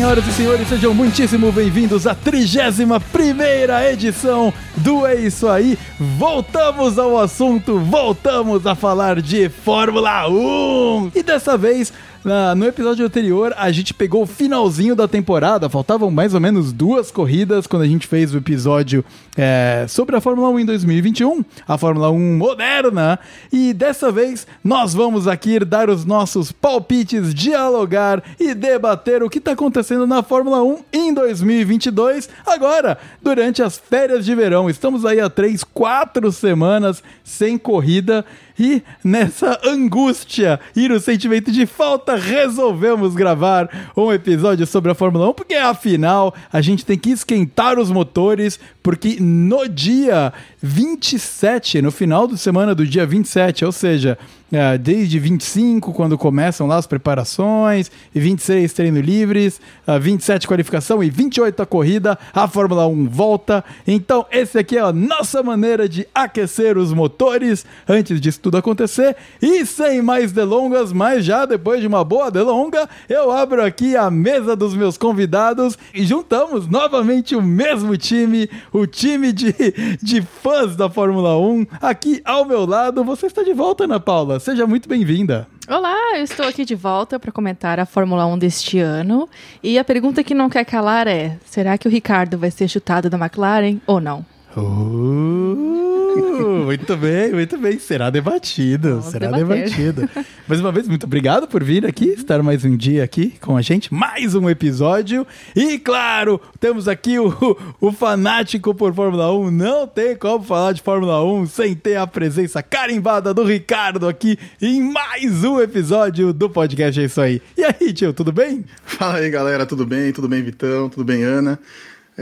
senhoras e senhores, sejam muitíssimo bem-vindos à 31 edição do É Isso Aí. Voltamos ao assunto, voltamos a falar de Fórmula 1. E dessa vez na, no episódio anterior, a gente pegou o finalzinho da temporada, faltavam mais ou menos duas corridas quando a gente fez o episódio é, sobre a Fórmula 1 em 2021, a Fórmula 1 moderna, e dessa vez nós vamos aqui dar os nossos palpites, dialogar e debater o que está acontecendo na Fórmula 1 em 2022, agora, durante as férias de verão. Estamos aí há três, quatro semanas sem corrida e nessa angústia e no sentimento de falta, resolvemos gravar um episódio sobre a Fórmula 1, porque afinal a gente tem que esquentar os motores, porque no dia 27, no final de semana do dia 27, ou seja, é, desde 25, quando começam lá as preparações, e 26 treinos livres, 27 qualificação e 28 a corrida, a Fórmula 1 volta. Então, esse aqui é a nossa maneira de aquecer os motores antes disso tudo acontecer. E sem mais delongas, mas já depois de uma boa delonga, eu abro aqui a mesa dos meus convidados e juntamos novamente o mesmo time, o time de, de fãs da Fórmula 1. Aqui ao meu lado, você está de volta, Ana Paula seja muito bem-vinda. Olá, eu estou aqui de volta para comentar a Fórmula 1 deste ano. E a pergunta que não quer calar é: será que o Ricardo vai ser chutado da McLaren ou não? Uh, muito bem, muito bem. Será debatido, Vamos será debater. debatido. Mais uma vez, muito obrigado por vir aqui, estar mais um dia aqui com a gente, mais um episódio. E claro, temos aqui o, o fanático por Fórmula 1. Não tem como falar de Fórmula 1 sem ter a presença carimbada do Ricardo aqui em mais um episódio do podcast. É isso aí. E aí, tio, tudo bem? Fala aí, galera, tudo bem? Tudo bem, Vitão? Tudo bem, Ana?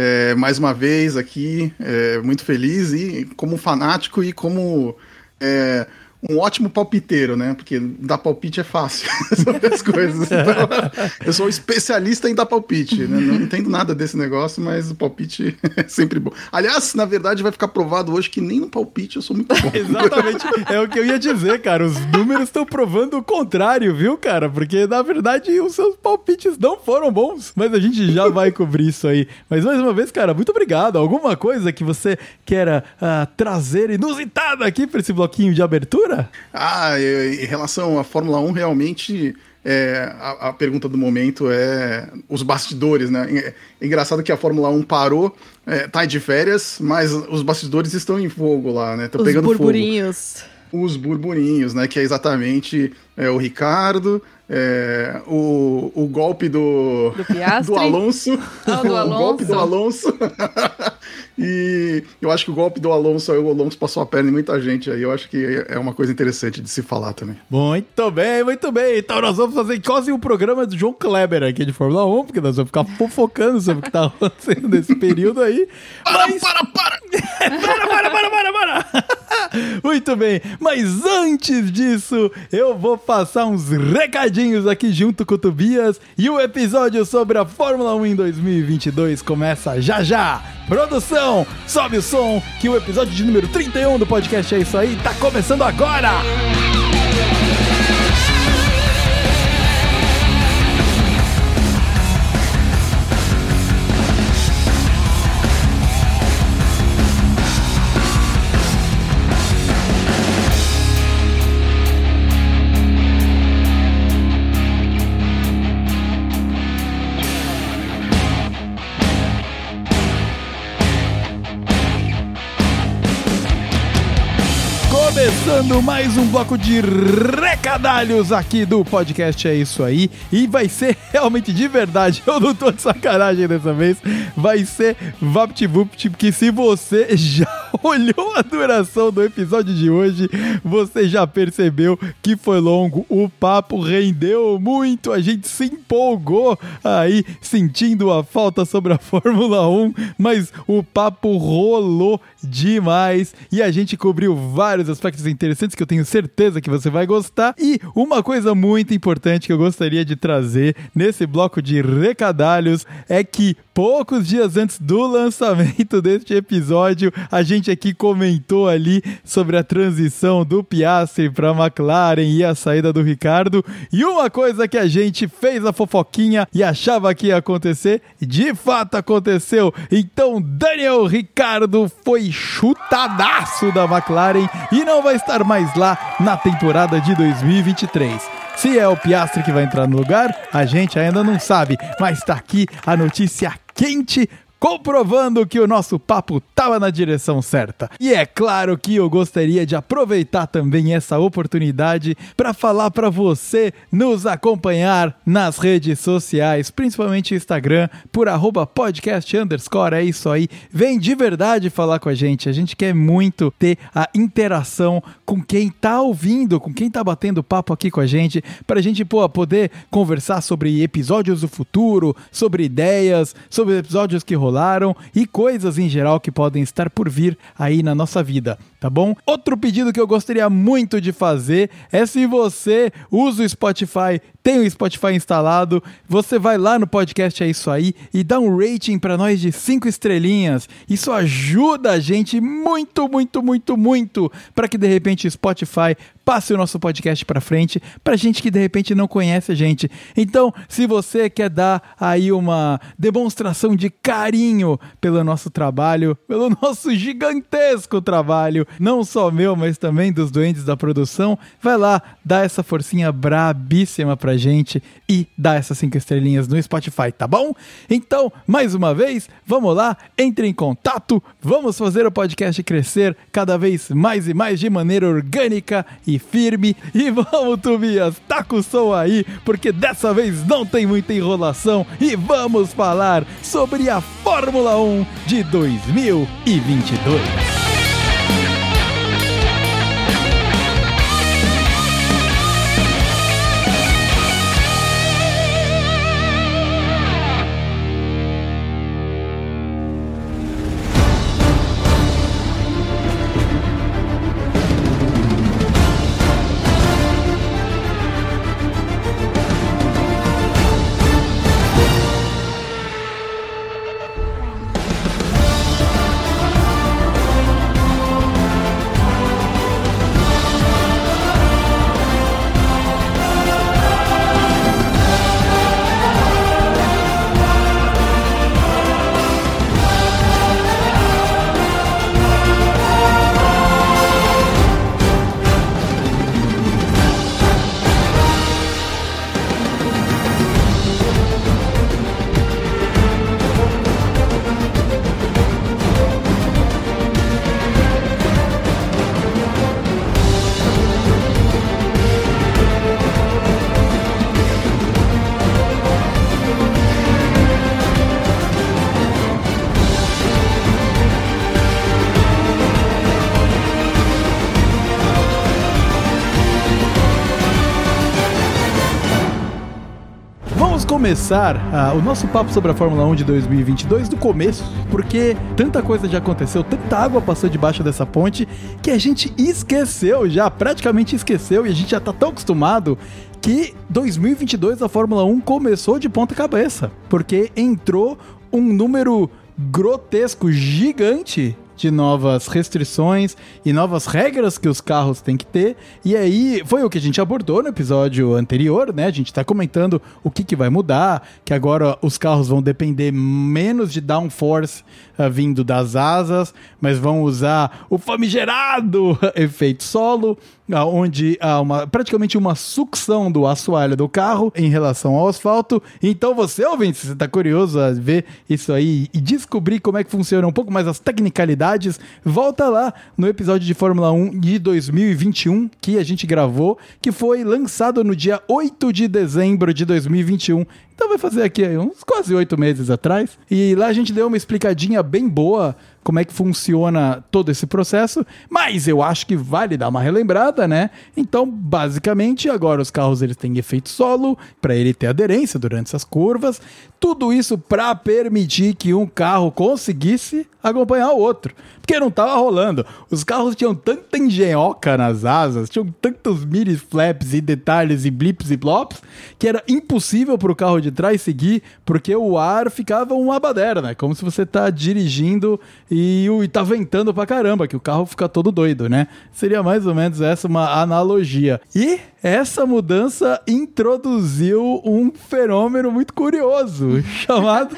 É, mais uma vez aqui, é, muito feliz e como fanático e como é, um ótimo palpiteiro, né? Porque dar palpite é fácil sobre as coisas. Então, eu sou especialista em dar palpite, né? Não entendo nada desse negócio, mas o palpite é sempre bom. Aliás, na verdade, vai ficar provado hoje que nem no palpite eu sou muito bom. Exatamente. É o que eu ia dizer, cara. Os números estão provando o contrário, viu, cara? Porque, na verdade, os seus palpites não foram bons. Mas a gente já vai cobrir isso aí. Mas, mais uma vez, cara, muito obrigado. Alguma coisa que você queira uh, trazer inusitada aqui para esse bloquinho de abertura? Ah, em relação à Fórmula 1, realmente é, a, a, pergunta do momento é os bastidores, né? É, é engraçado que a Fórmula 1 parou, é, tá de férias, mas os bastidores estão em fogo lá, né? Estão pegando burburinhos. fogo. Os burburinhos, né? Que é exatamente é, o Ricardo, é, o, o golpe do, do, do Alonso. Ah, do Alonso. o golpe do Alonso. e eu acho que o golpe do Alonso, o Alonso passou a perna em muita gente aí. Eu acho que é uma coisa interessante de se falar também. Muito bem, muito bem. Então nós vamos fazer quase um programa do João Kleber aqui de Fórmula 1, porque nós vamos ficar fofocando sobre o que tá acontecendo nesse período aí. Para, Mas... para, para! para, para, para, para, para! Muito bem, mas antes disso, eu vou passar uns recadinhos aqui junto com o Tobias e o episódio sobre a Fórmula 1 em 2022 começa já já. Produção, sobe o som que o episódio de número 31 do podcast é isso aí, tá começando agora! Música Começando mais um bloco de recadalhos aqui do podcast É Isso Aí. E vai ser realmente de verdade, eu não tô de sacanagem dessa vez. Vai ser VaptVupt, porque se você já olhou a duração do episódio de hoje, você já percebeu que foi longo. O papo rendeu muito, a gente se empolgou aí, sentindo a falta sobre a Fórmula 1, mas o papo rolou demais e a gente cobriu vários aspectos interessantes que eu tenho certeza que você vai gostar. E uma coisa muito importante que eu gostaria de trazer nesse bloco de recadalhos é que poucos dias antes do lançamento deste episódio, a gente aqui comentou ali sobre a transição do Piastri para McLaren e a saída do Ricardo. E uma coisa que a gente fez a fofoquinha e achava que ia acontecer, de fato aconteceu. Então, Daniel Ricardo foi chutadaço da McLaren e não vai estar mais lá na temporada de 2023. Se é o Piastri que vai entrar no lugar, a gente ainda não sabe, mas tá aqui a notícia quente comprovando que o nosso papo estava na direção certa. E é claro que eu gostaria de aproveitar também essa oportunidade para falar para você nos acompanhar nas redes sociais, principalmente Instagram, por arroba podcast underscore, é isso aí. Vem de verdade falar com a gente, a gente quer muito ter a interação com quem tá ouvindo, com quem tá batendo papo aqui com a gente, para a gente pô, poder conversar sobre episódios do futuro, sobre ideias, sobre episódios que rolaram e coisas em geral que podem estar por vir aí na nossa vida, tá bom? Outro pedido que eu gostaria muito de fazer é se você usa o Spotify, tem o Spotify instalado, você vai lá no podcast É Isso Aí e dá um rating para nós de cinco estrelinhas. Isso ajuda a gente muito, muito, muito, muito para que de repente o Spotify passe o nosso podcast para frente para gente que de repente não conhece a gente. Então, se você quer dar aí uma demonstração de carinho pelo nosso trabalho, pelo nosso gigantesco trabalho, não só meu, mas também dos doentes da produção, vai lá, dá essa forcinha brabíssima pra gente e dá essas cinco estrelinhas no Spotify, tá bom? Então, mais uma vez, vamos lá, entre em contato, vamos fazer o podcast crescer cada vez mais e mais de maneira orgânica e firme. E vamos, Tobias, tá com o som aí, porque dessa vez não tem muita enrolação e vamos falar sobre a Fórmula 1 de 2022. Começar ah, o nosso papo sobre a Fórmula 1 de 2022 do começo, porque tanta coisa já aconteceu, tanta água passou debaixo dessa ponte que a gente esqueceu já, praticamente esqueceu e a gente já tá tão acostumado que 2022 a Fórmula 1 começou de ponta cabeça, porque entrou um número grotesco, gigante de novas restrições e novas regras que os carros têm que ter. E aí foi o que a gente abordou no episódio anterior, né? A gente tá comentando o que, que vai mudar, que agora os carros vão depender menos de downforce uh, vindo das asas, mas vão usar o famigerado efeito solo, uh, onde há uma, praticamente uma sucção do assoalho do carro em relação ao asfalto. Então você, ouvinte, se você tá curioso a ver isso aí e descobrir como é que funciona um pouco mais as tecnicalidades, volta lá no episódio de Fórmula 1 de 2021 que a gente gravou, que foi lançado no dia 8 de dezembro de 2021. Então vai fazer aqui uns quase oito meses atrás. E lá a gente deu uma explicadinha bem boa como é que funciona todo esse processo, mas eu acho que vale dar uma relembrada, né? Então, basicamente, agora os carros eles têm efeito solo para ele ter aderência durante essas curvas, tudo isso para permitir que um carro conseguisse acompanhar o outro. Porque não tava rolando. Os carros tinham tanta engenhoca nas asas, tinham tantos mini flaps e detalhes e blips e blops, que era impossível pro carro de trás seguir, porque o ar ficava uma baderna, como se você tá dirigindo e, e tá ventando pra caramba, que o carro fica todo doido, né? Seria mais ou menos essa uma analogia. E essa mudança introduziu um fenômeno muito curioso, chamado,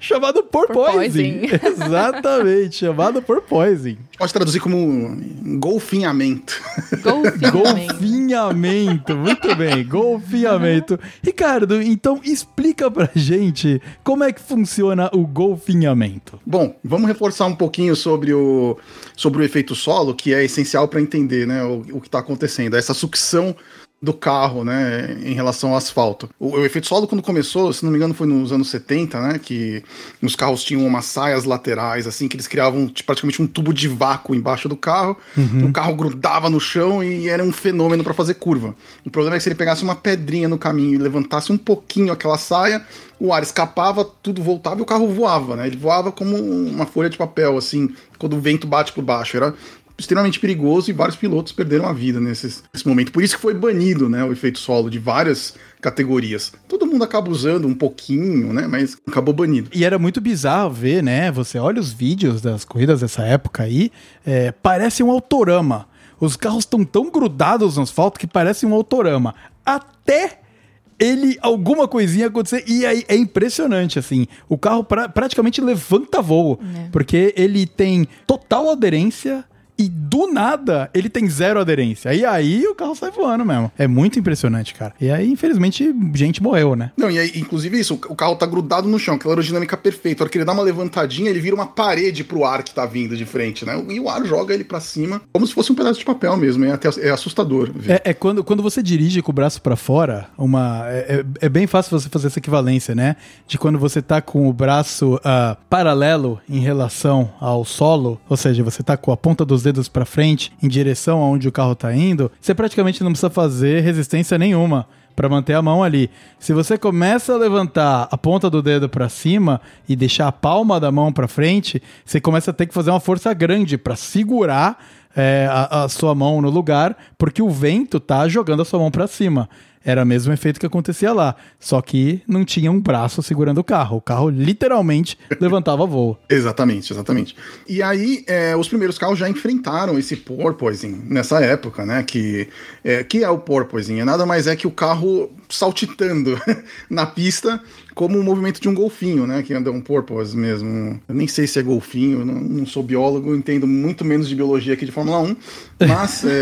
chamado porpoising. Exatamente, chamado porpoising. Pode traduzir como golfinhamento. Golfinhamento. golfinhamento, muito bem, golfinhamento. Ricardo, então explica pra gente como é que funciona o golfinhamento. Bom, vamos reforçar um pouquinho sobre o, sobre o efeito solo, que é essencial para entender né, o, o que está acontecendo. Essa sucção do carro, né, em relação ao asfalto. O, o, efeito solo, quando começou, se não me engano, foi nos anos 70, né, que os carros tinham umas saias laterais, assim, que eles criavam tipo, praticamente um tubo de vácuo embaixo do carro, uhum. o carro grudava no chão e era um fenômeno para fazer curva. O problema é que se ele pegasse uma pedrinha no caminho e levantasse um pouquinho aquela saia, o ar escapava, tudo voltava e o carro voava, né, ele voava como uma folha de papel, assim, quando o vento bate por baixo, era extremamente perigoso e vários pilotos perderam a vida nesse, nesse momento. Por isso que foi banido né, o efeito solo de várias categorias. Todo mundo acaba usando um pouquinho, né? Mas acabou banido. E era muito bizarro ver, né? Você olha os vídeos das corridas dessa época aí, é, parece um autorama. Os carros estão tão grudados no asfalto que parece um autorama. Até ele, alguma coisinha acontecer, e aí é impressionante, assim. O carro pra, praticamente levanta voo, é. porque ele tem total aderência e do nada ele tem zero aderência. E aí o carro sai voando mesmo. É muito impressionante, cara. E aí, infelizmente, gente morreu, né? Não, e aí, inclusive isso, o carro tá grudado no chão, aquela aerodinâmica perfeita. A hora que ele dá uma levantadinha, ele vira uma parede pro ar que tá vindo de frente, né? E o ar joga ele para cima, como se fosse um pedaço de papel mesmo. É, até, é assustador. É, é, quando, quando você dirige com o braço para fora, uma é, é, é, bem fácil você fazer essa equivalência, né? De quando você tá com o braço uh, paralelo em relação ao solo, ou seja, você tá com a ponta dos dedos para frente em direção aonde o carro tá indo, você praticamente não precisa fazer resistência nenhuma para manter a mão ali. Se você começa a levantar a ponta do dedo para cima e deixar a palma da mão para frente, você começa a ter que fazer uma força grande para segurar é, a, a, sua mão no lugar, porque o vento tá jogando a sua mão para cima. Era o mesmo efeito que acontecia lá, só que não tinha um braço segurando o carro. O carro literalmente levantava voo. Exatamente, exatamente. E aí, é, os primeiros carros já enfrentaram esse porpoising nessa época, né? Que é, que é o porpoising? É nada mais é que o carro saltitando na pista como o movimento de um golfinho, né? Que anda um porpoise mesmo. Eu nem sei se é golfinho, não, não sou biólogo, entendo muito menos de biologia aqui de Fórmula 1, mas é,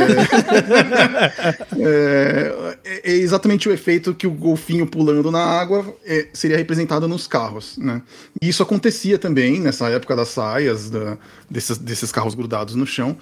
é, é, exatamente o efeito que o golfinho pulando na água é, seria representado nos carros, né? E isso acontecia também nessa época das saias, da, desses, desses carros grudados no chão.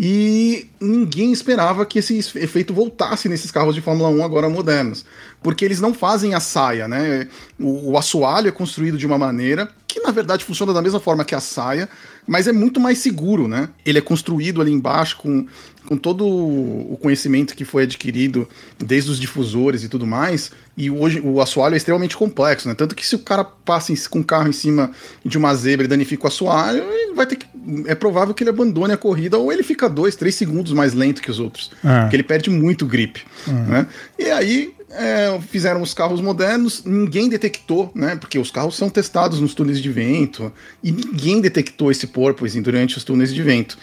E ninguém esperava que esse efeito voltasse nesses carros de Fórmula 1 agora modernos. Porque eles não fazem a saia, né? O, o assoalho é construído de uma maneira que, na verdade, funciona da mesma forma que a saia, mas é muito mais seguro, né? Ele é construído ali embaixo com, com todo o conhecimento que foi adquirido desde os difusores e tudo mais. E hoje o assoalho é extremamente complexo, né? Tanto que se o cara passa em, com o carro em cima de uma zebra e danifica o assoalho, ele vai ter que. É provável que ele abandone a corrida ou ele fica dois, três segundos mais lento que os outros. É. Porque ele perde muito grip. É. Né? E aí é, fizeram os carros modernos, ninguém detectou, né? Porque os carros são testados nos túneis de vento e ninguém detectou esse porpoising durante os túneis de vento.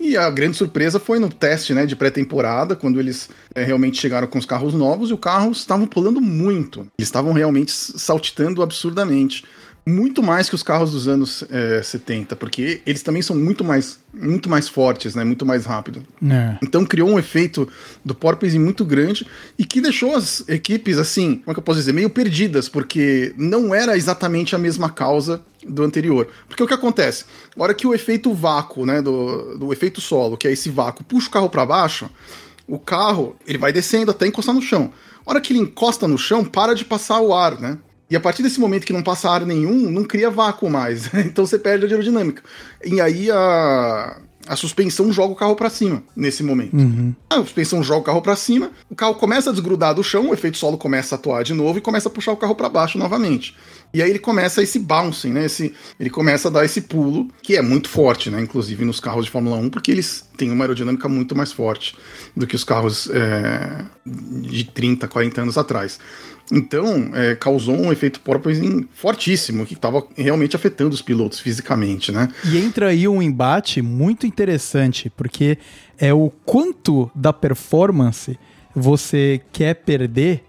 E a grande surpresa foi no teste né, de pré-temporada, quando eles é, realmente chegaram com os carros novos e os carros estavam pulando muito. Eles estavam realmente saltitando absurdamente muito mais que os carros dos anos é, 70, porque eles também são muito mais, muito mais fortes, né? Muito mais rápido. É. Então criou um efeito do porpoising muito grande e que deixou as equipes assim, como é que eu posso dizer, meio perdidas, porque não era exatamente a mesma causa do anterior. Porque o que acontece? A hora que o efeito vácuo, né, do, do efeito solo, que é esse vácuo, puxa o carro para baixo, o carro ele vai descendo até encostar no chão. A hora que ele encosta no chão, para de passar o ar, né? E a partir desse momento que não passa ar nenhum, não cria vácuo mais. então você perde a aerodinâmica. E aí a, a suspensão joga o carro para cima nesse momento. Uhum. A suspensão joga o carro para cima, o carro começa a desgrudar do chão, o efeito solo começa a atuar de novo e começa a puxar o carro para baixo novamente. E aí ele começa esse bouncing, né? Esse, ele começa a dar esse pulo, que é muito forte, né? Inclusive nos carros de Fórmula 1, porque eles têm uma aerodinâmica muito mais forte do que os carros é, de 30, 40 anos atrás. Então, é, causou um efeito porpoising fortíssimo, que estava realmente afetando os pilotos fisicamente, né? E entra aí um embate muito interessante, porque é o quanto da performance você quer perder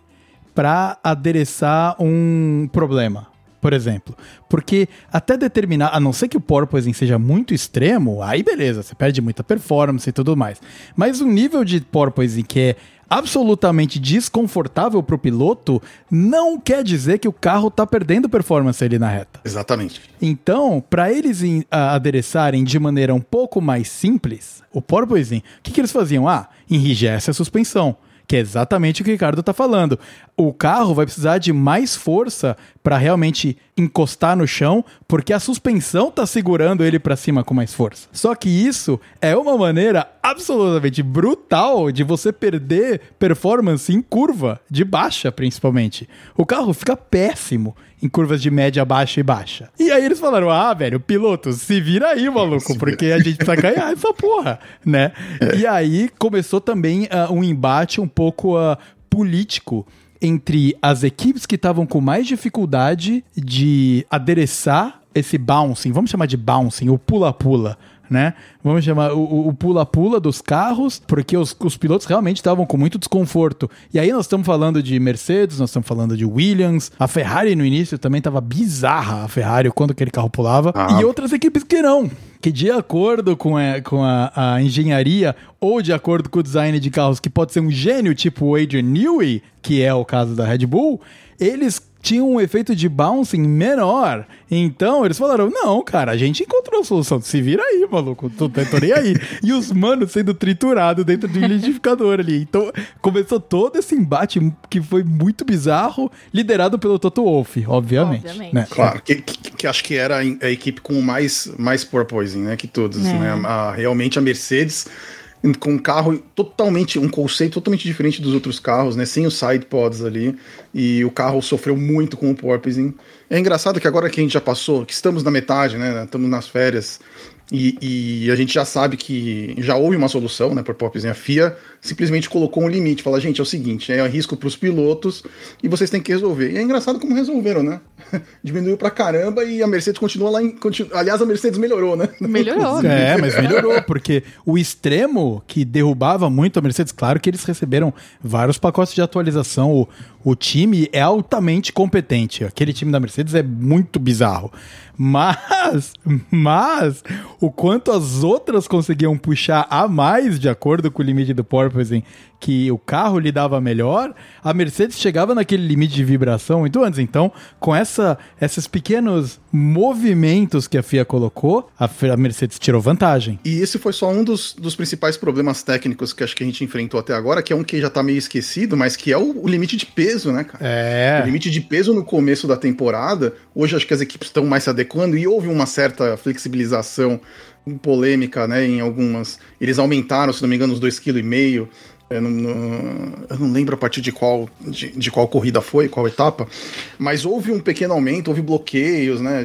para adereçar um problema por exemplo. Porque até determinar, a não ser que o porpoising seja muito extremo, aí beleza, você perde muita performance e tudo mais. Mas um nível de porpoising que é absolutamente desconfortável para o piloto, não quer dizer que o carro está perdendo performance ali na reta. Exatamente. Então, para eles in, adereçarem de maneira um pouco mais simples, o porpoising, o que, que eles faziam? Ah, enrijece a suspensão que é exatamente o que o Ricardo está falando. O carro vai precisar de mais força para realmente encostar no chão, porque a suspensão está segurando ele para cima com mais força. Só que isso é uma maneira absolutamente brutal de você perder performance em curva, de baixa principalmente. O carro fica péssimo em curvas de média, baixa e baixa. E aí eles falaram: ah, velho, piloto, se vira aí, maluco, porque a gente precisa ganhar essa porra, né? É. E aí começou também uh, um embate um pouco uh, político entre as equipes que estavam com mais dificuldade de adereçar esse bouncing, vamos chamar de bouncing, o pula-pula, né? Vamos chamar o pula-pula dos carros, porque os, os pilotos realmente estavam com muito desconforto. E aí nós estamos falando de Mercedes, nós estamos falando de Williams, a Ferrari no início também estava bizarra, a Ferrari, quando aquele carro pulava, ah. e outras equipes que não. Que de acordo com, a, com a, a, engenharia ou de acordo com o design de carros, que pode ser um gênio tipo o Adrian Newey, que é o caso da Red Bull, eles tinha um efeito de bouncing menor. Então eles falaram: não, cara, a gente encontrou a solução. Se vira aí, maluco. Tô, tô nem aí. e os manos sendo triturados dentro de um liquidificador ali. Então começou todo esse embate que foi muito bizarro, liderado pelo Toto Wolff, obviamente. obviamente. Né? Claro, que, que, que, acho que era a equipe com mais, mais porpoising, né? Que todos. É. Né? A, realmente a Mercedes com um carro totalmente, um conceito totalmente diferente dos outros carros, né? Sem os side pods ali. E o carro sofreu muito com o porpoising. É engraçado que agora que a gente já passou, que estamos na metade, né? Estamos nas férias. E, e, a gente já sabe que já houve uma solução, né, por porpoising. A FIA simplesmente colocou um limite, fala, gente, é o seguinte, é risco para os pilotos e vocês têm que resolver. E é engraçado como resolveram, né? Diminuiu pra caramba e a Mercedes continua lá em. Continu... Aliás, a Mercedes melhorou, né? Melhorou. é, mas melhorou, porque o extremo que derrubava muito a Mercedes, claro que eles receberam vários pacotes de atualização. O, o time é altamente competente. Aquele time da Mercedes é muito bizarro. Mas, mas, o quanto as outras conseguiam puxar a mais de acordo com o limite do porpoising que o carro lidava melhor, a Mercedes chegava naquele limite de vibração muito antes. Então, com essa, esses pequenos movimentos que a FIA colocou, a, a Mercedes tirou vantagem. E esse foi só um dos, dos principais problemas técnicos que acho que a gente enfrentou até agora, que é um que já tá meio esquecido, mas que é o, o limite de peso, né, cara? É. O limite de peso no começo da temporada, hoje acho que as equipes estão mais se adequando e houve uma certa flexibilização polêmica, né, em algumas. Eles aumentaram, se não me engano, os 2,5 kg eu não, não, eu não, lembro a partir de qual, de, de, qual corrida foi, qual etapa, mas houve um pequeno aumento, houve bloqueios, né?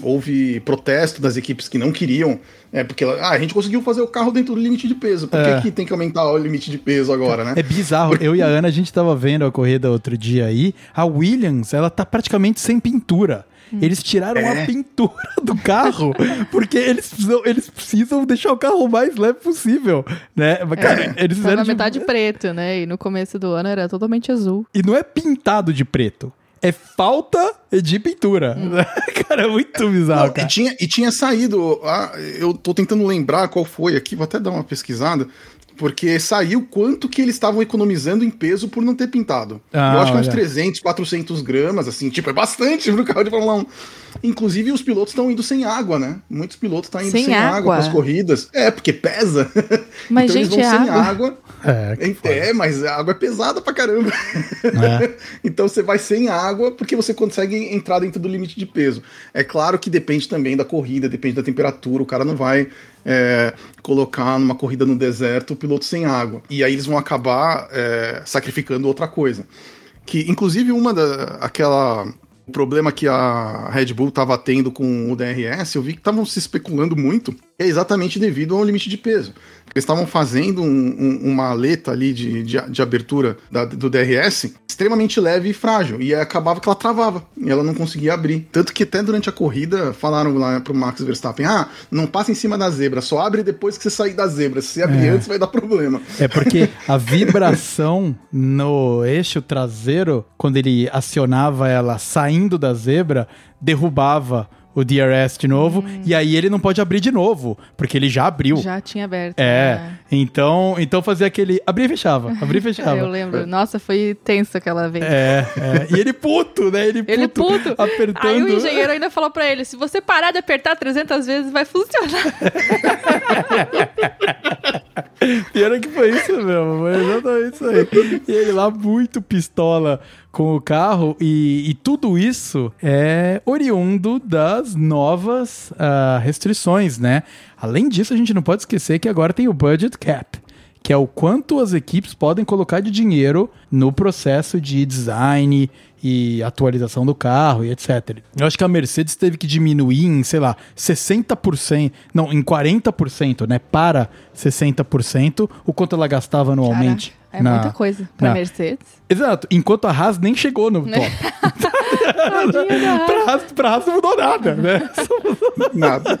Houve protesto das equipes que não queriam, é, porque ah, a gente conseguiu fazer o carro dentro do limite de peso, por é. tem que aumentar o limite de peso agora, né? É bizarro, eu e a Ana, a gente tava vendo a corrida outro dia aí, a Williams, ela tá praticamente sem pintura. Eles tiraram é. a pintura do carro porque eles precisam, eles precisam deixar o carro o mais leve possível, né? Cara, é. eles fizeram na de... metade preto, né? E no começo do ano era totalmente azul. E não é pintado de preto é falta de pintura. Hum. cara, é muito bizarro. Não, e, tinha, e tinha saído. Ah, eu tô tentando lembrar qual foi aqui, vou até dar uma pesquisada. Porque saiu quanto que eles estavam economizando em peso por não ter pintado. Ah, eu acho que é uns 300, 400 gramas, assim, tipo, é bastante pro carro de Fórmula 1. Inclusive, os pilotos estão indo sem água, né? Muitos pilotos estão indo Sem sem, água para as corridas. É, porque pesa. Mas, então gente, eles vão é sem água. água. É, que foda. É, mas a água é pesada pra caramba. É. então você vai sem água porque você consegue entrar dentro do limite de peso. É claro que depende também da corrida, depende da temperatura. O cara não vai é, colocar numa corrida no deserto o piloto sem água. E aí eles vão acabar é, sacrificando outra coisa. Que, inclusive, uma da. aquela. O problema que a Red Bull estava tendo com o DRS, eu vi que estavam se especulando muito, é exatamente devido ao limite de peso. Eles estavam fazendo um- um- uma aleta ali de, de, de abertura da- do DRS extremamente leve e frágil, e acabava que ela travava, e ela não conseguia abrir. Tanto que até durante a corrida falaram lá pro Max Verstappen, ah, não passa em cima da zebra, só abre depois que você sair da zebra, se você abrir É. antes vai dar problema. É porque a vibração no eixo traseiro, quando ele acionava ela saindo da zebra, derrubava o DRS de novo, e aí ele não pode abrir de novo, porque ele já abriu. Já tinha aberto. É, né? então, então fazia aquele abria e fechava, abria e Eu fechava. lembro. Nossa, foi tenso aquela vez. É, é, e ele puto, né? Ele puto, Ele puto. apertando. Aí o engenheiro ainda falou pra ele: se você parar de apertar 300 vezes, vai funcionar. É que foi isso mesmo, foi exatamente isso aí. E ele lá muito pistola com o carro e, e tudo isso é oriundo das novas ah, restrições, né? Além disso, a gente não pode esquecer que agora tem o budget cap, que é o quanto as equipes podem colocar de dinheiro no processo de design e atualização do carro e etc. Eu acho que a Mercedes teve que diminuir em, sei lá, 60%, não, em 40%, né, para 60% o quanto ela gastava anualmente. Caraca, é na- muita coisa pra na- Mercedes. Exato, enquanto a Haas nem chegou no top. Da Haas. pra, Haas, pra Haas não mudou nada, né? Nada.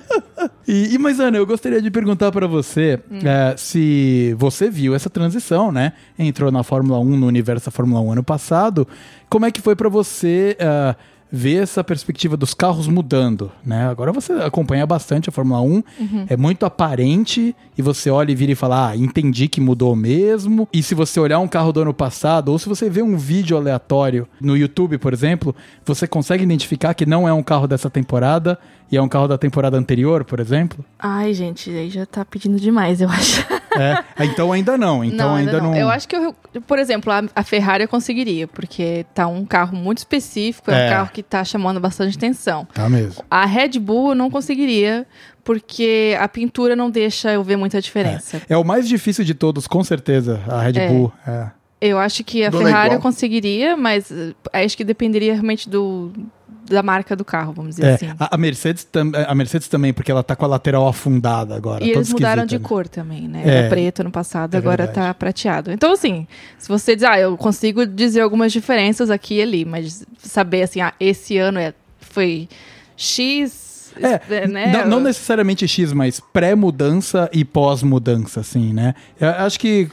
E, e, mas, Ana, eu gostaria de perguntar pra você eh, se você viu essa transição, né? Entrou na Fórmula 1, no universo da Fórmula 1 ano passado. Como é que foi pra você eh, ver essa perspectiva dos carros mudando, né? Agora você acompanha bastante a Fórmula 1, é muito aparente e você olha e vira e fala, ah, entendi que mudou mesmo. E se você olhar um carro do ano passado, ou se você vê um vídeo aleatório no YouTube, por exemplo, você consegue identificar que não é um carro dessa temporada e é um carro da temporada anterior, por exemplo? Ai, gente, aí já tá pedindo demais, eu acho. É, então ainda não. Então ainda, não. Eu acho que, eu, por exemplo, a, a Ferrari eu conseguiria, porque tá um carro muito específico, é, É. um carro que tá chamando bastante atenção. Tá mesmo. A Red Bull eu não conseguiria, porque a pintura não deixa eu ver muita diferença. É o mais difícil de todos, com certeza, a Red É. Bull. É. Eu acho que a Dona Ferrari igual. eu conseguiria, mas eh, acho que dependeria realmente do, da marca do carro, vamos dizer É, assim. a, Mercedes tam- a Mercedes também, porque ela tá com a lateral afundada agora. E eles mudaram de né? cor também, né? É. Era preto no passado, É agora verdade. tá prateado. Então, assim, se você diz, ah, eu consigo dizer algumas diferenças aqui e ali, mas saber assim, ah, esse ano é, foi X, É, né? não, não necessariamente X, mas pré-mudança e pós-mudança, assim, né? Eu acho que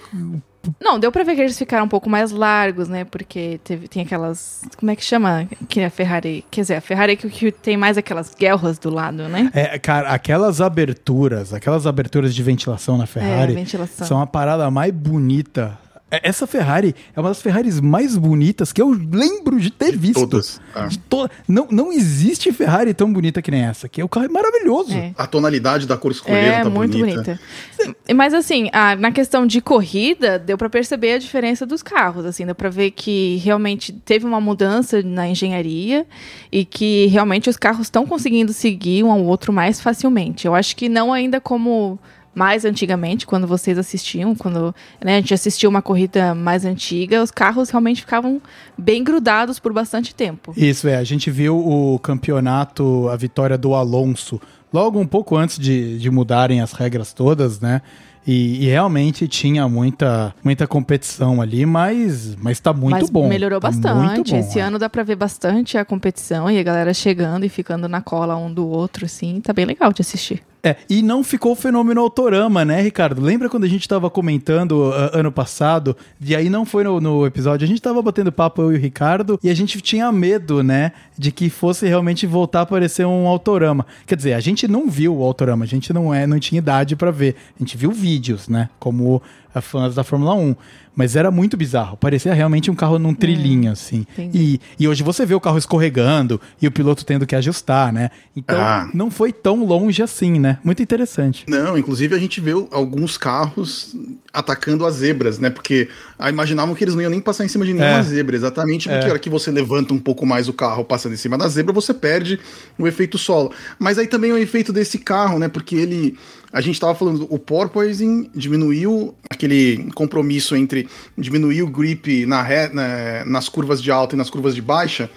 Não, deu pra ver que eles ficaram um pouco mais largos, né? Porque teve, tem aquelas. Como é que chama? Que a Ferrari. Quer dizer, a Ferrari que, que tem mais aquelas guerras do lado, né? É, cara, aquelas aberturas, aquelas aberturas de ventilação na Ferrari É, ventilação. são a parada mais bonita. É, Essa Ferrari é uma das Ferraris mais bonitas que eu lembro de ter visto. Todas. Ah. De to- Não, não existe Ferrari tão bonita que nem essa, que o carro é maravilhoso. É. A tonalidade da cor escolhida É, tá muito bonita. bonita. Mas assim, ah, na questão de corrida, deu pra perceber a diferença dos carros, assim, deu pra ver que realmente teve uma mudança na engenharia e que realmente os carros estão conseguindo seguir um ao outro mais facilmente. Eu acho que não ainda como mais antigamente, quando vocês assistiam, quando né, a gente assistiu uma corrida mais antiga, os carros realmente ficavam bem grudados por bastante tempo. Isso é, a gente viu o campeonato, a vitória do Alonso, logo um pouco antes de, de mudarem as regras todas, né? E, e realmente tinha muita, muita competição ali, mas, mas tá muito Mas bom. melhorou Tá bastante. bom, Esse é. ano dá pra ver bastante a competição e a galera chegando e ficando na cola um do outro, assim. Tá bem legal de assistir. É, e não ficou o fenômeno Autorama, né, Ricardo? Lembra quando a gente tava comentando ah, ano passado, e aí não foi no, no episódio, a gente tava batendo papo, eu e o Ricardo, e a gente tinha medo, né, de que fosse realmente voltar a aparecer um Autorama. Quer dizer, a gente não viu o Autorama, a gente não, é, não tinha idade pra ver, a gente viu vídeos, né, como fãs da Fórmula 1. Mas era muito bizarro. Parecia realmente um carro num trilhinho, é, assim. E, e hoje você vê o carro escorregando e o piloto tendo que ajustar, né? Então ah. não foi tão longe assim, né? Muito interessante. Não, inclusive a gente vê alguns carros atacando as zebras, né? Porque ah, imaginavam que eles não iam nem passar em cima de nenhuma é. zebra, exatamente porque é. a hora que você levanta um pouco mais o carro passando em cima da zebra, você perde o efeito solo. Mas aí também é o efeito desse carro, né? Porque ele a gente estava falando, o porpoising diminuiu aquele compromisso entre diminuir o grip na, na, nas curvas de alta e nas curvas de baixa,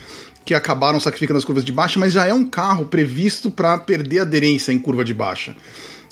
que acabaram sacrificando as curvas de baixa, mas já é um carro previsto para perder aderência em curva de baixa.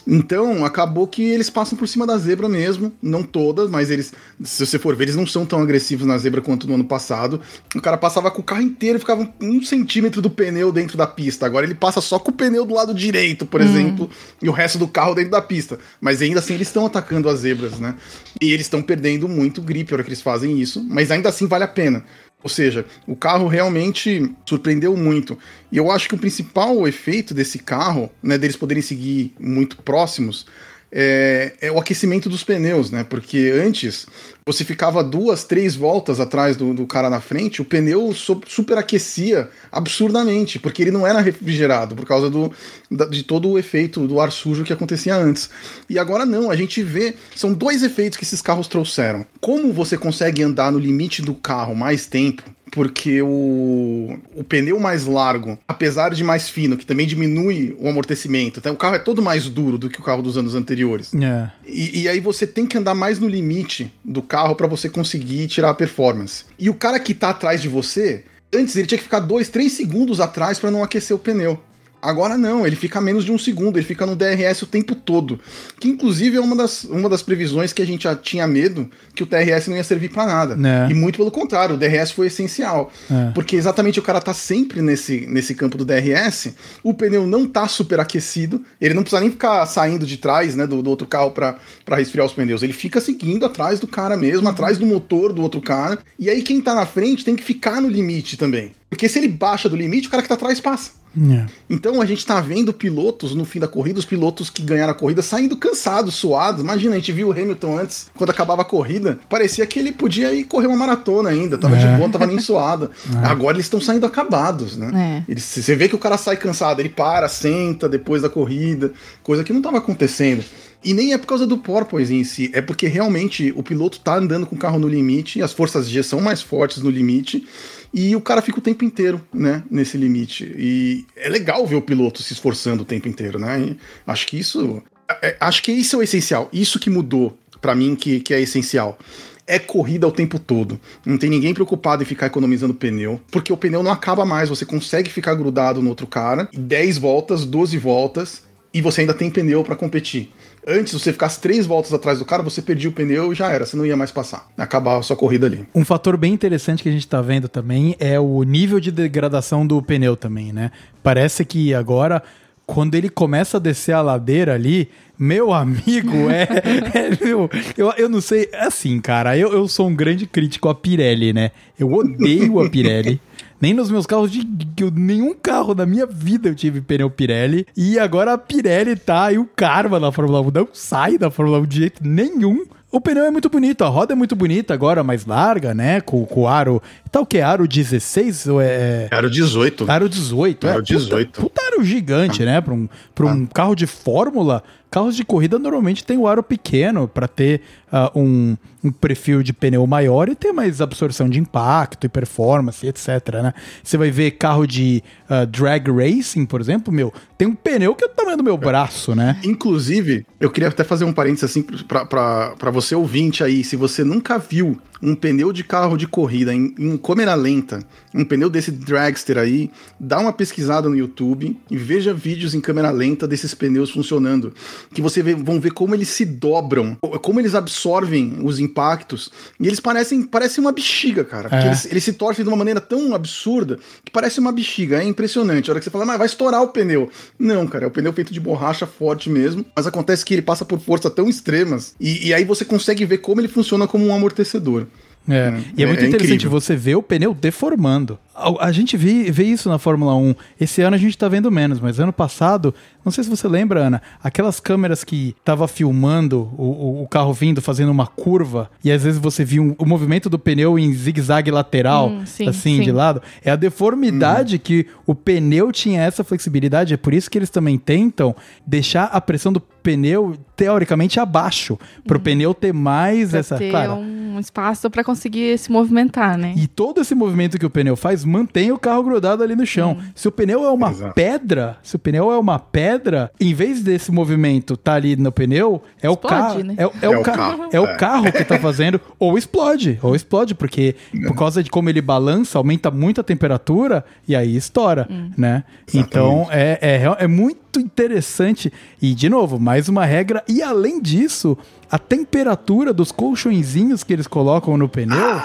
Então, acabou que eles passam por cima da zebra mesmo, não todas, mas eles, se você for ver, eles não são tão agressivos na zebra quanto no ano passado. O cara passava com o carro inteiro e ficava um centímetro do pneu dentro da pista. Agora ele passa só com o pneu do lado direito, por hum. exemplo, e o resto do carro dentro da pista. Mas ainda assim eles estão atacando as zebras, né? E eles estão perdendo muito grip na hora que eles fazem isso, mas ainda assim vale a pena. Ou seja, o carro realmente surpreendeu muito. E eu acho que o principal efeito desse carro, né, deles poderem seguir muito próximos, é, é, o aquecimento dos pneus, né? Porque antes você ficava duas, três voltas atrás do, do cara na frente, o pneu so, superaquecia absurdamente, porque ele não era refrigerado por causa do, da, de todo o efeito do ar sujo que acontecia antes. E agora não, a gente vê. São dois efeitos que esses carros trouxeram. Como você consegue andar no limite do carro mais tempo, porque o, o pneu mais largo, apesar de mais fino, que também diminui o amortecimento, então o carro é todo mais duro do que o carro dos anos anteriores. É. E, e, aí você tem que andar mais no limite do carro para você conseguir tirar a performance. E o cara que tá atrás de você, antes ele tinha que ficar dois, três segundos atrás para não aquecer o pneu. Agora não, ele fica menos de um segundo, ele fica no DRS o tempo todo. Que inclusive é uma das, uma das previsões que a gente já tinha medo que o DRS não ia servir para nada. É. E muito pelo contrário, o DRS foi essencial. É. Porque exatamente o cara tá sempre nesse, nesse campo do DRS, o pneu não tá superaquecido, ele não precisa nem ficar saindo de trás né, do, do outro carro para resfriar os pneus. Ele fica seguindo atrás do cara mesmo, atrás do motor do outro cara. E aí quem tá na frente tem que ficar no limite também. Porque se ele baixa do limite, o cara que tá atrás passa. É. Então a gente tá vendo pilotos no fim da corrida, os pilotos que ganharam a corrida saindo cansados, suados. Imagina, a gente viu o Hamilton antes, quando acabava a corrida, parecia que ele podia ir correr uma maratona ainda, tava é. de boa, tava nem suado. É. Agora eles estão saindo acabados, né? É. você vê que o cara sai cansado, ele para, senta depois da corrida, coisa que não tava acontecendo. E nem é por causa do porpoise em si, é porque realmente o piloto tá andando com o carro no limite, as forças G são mais fortes no limite, e o cara fica o tempo inteiro, né, nesse limite. E é legal ver o piloto se esforçando o tempo inteiro, né? E acho que isso. É, acho que isso é o essencial. Isso que mudou para mim, que, que é essencial é corrida o tempo todo. Não tem ninguém preocupado em ficar economizando pneu, porque o pneu não acaba mais. Você consegue ficar grudado no outro cara, 10 voltas, 12 voltas, e você ainda tem pneu para competir. Antes, você ficasse três voltas atrás do cara, você perdia o pneu e já era, você não ia mais passar. Acabava a sua corrida ali. Um fator bem interessante que a gente tá vendo também é o nível de degradação do pneu também, né? Parece que agora, quando ele começa a descer a ladeira ali, meu amigo, é. é meu, eu, eu não sei. É assim, cara, eu, eu sou um grande crítico a Pirelli, né? Eu odeio a Pirelli. Nem nos meus carros de. Nenhum carro da minha vida eu tive pneu Pirelli. E agora a Pirelli tá e o Karma na Fórmula 1 não sai da Fórmula 1 de jeito nenhum. O pneu é muito bonito, a roda é muito bonita agora, mais larga, né? Com, com o aro. Tá o que? Aro 16 ou é. Aro 18. Aro 18, aro é. 18. Puta, puta aro gigante, ah. né? Pra um, pra um ah. carro de Fórmula. Carros de corrida normalmente tem o aro pequeno para ter uh, um, um, perfil de pneu maior e ter mais absorção de impacto e performance, etc. Né? Você vai ver carro de uh, drag racing, por exemplo, meu, tem um pneu que é o tamanho do meu braço, né? Inclusive, eu queria até fazer um parênteses assim para você ouvinte aí, se você nunca viu um pneu de carro de corrida em, em câmera lenta, um pneu desse dragster aí, dá uma pesquisada no YouTube e veja vídeos em câmera lenta desses pneus funcionando, que você vê, vão ver como eles se dobram, como eles absorvem os impactos, e eles parecem, parecem uma bexiga, cara. É. Eles, eles, se torcem de uma maneira tão absurda que parece uma bexiga, é impressionante. A hora que você fala, mas vai estourar o pneu. Não, cara, é o pneu feito de borracha forte mesmo, mas acontece que ele passa por força tão extremas, e, e aí você consegue ver como ele funciona como um amortecedor. É. Hum, E é, é- muito é interessante incrível. você ver o pneu deformando. A, a gente vê, vê isso na Fórmula 1. Esse ano a gente tá vendo menos, mas ano passado, não sei se você lembra, Ana, aquelas câmeras que tava filmando o, o- o carro vindo, fazendo uma curva, e às vezes você viu um- o movimento do pneu em zigue-zague lateral, Hum, sim, assim, sim. de lado. É a deformidade que o pneu tinha essa flexibilidade. É por isso que eles também tentam deixar a pressão do pneu teoricamente abaixo, para o pneu ter mais Pra essa. ter Claro, um espaço pra conseguir se movimentar, né? e todo esse movimento que o pneu faz mantém o carro grudado ali no chão. Se o pneu é uma Exato. pedra, se o pneu é uma pedra, em vez desse movimento tá ali no pneu, é o Explode, carro, né? é, o- é É o o ca- carro, é o é. carro que tá fazendo ou explode, ou explode porque por causa de como ele balança, aumenta muito a temperatura e aí estoura, né? Então é, é, real- é muito interessante e de novo mais uma regra e além disso a temperatura dos colchõezinhos que eles colocam no pneu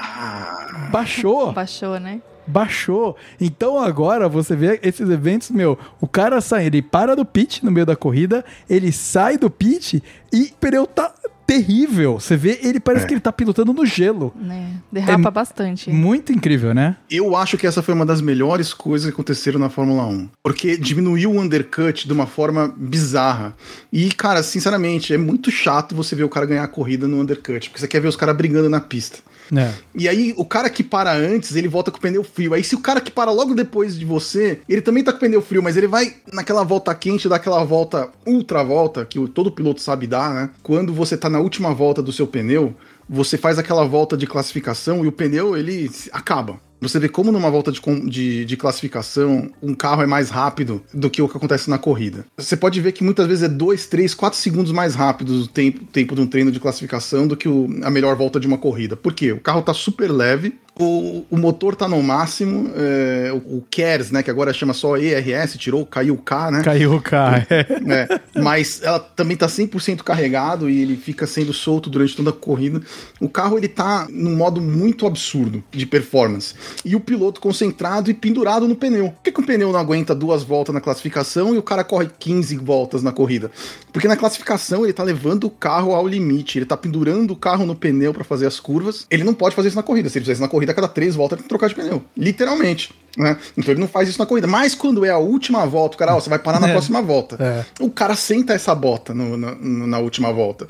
baixou, Baixou, né? baixou. Então agora você vê esses eventos, meu, o cara sai, ele para do pit no meio da corrida, ele sai do pit e o pneu tá terrível. Você vê, ele parece É. que ele tá pilotando no gelo. né? Derrapa É bastante. Muito incrível, né? Eu acho que essa foi uma das melhores coisas que aconteceram na Fórmula 1. Porque diminuiu o undercut de uma forma bizarra. E, cara, sinceramente, é muito chato você ver o cara ganhar a corrida no undercut. Porque você quer ver os caras brigando na pista. É. E aí, o cara que para antes, ele volta com o pneu frio. Aí, se o cara que para logo depois de você, ele também tá com o pneu frio, mas ele vai naquela volta quente, daquela volta ultra volta, que todo piloto sabe dar, né? Quando você tá na última volta do seu pneu, você faz aquela volta de classificação e o pneu, ele acaba. Você vê como numa volta de, de, de classificação, um carro é mais rápido do que o que acontece na corrida. Você pode ver que muitas vezes é 2, 3, 4 segundos mais rápido o tempo, tempo de um treino de classificação do que o- a melhor volta de uma corrida. Por quê? O carro tá super leve, o, o motor tá no máximo, é, o, o KERS, né, que agora chama só ERS, tirou, caiu o K, né? Caiu o carro. É. É, mas ela também tá 100% carregado e ele fica sendo solto durante toda a corrida. O carro ele tá num modo muito absurdo de performance. E o piloto concentrado e pendurado no pneu. Por que, que o pneu não aguenta duas voltas na classificação e o cara corre 15 voltas na corrida? Porque na classificação ele tá levando o carro ao limite, ele tá pendurando o carro no pneu para fazer as curvas. Ele não pode fazer isso na corrida. Se ele fizesse na corrida, a cada três voltas ele tem que trocar de pneu. Literalmente. Né? Então ele não faz isso na corrida. Mas quando é a última volta, o cara, ó, você vai parar na É. próxima volta. É. O cara senta essa bota no- na, na última volta.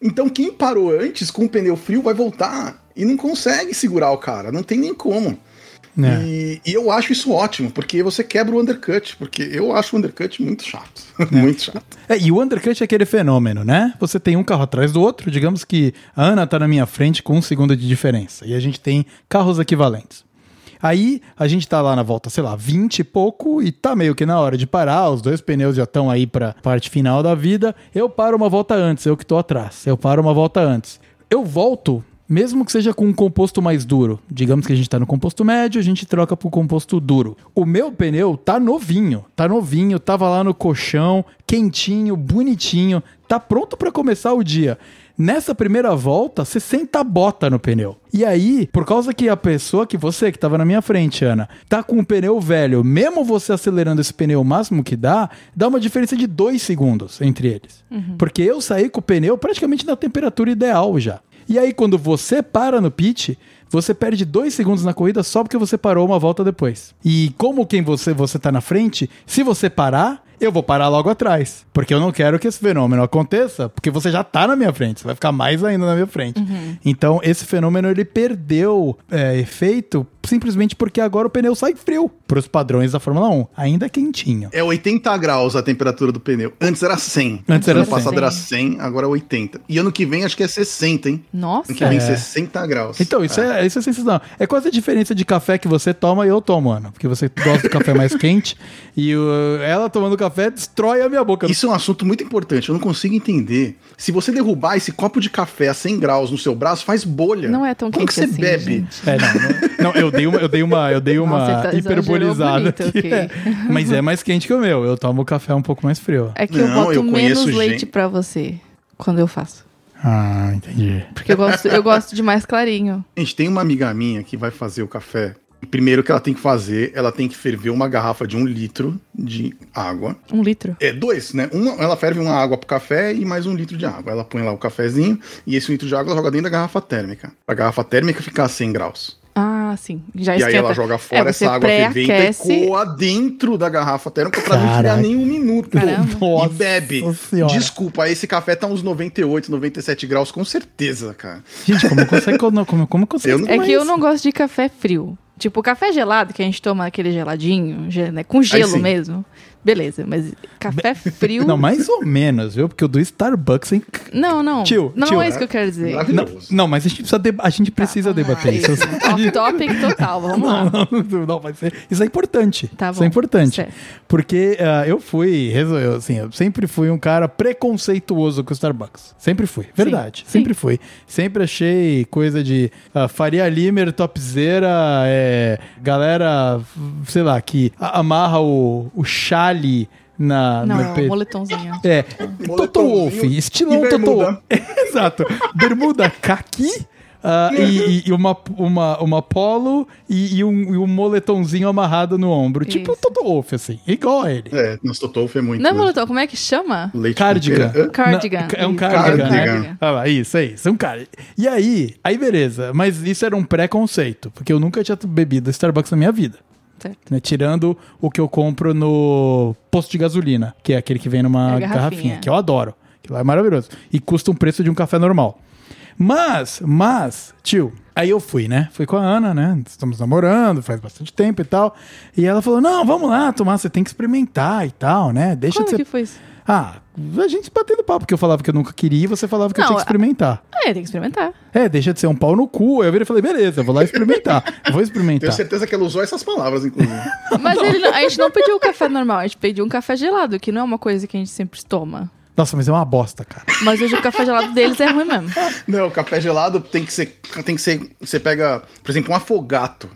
Então quem parou antes com o pneu frio vai voltar e não consegue segurar o cara. Não tem nem como. É. E, e eu acho isso ótimo, porque você quebra o undercut. Porque eu acho o undercut muito chato. muito chato. É, e o undercut é aquele fenômeno, né? Você tem um carro atrás do outro, digamos que a Ana tá na minha frente com um segundo de diferença, e a gente tem carros equivalentes. Aí a gente tá lá na volta, sei lá, 20 e pouco, e tá meio que na hora de parar, os dois pneus já estão aí pra parte final da vida. Eu paro uma volta antes, eu que tô atrás. Eu paro uma volta antes. Eu volto, mesmo que seja com um composto mais duro. Digamos que a gente tá no composto médio, a gente troca pro composto duro. O meu pneu tá novinho, tá novinho, tava lá no colchão, quentinho, bonitinho, tá pronto pra começar o dia. Nessa primeira volta, você senta a bota no pneu. E aí, por causa que a pessoa que você, que tava na minha frente, Ana, tá com o pneu velho, mesmo você acelerando esse pneu o máximo que dá, dá uma diferença de dois segundos entre eles. Porque eu saí com o pneu praticamente na temperatura ideal já. E aí, quando você para no pit, você perde dois segundos na corrida só porque você parou uma volta depois. E como quem você, você tá na frente, se você parar, eu vou parar logo atrás. Porque eu não quero que esse fenômeno aconteça, porque você já tá na minha frente, você vai ficar mais ainda na minha frente. Então, esse fenômeno ele perdeu é, efeito simplesmente porque agora o pneu sai frio pros padrões da Fórmula 1, ainda quentinho. É 80 graus a temperatura do pneu. Antes era 100. Antes era ano 100. passado era 100, agora é 80. E ano que vem acho que é 60, hein? Nossa. Ano que vem É. 60 graus. Então, isso é, isso é sensacional. É quase a diferença de café que você toma e eu tomo, Ana. Porque você gosta do café mais quente e o- ela tomando café destrói a minha boca. Isso é um assunto muito importante. Eu não consigo entender. Se você derrubar esse copo de café a 100 graus no seu braço, faz bolha. Não é tão Como que você assim, bebe? gente. É, não, não, não, eu dei uma, eu dei uma, eu dei uma Nossa, tá- hiperbolizada. bonito, aqui. ok. É, Mas é mais quente que o meu. Eu tomo café um pouco mais frio. É que eu Não, boto eu menos leite gente- pra você quando eu faço. Ah, entendi. Porque eu gosto, eu gosto de mais clarinho. Gente, tem uma amiga minha que vai fazer o café Primeiro que ela tem que fazer, ela tem que ferver uma garrafa de um litro de água. Um litro. É, dois, né? Uma, ela ferve uma água pro café e mais um litro de água. Ela põe lá o cafezinho e esse litro de água ela joga dentro da garrafa térmica. A garrafa térmica ficar a 100 graus. Ah, sim. Já e esquenta. aí ela joga fora É, essa água fervente e pré-aquece. coa dentro da garrafa térmica pra não tirar nem um minuto. Caramba. E bebe. Senhora. Desculpa, esse café tá uns 98, 97 graus, com certeza, cara. Gente, como consegue. Como, como, como consegue Eu não- É que eu não gosto de café frio. Tipo, café gelado, que a gente toma aquele geladinho, ge- né, com gelo mesmo. Beleza, mas café frio. Não, mais ou menos, viu? Porque o do Starbucks é inc- Não, não. Tio, não tio, é isso que eu quero dizer. Não, não, mas a gente precisa, deba- a gente precisa debater isso. Off topic total, vamos lá. Não, não, não, vai ser. Isso é importante. Tá Isso bom, é importante. certo. Porque ah, eu fui, assim, eu sempre fui um cara preconceituoso com o Starbucks. Sempre fui. Verdade. sim. Sempre fui. Sempre achei coisa de ah, Faria Limer, topzera, é, galera, sei lá, que amarra o, o chale na, Não, no é um peito. moletomzinho. É, Toto Wolff, estilão Toto bermuda. Exato. Bermuda caqui ah, e, e- e uma, uma, uma polo e, e um, e um moletomzinho amarrado no ombro. Tipo o Isso. Toto Wolff, assim. Igual a ele. É, nosso Totolfo é muito. Não é moletom, como é que chama? leite Cardigan. Hã? Cardigan. É um Isso. cardigan, né? Cardigan. Ah isso, é isso. É um cara. E aí, aí beleza. Mas isso era um preconceito. Porque eu nunca tinha bebido Starbucks na minha vida. Certo. né? Tirando o que eu compro no posto de gasolina, que é aquele que vem numa É garrafinha. garrafinha. que eu adoro. Que lá é maravilhoso. E custa um preço de um café normal. Mas, mas, tio, aí eu fui, né? Fui com a Ana, né? Estamos namorando faz bastante tempo e tal. E ela falou: não, vamos lá, Tomás, você tem que experimentar e tal, né? Deixa Quando de ser. que foi isso? Ah, a gente batendo papo, porque eu falava que eu nunca queria e você falava que eu Não, tinha que experimentar. Ah, é, tem que experimentar. É, deixa de ser um pau no cu. Aí eu virei e falei, beleza, eu vou lá experimentar. Eu vou experimentar. Tenho certeza que ela usou essas palavras, inclusive. Mas ele não- a gente não pediu o café normal, a gente pediu um café gelado, que não é uma coisa que a gente sempre toma. Nossa, mas é uma bosta, cara. Mas hoje o café gelado deles é ruim mesmo. Não, o café gelado tem que ser. Tem que ser. Você pega, por exemplo, um afogato,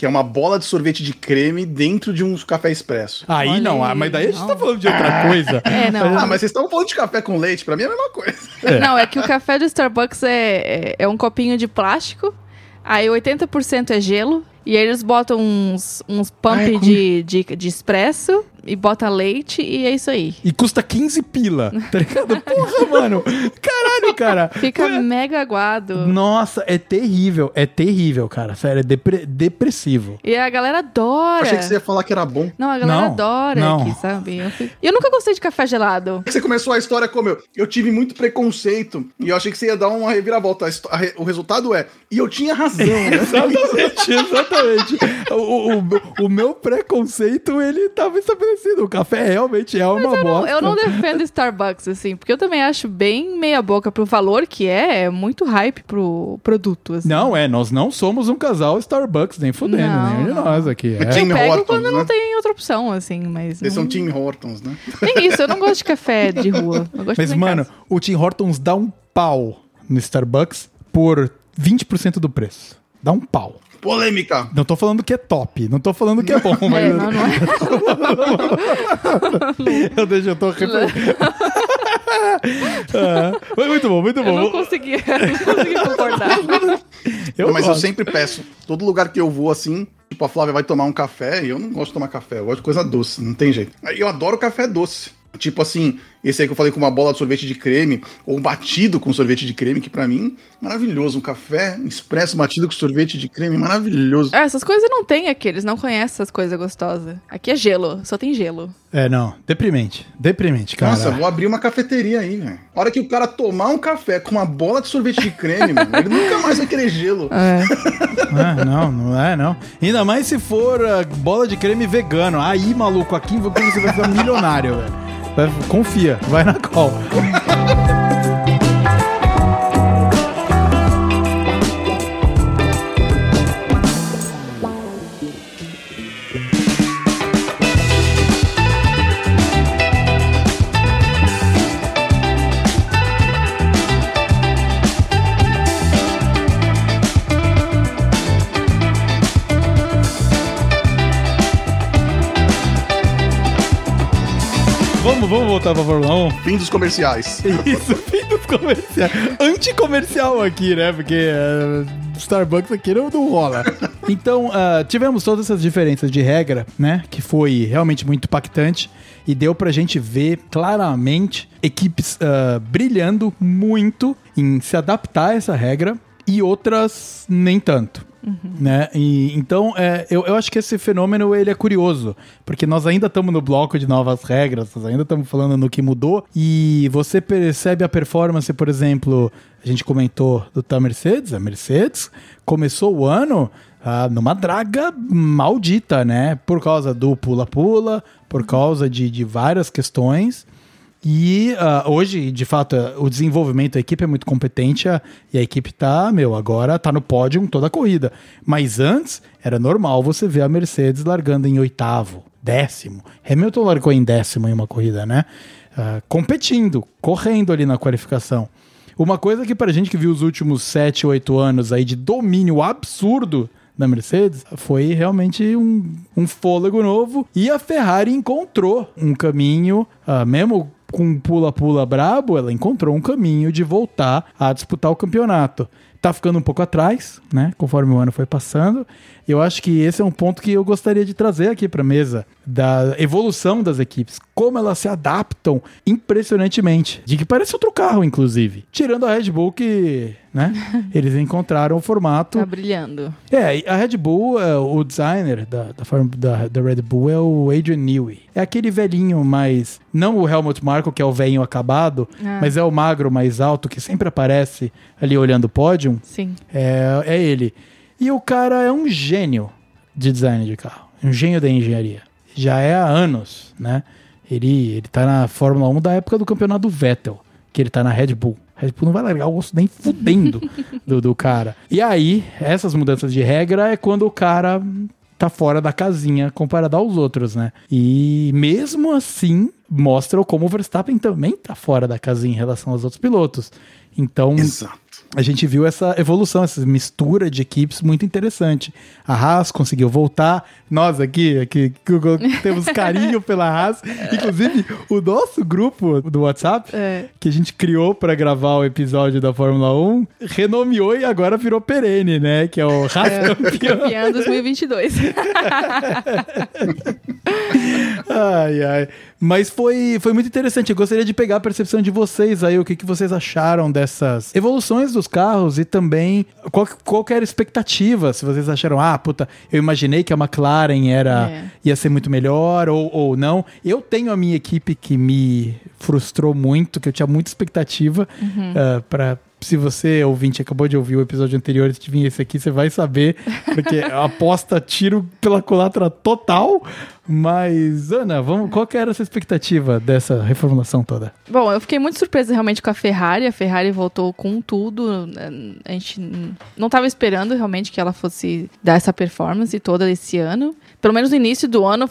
que é uma bola de sorvete de creme dentro de um café expresso. Aí Olha não, aí, ah, mas daí a gente não. tá falando de outra coisa. É, não. Ah, mas vocês estavam falando de café com leite, pra mim é a mesma coisa. Não, é que o café do Starbucks é, é, é um copinho de plástico, aí 80% é gelo, e aí eles botam uns, uns pump Ai, como- de, de, de expresso e bota leite e é isso aí. E custa 15 pila, tá ligado? Porra, mano. Caralho, cara. Fica mega aguado. Nossa, é terrível. É terrível, cara. Sério, é depre- depressivo. E a galera adora. Achei que você ia falar que era bom. Não, a galera Não, adora não. aqui, sabe? Eu, fui- eu nunca gostei de café gelado. Você começou a história como eu. Eu tive muito preconceito e eu achei que você ia dar uma reviravolta. Re- O resultado é. E eu tinha razão, né? Exatamente, exatamente. O, o, o meu preconceito, ele tava estabelecido. O café realmente é uma Eu não, bosta. eu não defendo Starbucks, assim, porque eu também acho bem meia boca pro valor que é, é muito hype pro produto, assim. Não, é, nós não somos um casal Starbucks, nem fudendo, Não, nenhum de não. nós aqui. É. Tim Eu pego Hortons, quando né? não tem outra opção, assim, mas... Vocês não... são Tim Hortons, né? Nem isso, eu não gosto de café de rua. Eu Mas, mano, casa. o Tim Hortons dá um pau no Starbucks por 20% do preço. Dá um pau. Polêmica. Não tô falando que é top, não tô falando que é bom, mas É, não, não é. eu deixo, eu tô. Ah, mas muito bom, muito Eu não bom. consegui, eu não consegui concordar. Eu Não, mas eu gosto. sempre peço. Todo lugar que eu vou assim, tipo, a Flávia vai tomar um café e eu não gosto de tomar café. Eu gosto de coisa doce, não tem jeito. Eu adoro café doce. Tipo assim, esse aí que eu falei com uma bola de sorvete de creme, ou um batido com sorvete de creme, que pra mim, maravilhoso. Um café expresso batido com sorvete de creme, maravilhoso. Ah, essas coisas não tem aqui, eles não conhecem essas coisas gostosas. Aqui é gelo, só tem gelo. É, não, deprimente, deprimente, cara. Nossa, vou abrir uma cafeteria aí, velho. A hora que o cara tomar um café com uma bola de sorvete de creme, mano, ele nunca mais vai querer gelo. É. Ah, não, não é, não. Ainda mais se for ah, bola de creme vegano. Aí, maluco, aqui você vai ficar milionário, velho. Confia, vai na call. Vamos, voltar pra Fórmula 1. Fim dos comerciais. Isso, fim dos comerciais. Anticomercial aqui, né? Porque é, Starbucks aqui não, não rola. Então, uh, tivemos todas essas diferenças de regra, né? Que foi realmente muito impactante e deu pra gente ver claramente equipes uh, brilhando muito em se adaptar a essa regra e outras nem tanto. Uhum. Né? E, então, é, eu, eu acho que esse fenômeno ele é curioso, porque nós ainda estamos no bloco de novas regras, nós ainda estamos falando no que mudou, e você percebe a performance, por exemplo, a gente comentou do da Mercedes, a Mercedes começou o ano ah, numa draga maldita, né? Por causa do pula-pula, por causa de, de várias questões. E uh, hoje, de fato, o desenvolvimento da equipe é muito competente a, e a equipe tá, meu, agora tá no pódio toda a corrida. Mas antes, era normal você ver a Mercedes largando em oitavo, décimo. Hamilton largou em décimo em uma corrida, né? Uh, competindo, correndo ali na qualificação. Uma coisa que pra gente que viu os últimos 7, 8 anos aí de domínio absurdo da Mercedes foi realmente um, um fôlego novo e a Ferrari encontrou um caminho, uh, mesmo com pula-pula brabo, ela encontrou um caminho de voltar a disputar o campeonato. Tá ficando um pouco atrás, né? Conforme o ano foi passando. Eu acho que esse é um ponto que eu gostaria de trazer aqui para mesa da evolução das equipes, como elas se adaptam impressionantemente, de que parece outro carro inclusive, tirando a Red Bull que, né, eles encontraram o formato. Tá brilhando. É, a Red Bull, é, o designer da, da, da, da Red Bull é o Adrian Newey. É aquele velhinho mais, não o Helmut Marko que é o velhinho acabado, ah. mas é o magro mais alto que sempre aparece ali olhando o pódio. Sim. É, é ele. E o cara é um gênio de design de carro, um gênio da engenharia. Já é há anos, né? Ele, ele tá na Fórmula 1 da época do campeonato do Vettel, que ele tá na Red Bull. Red Bull não vai largar o osso nem fudendo do, do cara. E aí, essas mudanças de regra é quando o cara tá fora da casinha comparado aos outros, né? E mesmo assim, mostra como o Verstappen também tá fora da casinha em relação aos outros pilotos. Então, Exato a gente viu essa evolução, essa mistura de equipes muito interessante. A Haas conseguiu voltar. Nós aqui, aqui temos carinho pela Haas. Inclusive, o nosso grupo do WhatsApp, é. que a gente criou para gravar o episódio da Fórmula 1, renomeou e agora virou perene, né? Que é o Haas é, campeão. Campeão 2022. ai, ai. Mas foi, foi muito interessante. Eu gostaria de pegar a percepção de vocês aí, o que, que vocês acharam dessas evoluções dos carros e também qual, qual era a expectativa. Se vocês acharam, ah, puta, eu imaginei que a McLaren era, é. ia ser muito melhor ou, ou não. Eu tenho a minha equipe que me frustrou muito, que eu tinha muita expectativa uhum. uh, para se você, ouvinte, acabou de ouvir o episódio anterior e vir esse aqui, você vai saber, porque aposta tiro pela culatra total. Mas, Ana, vamos, qual que era essa expectativa dessa reformulação toda? Bom, eu fiquei muito surpresa realmente com a Ferrari. A Ferrari voltou com tudo. A gente não estava esperando realmente que ela fosse dar essa performance toda esse ano pelo menos no início do ano,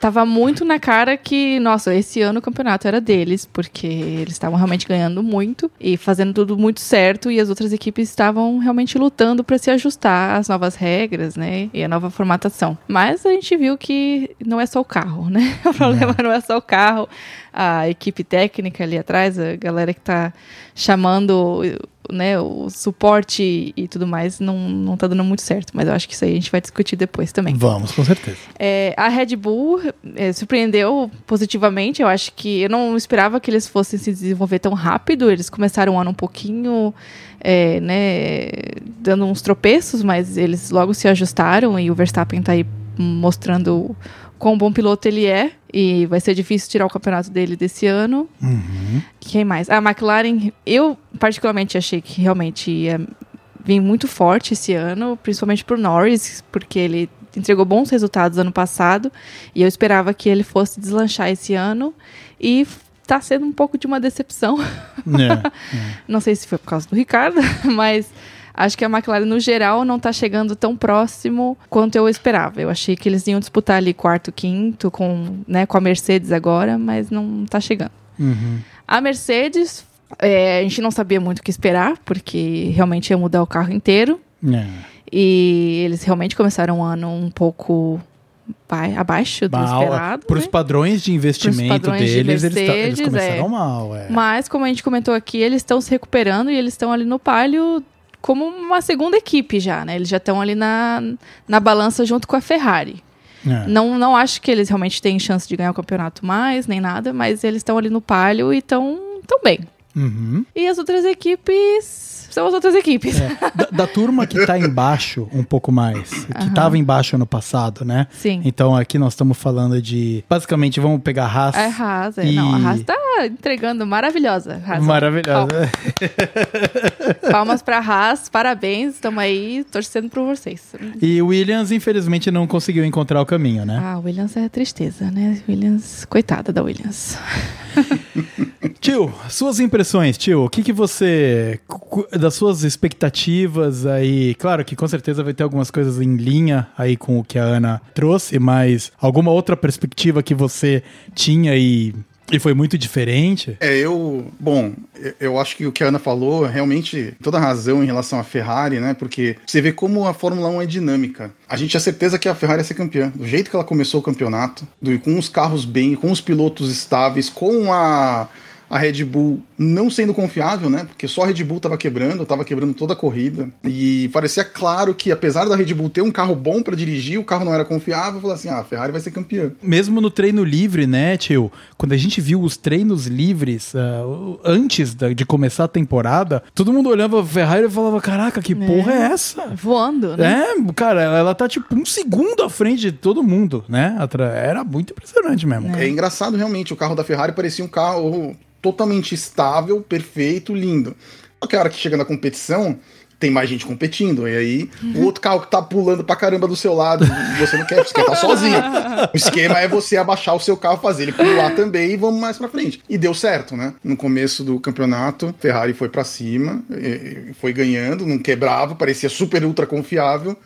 tava muito na cara que, nossa, esse ano o campeonato era deles, porque eles estavam realmente ganhando muito e fazendo tudo muito certo, e as outras equipes estavam realmente lutando para se ajustar às novas regras, né? E a nova formatação. Mas a gente viu que não é só o carro, né? O problema não, não é só o carro, a equipe técnica ali atrás, a galera que tá chamando né, o suporte e tudo mais não, não tá dando muito certo. Mas eu acho que isso aí a gente vai discutir depois também. Vamos, com certeza. É, a Red Bull é, surpreendeu positivamente. Eu acho que eu não esperava que eles fossem se desenvolver tão rápido. Eles começaram o ano um pouquinho. É, né, dando uns tropeços, mas eles logo se ajustaram e o Verstappen tá aí mostrando quão bom piloto ele é. E vai ser difícil tirar o campeonato dele desse ano. Uhum. Quem mais? A McLaren, eu particularmente achei que realmente ia vir muito forte esse ano, principalmente pro Norris, porque ele entregou bons resultados ano passado. E eu esperava que ele fosse deslanchar esse ano. E tá sendo um pouco de uma decepção. É, é. Não sei se foi por causa do Ricardo, mas acho que a McLaren, no geral, não está chegando tão próximo quanto eu esperava. Eu achei que eles iam disputar ali quarto, quinto com, né, com a Mercedes agora, mas não está chegando. Uhum. A Mercedes, é, a gente não sabia muito o que esperar, porque realmente ia mudar o carro inteiro. É. E eles realmente começaram um ano um pouco vai, abaixo do mal, esperado. Para os né? padrões de investimento padrões deles, de Mercedes, eles, eles, começaram é. mal. É. Mas, como a gente comentou aqui, eles estão se recuperando e eles estão ali no palio como uma segunda equipe já, né? Eles já estão ali na, na balança junto com a Ferrari. É. Não, não acho que eles realmente têm chance de ganhar o campeonato mais, nem nada, mas eles estão ali no palio e estão tão bem. Uhum. E as outras equipes são as outras equipes. É. Da, da turma que tá embaixo um pouco mais, que Aham. tava embaixo ano passado, né? Sim. Então aqui nós estamos falando de. Basicamente, vamos pegar a Haas. É Haas, é. E- Não, a Haas tá entregando maravilhosa. Haas. Maravilhosa. Palmas pra Haas, parabéns, estamos aí torcendo por vocês. E o Williams, infelizmente, não conseguiu encontrar o caminho, né? Ah, Williams é tristeza, né? Williams, coitada da Williams. Tio, suas impressões, tio. O que, que você. Das suas expectativas aí. Claro que com certeza vai ter algumas coisas em linha aí com o que a Ana trouxe, mas alguma outra perspectiva que você tinha e, e foi muito diferente? É, eu. Bom, eu- eu acho que o que a Ana falou realmente toda razão em relação à Ferrari, né? Porque você vê como a Fórmula 1 é dinâmica. A gente tinha certeza que a Ferrari ia ser campeã. Do jeito que ela começou o campeonato, do- com os carros bem, com os pilotos estáveis, com a. A Red Bull não sendo confiável, né? Porque só a Red Bull tava quebrando, tava quebrando toda a corrida. E parecia claro que, apesar da Red Bull ter um carro bom pra dirigir, o carro não era confiável. Falou assim: ah, a Ferrari vai ser campeã. Mesmo no treino livre, né, tio? Quando a gente viu os treinos livres ah, antes da- de começar a temporada, todo mundo olhava a Ferrari e falava: Caraca, que porra é essa? Voando, né? É, cara, ela tá tipo um segundo à frente de todo mundo, né? Era muito impressionante mesmo. É engraçado realmente, o carro da Ferrari parecia um carro totalmente estável, perfeito, lindo. Só que a hora que chega na competição, tem mais gente competindo. E aí, o outro carro que tá pulando pra caramba do seu lado, você não quer, você quer estar sozinho. O esquema é você abaixar o seu carro, fazer ele pular também e vamos mais pra frente. E deu certo, né? No começo do campeonato, Ferrari foi pra cima, foi ganhando, não quebrava, parecia super ultra confiável.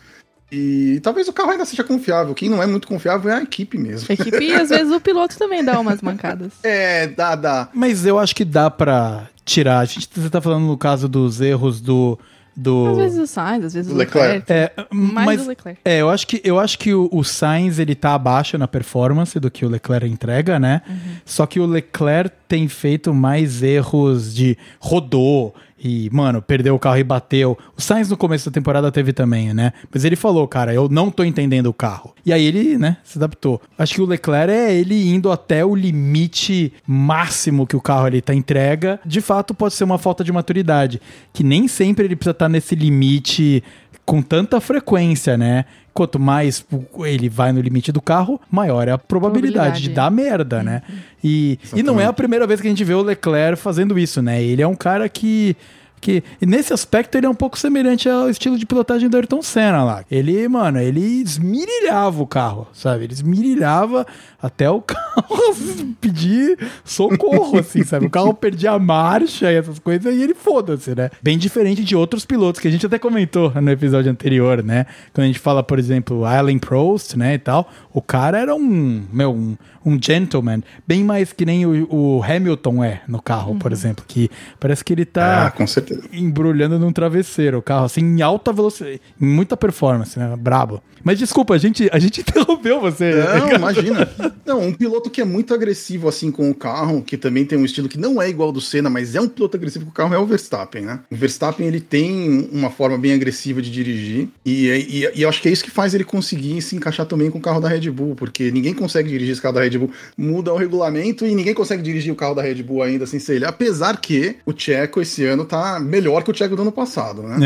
E talvez o carro ainda seja confiável. Quem não é muito confiável é a equipe mesmo. A equipe e às vezes o piloto também dá umas mancadas. É, dá, dá. Mas eu acho que dá pra tirar. A gente você tá falando no caso dos erros do. do... Às vezes o Sainz, às vezes o Leclerc. Leclerc. É, Mais mas o Leclerc. é, eu acho que eu acho que o, o Sainz ele tá abaixo na performance do que o Leclerc entrega, né? Só que o Leclerc tem feito mais erros de rodou e, mano, perdeu o carro e bateu. O Sainz no começo da temporada teve também, né? Mas ele falou, cara, eu não tô entendendo o carro. E aí ele, né, se adaptou. Acho que o Leclerc é ele indo até o limite máximo que o carro ali tá entrega. De fato, pode ser uma falta de maturidade, que nem sempre ele precisa estar nesse limite com tanta frequência, né? Quanto mais ele vai no limite do carro, maior é a probabilidade, de dar merda, né? E, e não é a primeira vez que a gente vê o Leclerc fazendo isso, né? Ele é um cara que. Que e nesse aspecto ele é um pouco semelhante ao estilo de pilotagem do Ayrton Senna lá. Ele, mano, ele esmirilhava o carro, sabe? Ele esmirilhava até o carro pedir socorro, assim, sabe? O carro perdia a marcha e essas coisas e ele foda-se, né? Bem diferente de outros pilotos que a gente até comentou no episódio anterior, né? Quando a gente fala, por exemplo, Alan Prost, né, e tal, o cara era um, meu, um, um gentleman, bem mais que nem o, o Hamilton é no carro, por exemplo, que parece que ele tá Ah, com certeza. Embrulhando num travesseiro o carro, assim, em alta velocidade, em muita performance, né? Brabo. Mas desculpa, a gente, a gente interrompeu você. Não, imagina. Não, um piloto que é muito agressivo assim com o carro, que também tem um estilo que não é igual ao do Senna, mas é um piloto agressivo com o carro, é o Verstappen, né? O Verstappen, ele tem uma forma bem agressiva de dirigir, e, e, e eu acho que é isso que faz ele conseguir se encaixar também com o carro da Red Bull, porque ninguém consegue dirigir esse carro da Red Bull, muda o regulamento e ninguém consegue dirigir o carro da Red Bull ainda sem ser ele, apesar que o Checo esse ano tá melhor que o Checo do ano passado, né?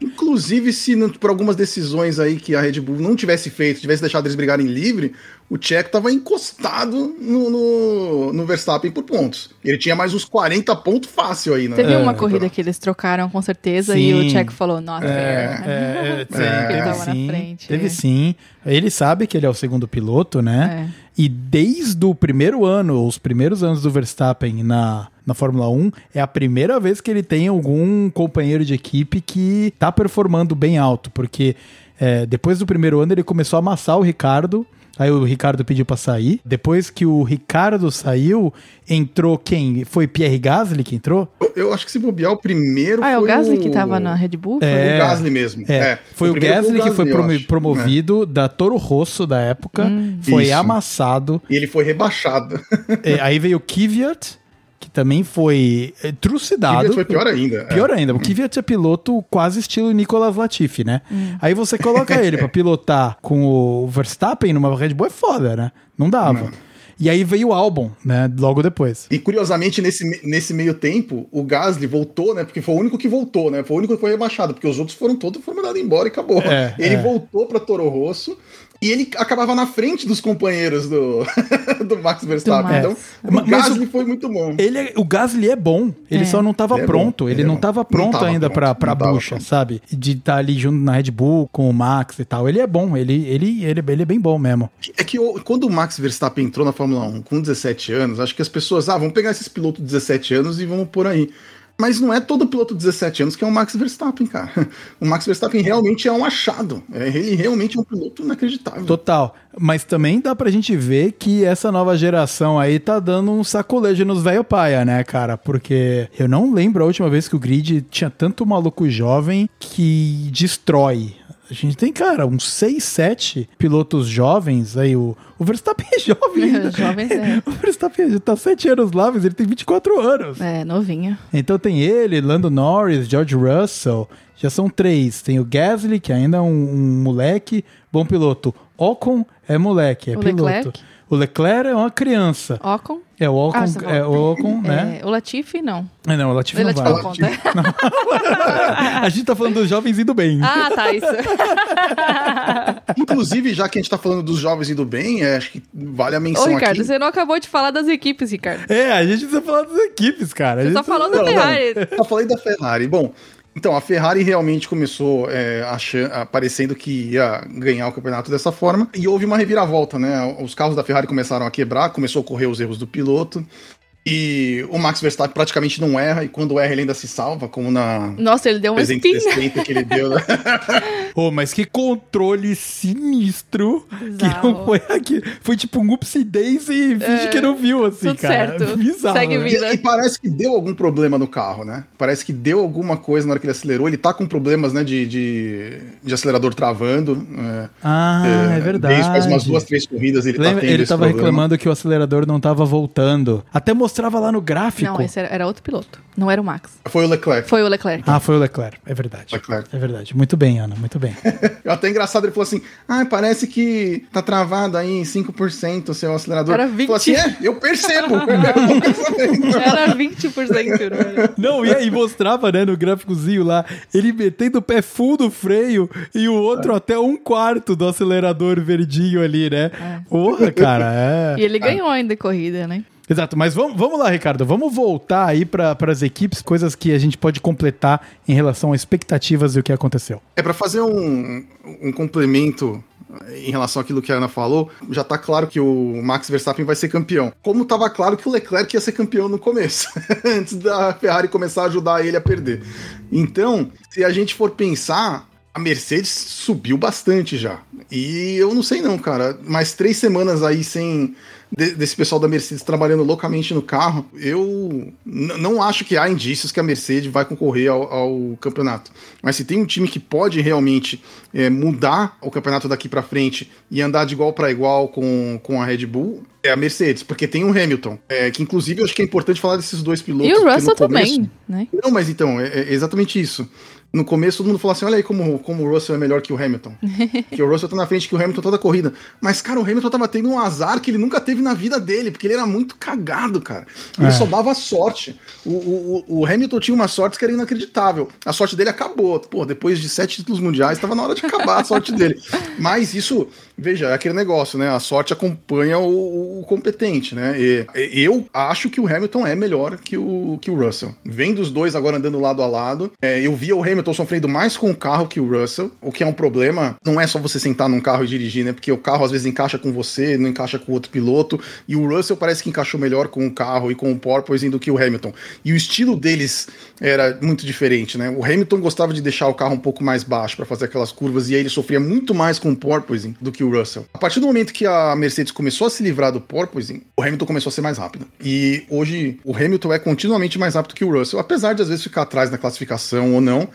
É. Inclusive, se não- por algumas decisões aí que a Red Bull não tivesse feito, tivesse deixado eles brigarem livre, o Checo tava encostado no, no, no Verstappen por pontos. Ele tinha mais uns 40 pontos fácil aí, né? Teve uma É, corrida que eles trocaram com certeza Sim. e o Checo falou, nossa, É, é, é, é, sim, É. teve Tava na sim, frente, teve é. sim. Ele sabe que ele é o segundo piloto, né? É. E desde o primeiro ano, os primeiros anos do Verstappen na, na Fórmula 1, é a primeira vez que ele tem algum companheiro de equipe que tá performando bem alto, porque é, depois do primeiro ano ele começou a amassar o Ricardo. Aí o Ricardo pediu pra sair. Depois que o Ricardo saiu, entrou quem? Foi Pierre Gasly que entrou? Eu, eu acho que se bobear, o primeiro Ah, é o foi Gasly que tava na Red Bull? Foi É. o Gasly mesmo. É, foi o primeiro Gasly que foi promo- acho. promovido da Toro Rosso da época, foi Isso. amassado. É. E ele foi rebaixado. É, aí veio o Kvyat, que também foi é, trucidado. foi pior ainda. Pior é. ainda, o Kvyat é piloto quase estilo Nicolas Latifi, né? Hum. Aí você coloca ele para pilotar com o Verstappen numa Red Bull é foda, né? Não dava. Não. E aí veio o álbum, né? Logo depois. E curiosamente, nesse, nesse meio tempo, o Gasly voltou, né? Porque foi o único que voltou, né? Foi o único que foi rebaixado, porque os outros foram todos foram mandados embora e acabou. É, Ele é. voltou para Toro Rosso e ele acabava na frente dos companheiros do, do Max Verstappen. Do. Então, o Gasly foi muito bom. Ele, é, o Gasly é bom, ele é. só não estava é pronto. Ele, ele é não estava pronto não ainda para pra, pra bucha, pronto. sabe? De estar tá ali junto na Red Bull com o Max e tal. Ele é bom, ele, ele, ele, ele é bem bom mesmo. É que quando o Max Verstappen entrou na Fórmula 1 com 17 anos, acho que as pessoas, ah, vamos pegar esses pilotos de 17 anos e vamos por aí. Mas não é todo piloto de 17 anos que é o Max Verstappen, cara. O Max Verstappen realmente é um achado. É, ele realmente é um piloto inacreditável. Total. Mas também dá pra gente ver que essa nova geração aí tá dando um sacolejo nos velho paia, né, cara? Porque eu não lembro a última vez que o grid tinha tanto maluco jovem que destrói a gente tem, cara, uns 6, 7 pilotos jovens aí. O, o Verstappen é jovem. É, jovens, é. O Verstappen tá 7 anos lá, mas ele tem 24 anos. É, novinho. Então tem ele, Lando Norris, George Russell. Já são três. Tem o Gasly, que ainda é um, um moleque, bom piloto. Ocon é moleque, é o piloto. Leclerc. O Leclerc é uma criança. Ocon? É o Ocon, ah, é, o Ocon né? É, o Latifi, não. É, não, o Latifi o não Latifi vai. Conta. a gente tá falando dos jovens indo bem. Ah, tá, isso. Inclusive, já que a gente tá falando dos jovens indo bem, é, acho que vale a menção Ô, Ricardo, aqui. você não acabou de falar das equipes, Ricardo. É, a gente precisa falar das equipes, cara. Você só falou da Ferrari. Eu falei da Ferrari. Bom, então, a Ferrari realmente começou é, achando, aparecendo que ia ganhar o campeonato dessa forma, e houve uma reviravolta, né? Os carros da Ferrari começaram a quebrar, começou a ocorrer os erros do piloto, e o Max Verstappen praticamente não erra, e quando erra ele ainda se salva, como na. Nossa, ele deu uma espinha. que ele deu. Né? oh, mas que controle sinistro Bizarro. que não foi aqui. Foi tipo um daisy e finge é, que não viu, assim, tudo cara. Certo. Bizarro. Segue vida. E, e, parece que deu algum problema no carro, né? Parece que deu alguma coisa na hora que ele acelerou. Ele tá com problemas, né, de, de, de acelerador travando. É, ah, é, é, verdade. Desde faz umas duas, três corridas ele tá Lembra, tá tendo Ele tava reclamando que o acelerador não tava voltando. Até mostrou mostrava lá no gráfico. Não, esse era, era, outro piloto. Não era o Max. Foi o Leclerc. Foi o Leclerc. Ah, foi o Leclerc. É verdade. Leclerc. É verdade. Muito bem, Ana. Muito bem. Eu até engraçado, ele falou assim: ah, parece que tá travado aí em 5% o seu acelerador. Era 20%. Falou assim: é, eu percebo. era 20%. Não, não e aí mostrava, né, no gráficozinho lá, ele metendo o pé full do freio e o outro é. até um quarto do acelerador verdinho ali, né? É. Porra, cara. É. E ele ganhou ainda a corrida, né? Exato, mas vamos, vamos lá, Ricardo. Vamos voltar aí para as equipes, coisas que a gente pode completar em relação a expectativas e o que aconteceu. É para fazer um, um complemento em relação àquilo que a Ana falou, já tá claro que o Max Verstappen vai ser campeão. Como tava claro que o Leclerc ia ser campeão no começo, antes da Ferrari começar a ajudar ele a perder. Então, se a gente for pensar, a Mercedes subiu bastante já. E eu não sei não, cara. Mais três semanas aí sem de, desse pessoal da Mercedes trabalhando loucamente no carro, eu não acho que há indícios que a Mercedes vai concorrer ao, ao campeonato. Mas se tem um time que pode realmente é, mudar o campeonato daqui para frente e andar de igual para igual com, com a Red Bull, é a Mercedes, porque tem o Hamilton, é, que inclusive eu acho que é importante falar desses dois pilotos. E o Russell começo... também, né? Não, mas então, é, é exatamente isso no começo todo mundo falou assim: olha aí como, como o Russell é melhor que o Hamilton. que o Russell tá na frente que o Hamilton toda a corrida. Mas, cara, o Hamilton tava tendo um azar que ele nunca teve na vida dele, porque ele era muito cagado, cara. Ele é. só dava sorte. O, o, o, Hamilton tinha uma sorte que era inacreditável. A sorte dele acabou. Pô, depois de sete títulos mundiais, tava na hora de acabar a sorte dele. Mas isso, veja, é aquele negócio, né? A sorte acompanha o, o competente, né? E, eu acho que o Hamilton é melhor que o, que o Russell. Vendo os dois agora andando lado a lado, é, eu via o Hamilton sofrendo mais com o carro que o Russell, o que é um problema. Não é só você sentar num carro e dirigir, né? Porque o carro às vezes encaixa com você, não encaixa com outro piloto. E o Russell parece que encaixou melhor com o carro e com o porpoising do que o Hamilton. E o estilo deles era muito diferente, né? O Hamilton gostava de deixar o carro um pouco mais baixo para fazer aquelas curvas e aí ele sofria muito mais com o porpoising do que o Russell. A partir do momento que a Mercedes começou a se livrar do porpoising, o Hamilton começou a ser mais rápido. E hoje o Hamilton é continuamente mais rápido que o Russell, apesar de às vezes ficar atrás na classificação ou não.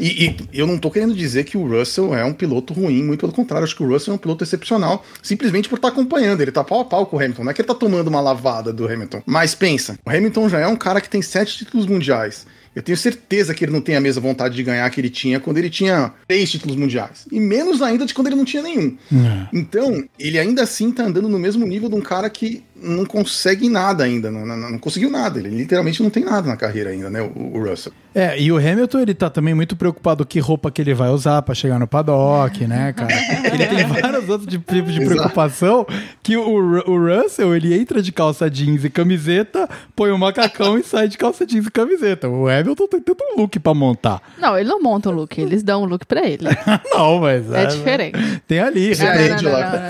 E, e, eu não tô querendo dizer que o Russell é um piloto ruim, muito pelo contrário, acho que o Russell é um piloto excepcional, simplesmente por estar tá acompanhando. Ele tá pau a pau com o Hamilton, não é que ele tá tomando uma lavada do Hamilton. Mas pensa, o Hamilton já é um cara que tem sete títulos mundiais. Eu tenho certeza que ele não tem a mesma vontade de ganhar que ele tinha quando ele tinha três títulos mundiais. E menos ainda de quando ele não tinha nenhum. É. Então, ele ainda assim tá andando no mesmo nível de um cara que não consegue nada ainda, não, não, não, conseguiu nada. Ele literalmente não tem nada na carreira ainda, né, o, o, Russell. É, e o Hamilton, ele tá também muito preocupado com que roupa que ele vai usar para chegar no paddock, né, cara? ele tem vários outros tipos de preocupação que o, o Russell, ele entra de calça jeans e camiseta, põe um macacão e sai de calça jeans e camiseta. O Hamilton tem tanto um look para montar. Não, ele não monta o look, eles dão o um look para ele. não, mas... É, é diferente. Tem ali. Tem a Angela.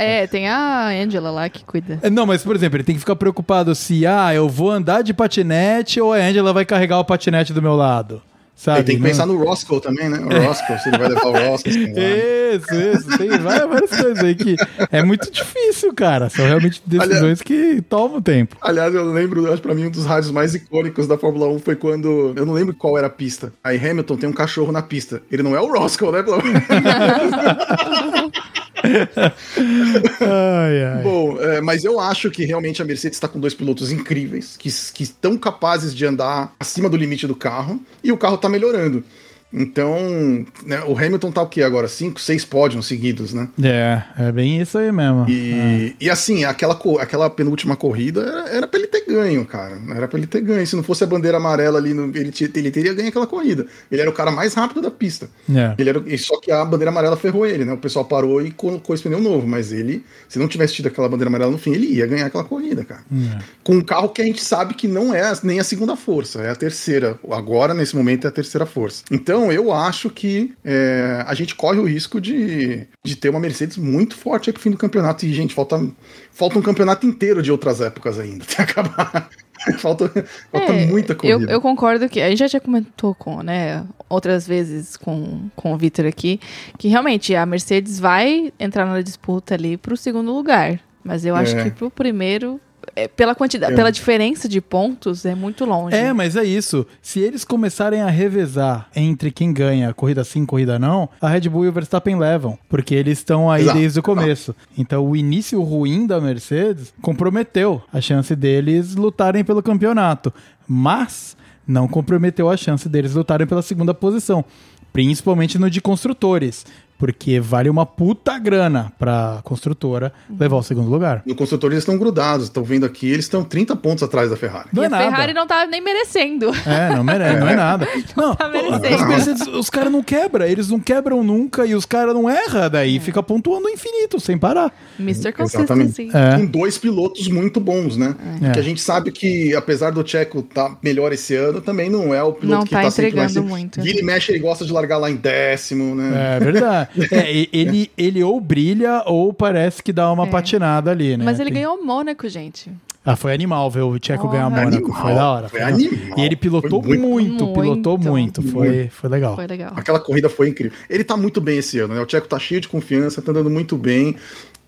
É, tem a Angela lá lá que cuida. É, não, mas por exemplo, ele tem que ficar preocupado se, ah, eu vou andar de patinete ou a Angela vai carregar o patinete do meu lado. Sabe, ele tem que pensar no Roscoe também, né? O Roscoe, se ele vai levar o Roscoe. isso, isso. Tem várias coisas aí que é muito difícil, cara. São realmente decisões Aliás, que tomam tempo. Aliás, eu lembro, acho pra mim, um dos rádios mais icônicos da Fórmula 1 foi quando. Eu não lembro qual era a pista. Aí Hamilton tem um cachorro na pista. Ele não é o Roscoe, né? ai, ai. Bom, é, mas eu acho que realmente a Mercedes está com dois pilotos incríveis, que, que estão capazes de andar acima do limite do carro, e o carro está melhorando. Então, né, o Hamilton tá o quê agora? Cinco, seis pódios seguidos, né? É, é bem isso aí mesmo. E, é. e assim, aquela, aquela penúltima corrida era, era pra ele ter ganho, cara. Era pra ele ter ganho. Se não fosse a bandeira amarela ali, no, ele, ele teria ganho aquela corrida. Ele era o cara mais rápido da pista. É. Ele era, só que a bandeira amarela ferrou ele, né? O pessoal parou e colocou esse pneu novo. Mas ele, se não tivesse tido aquela bandeira amarela no fim, ele ia ganhar aquela corrida, cara. É. Com um carro que a gente sabe que não é nem a segunda força, é a terceira. Agora, nesse momento, é a terceira força. Então, eu acho que é, a gente corre o risco de, de ter uma Mercedes muito forte aí pro fim do campeonato. E, gente, falta, falta um campeonato inteiro de outras épocas ainda até acabar. falta falta é, muita corrida. Eu, eu, concordo que a gente já, já comentou com, né, outras vezes com, com o Victor aqui, que realmente a Mercedes vai entrar na disputa ali pro segundo lugar. Mas eu acho é. que pro primeiro é, pela quantidade, é. pela diferença de pontos, é muito longe. É, mas é isso. Se eles começarem a revezar entre quem ganha corrida sim, corrida não, a Red Bull e o Verstappen levam, porque eles estão aí Exato. desde o começo. Então, o início ruim da Mercedes comprometeu a chance deles lutarem pelo campeonato, mas não comprometeu a chance deles lutarem pela segunda posição principalmente no de construtores porque vale uma puta grana pra construtora levar o segundo lugar. No construtor eles estão grudados, estão vendo aqui, eles estão 30 pontos atrás da Ferrari. Não e é a nada. Ferrari não tá nem merecendo. É, não merece, não é nada. Não, não tá merecendo. Os, os caras não quebram, eles não quebram nunca e os caras não erram, daí é. fica pontuando infinito, sem parar. Mr. Consistency. É. Com dois pilotos muito bons, né? É. Porque a gente sabe que, apesar do Checo tá melhor esse ano, também não é o piloto não que tá, tá entregando muito. Vira e mexe, ele gosta de largar lá em décimo, né? É verdade. É, ele, ele ou brilha ou parece que dá uma é. patinada ali, né? Mas ele Tem... ganhou Mônaco, gente. Ah, foi animal ver o Tcheco oh, ganhar Mônaco. Animal, foi da hora. Foi, foi animal. E ele pilotou muito, muito, muito, pilotou muito. Foi, foi legal. Foi legal. Aquela corrida foi incrível. Ele tá muito bem esse ano, né? O Tcheco tá cheio de confiança, tá andando muito bem.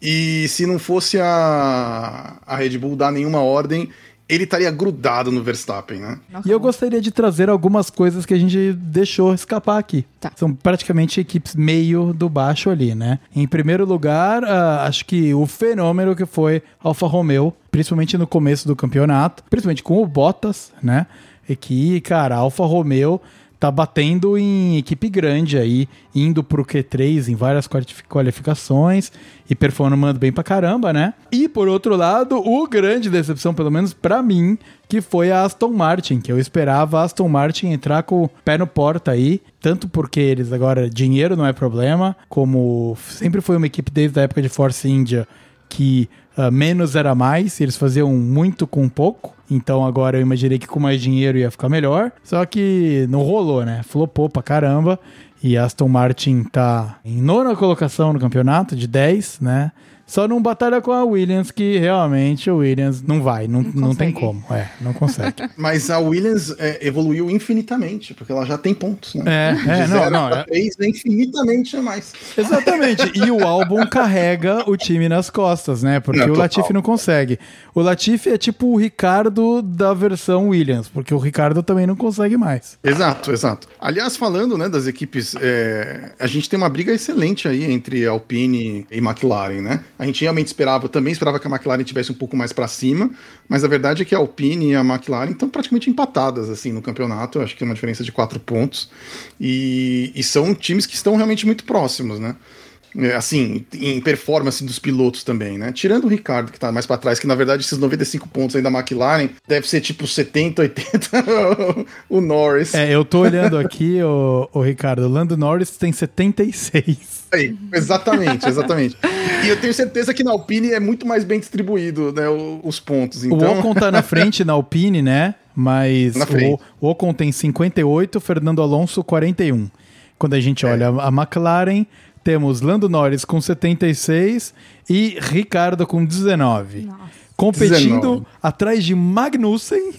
E se não fosse a, a Red Bull dar nenhuma ordem, ele estaria grudado no Verstappen, né? E eu gostaria de trazer algumas coisas que a gente deixou escapar aqui. Tá. São praticamente equipes meio do baixo ali, né? Em primeiro lugar, uh, acho que o fenômeno que foi Alfa Romeo, principalmente no começo do campeonato, principalmente com o Bottas, né? E que, cara, Alfa Romeo tá batendo em equipe grande aí, indo pro Q3 em várias qualificações e performando bem pra caramba, né? E por outro lado, o grande decepção, pelo menos para mim, que foi a Aston Martin, que eu esperava a Aston Martin entrar com o pé no porta aí, tanto porque eles agora dinheiro não é problema, como sempre foi uma equipe desde a época de Force India que uh, menos era mais, eles faziam muito com pouco. Então agora eu imaginei que com mais dinheiro ia ficar melhor. Só que não rolou, né? Flopou pra caramba. E Aston Martin tá em nona colocação no campeonato, de 10, né? Só não batalha com a Williams, que realmente o Williams não vai, não, não, não tem como. É, não consegue. Mas a Williams é, evoluiu infinitamente, porque ela já tem pontos, né? É, é não, não. É... Três, é infinitamente a mais. Exatamente. E o álbum carrega o time nas costas, né? Porque não, o Latifi não consegue. O Latifi é tipo o Ricardo da versão Williams, porque o Ricardo também não consegue mais. Exato, exato. Aliás, falando né, das equipes, é, a gente tem uma briga excelente aí entre Alpine e McLaren, né? A gente realmente esperava, também esperava que a McLaren tivesse um pouco mais para cima, mas a verdade é que a Alpine e a McLaren estão praticamente empatadas assim no campeonato. acho que é uma diferença de quatro pontos. E, e são times que estão realmente muito próximos, né? É, assim, em performance dos pilotos também, né? Tirando o Ricardo, que tá mais para trás, que na verdade esses 95 pontos aí da McLaren deve ser tipo 70, 80 o Norris. É, eu tô olhando aqui, o, o Ricardo, o Lando Norris tem 76. Aí, exatamente, exatamente. e eu tenho certeza que na Alpine é muito mais bem distribuído, né, os pontos. Então... O Ocon tá na frente na Alpine, né? Mas o, o Ocon tem 58, Fernando Alonso 41. Quando a gente é. olha a McLaren, temos Lando Norris com 76 e Ricardo com 19. Nossa. Competindo 19. atrás de Magnussen,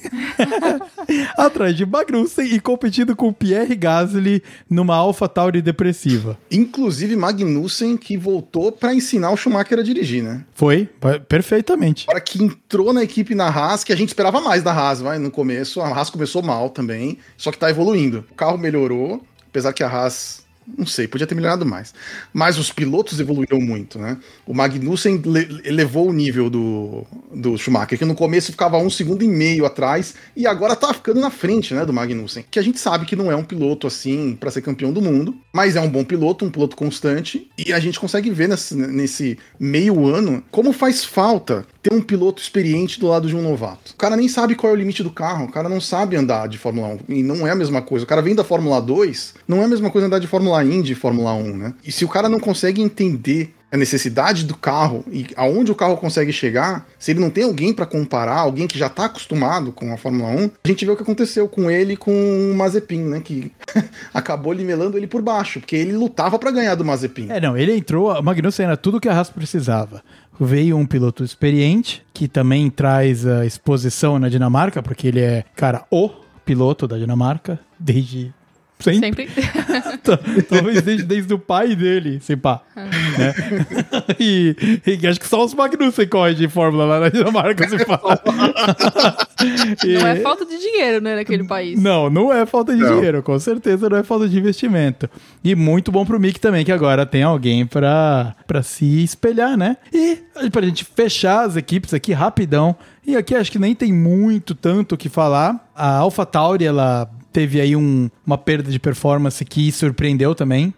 atrás de Magnussen e competindo com Pierre Gasly numa Alpha Tauri depressiva. Inclusive Magnussen que voltou para ensinar o Schumacher a dirigir, né? Foi, perfeitamente. Para que entrou na equipe na Haas, que a gente esperava mais da Haas, vai, no começo. A Haas começou mal também, só que tá evoluindo. O carro melhorou, apesar que a Haas não sei, podia ter melhorado mais. Mas os pilotos evoluíram muito, né? O Magnussen elevou o nível do, do Schumacher, que no começo ficava um segundo e meio atrás, e agora tá ficando na frente, né, do Magnussen. Que a gente sabe que não é um piloto assim para ser campeão do mundo, mas é um bom piloto, um piloto constante, e a gente consegue ver nesse, nesse meio ano como faz falta ter um piloto experiente do lado de um novato. O cara nem sabe qual é o limite do carro, o cara não sabe andar de Fórmula 1. E não é a mesma coisa. O cara vem da Fórmula 2, não é a mesma coisa andar de Fórmula Indy e Fórmula 1, né? E se o cara não consegue entender a necessidade do carro e aonde o carro consegue chegar, se ele não tem alguém para comparar, alguém que já está acostumado com a Fórmula 1, a gente vê o que aconteceu com ele com o Mazepin, né, que acabou limelando ele por baixo, porque ele lutava para ganhar do Mazepin. É, não, ele entrou, o Magnussen era tudo que a Haas precisava. Veio um piloto experiente, que também traz a exposição na Dinamarca, porque ele é, cara, o piloto da Dinamarca, desde Sempre. Sempre. Talvez desde, desde o pai dele, sem pá. Ah. Né? e, e, acho que só os Magnussen correm de Fórmula lá na Dinamarca, sem pá. e... Não é falta de dinheiro, né, naquele país. Não, não é falta de não. dinheiro, com certeza não é falta de investimento. E muito bom pro Mick também, que agora tem alguém pra, pra se espelhar, né? E pra gente fechar as equipes aqui rapidão, e aqui acho que nem tem muito tanto o que falar. A AlphaTauri, ela teve aí um, uma perda de performance que surpreendeu também,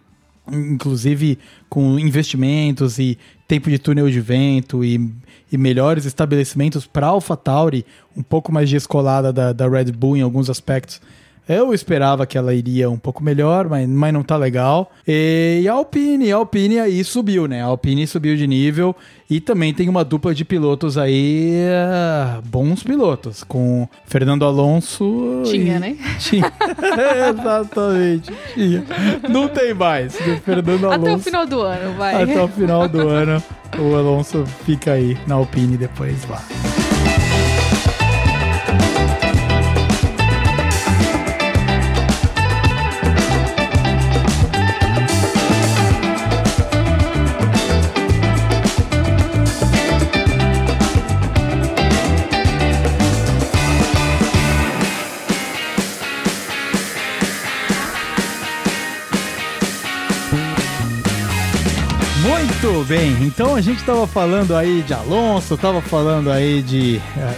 inclusive com investimentos e tempo de túnel de vento e, e melhores estabelecimentos para a AlphaTauri, um pouco mais descolada da, da Red Bull em alguns aspectos eu esperava que ela iria um pouco melhor, mas, mas não tá legal. E a Alpine, a Alpine aí subiu, né? A Alpine subiu de nível e também tem uma dupla de pilotos aí, uh, bons pilotos, com Fernando Alonso. Tinha, e... né? Tinha. Exatamente, tinha. Não tem mais. Fernando Alonso. Até o final do ano, vai. Até o final do ano, o Alonso fica aí na Alpine depois lá. Bem, então a gente estava falando aí de Alonso, estava falando aí de é,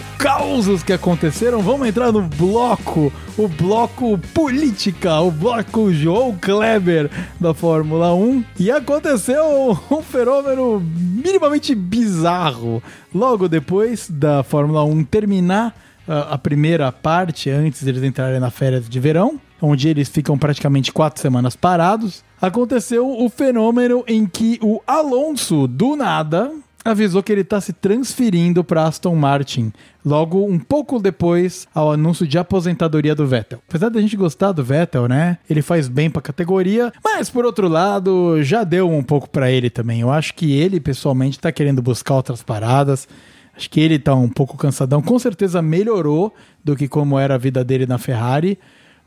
que aconteceram. Vamos entrar no bloco, o bloco política, o bloco João Kleber da Fórmula 1. E aconteceu um fenômeno minimamente bizarro. Logo depois da Fórmula 1 terminar a, a primeira parte, antes de eles entrarem na férias de verão, onde eles ficam praticamente quatro semanas parados, aconteceu o fenômeno em que o Alonso, do nada, avisou que ele está se transferindo para Aston Martin, logo um pouco depois ao anúncio de aposentadoria do Vettel. Apesar da gente gostar do Vettel, né? Ele faz bem para a categoria, mas por outro lado, já deu um pouco para ele também. Eu acho que ele pessoalmente está querendo buscar outras paradas. Acho que ele tá um pouco cansadão. Com certeza melhorou do que como era a vida dele na Ferrari,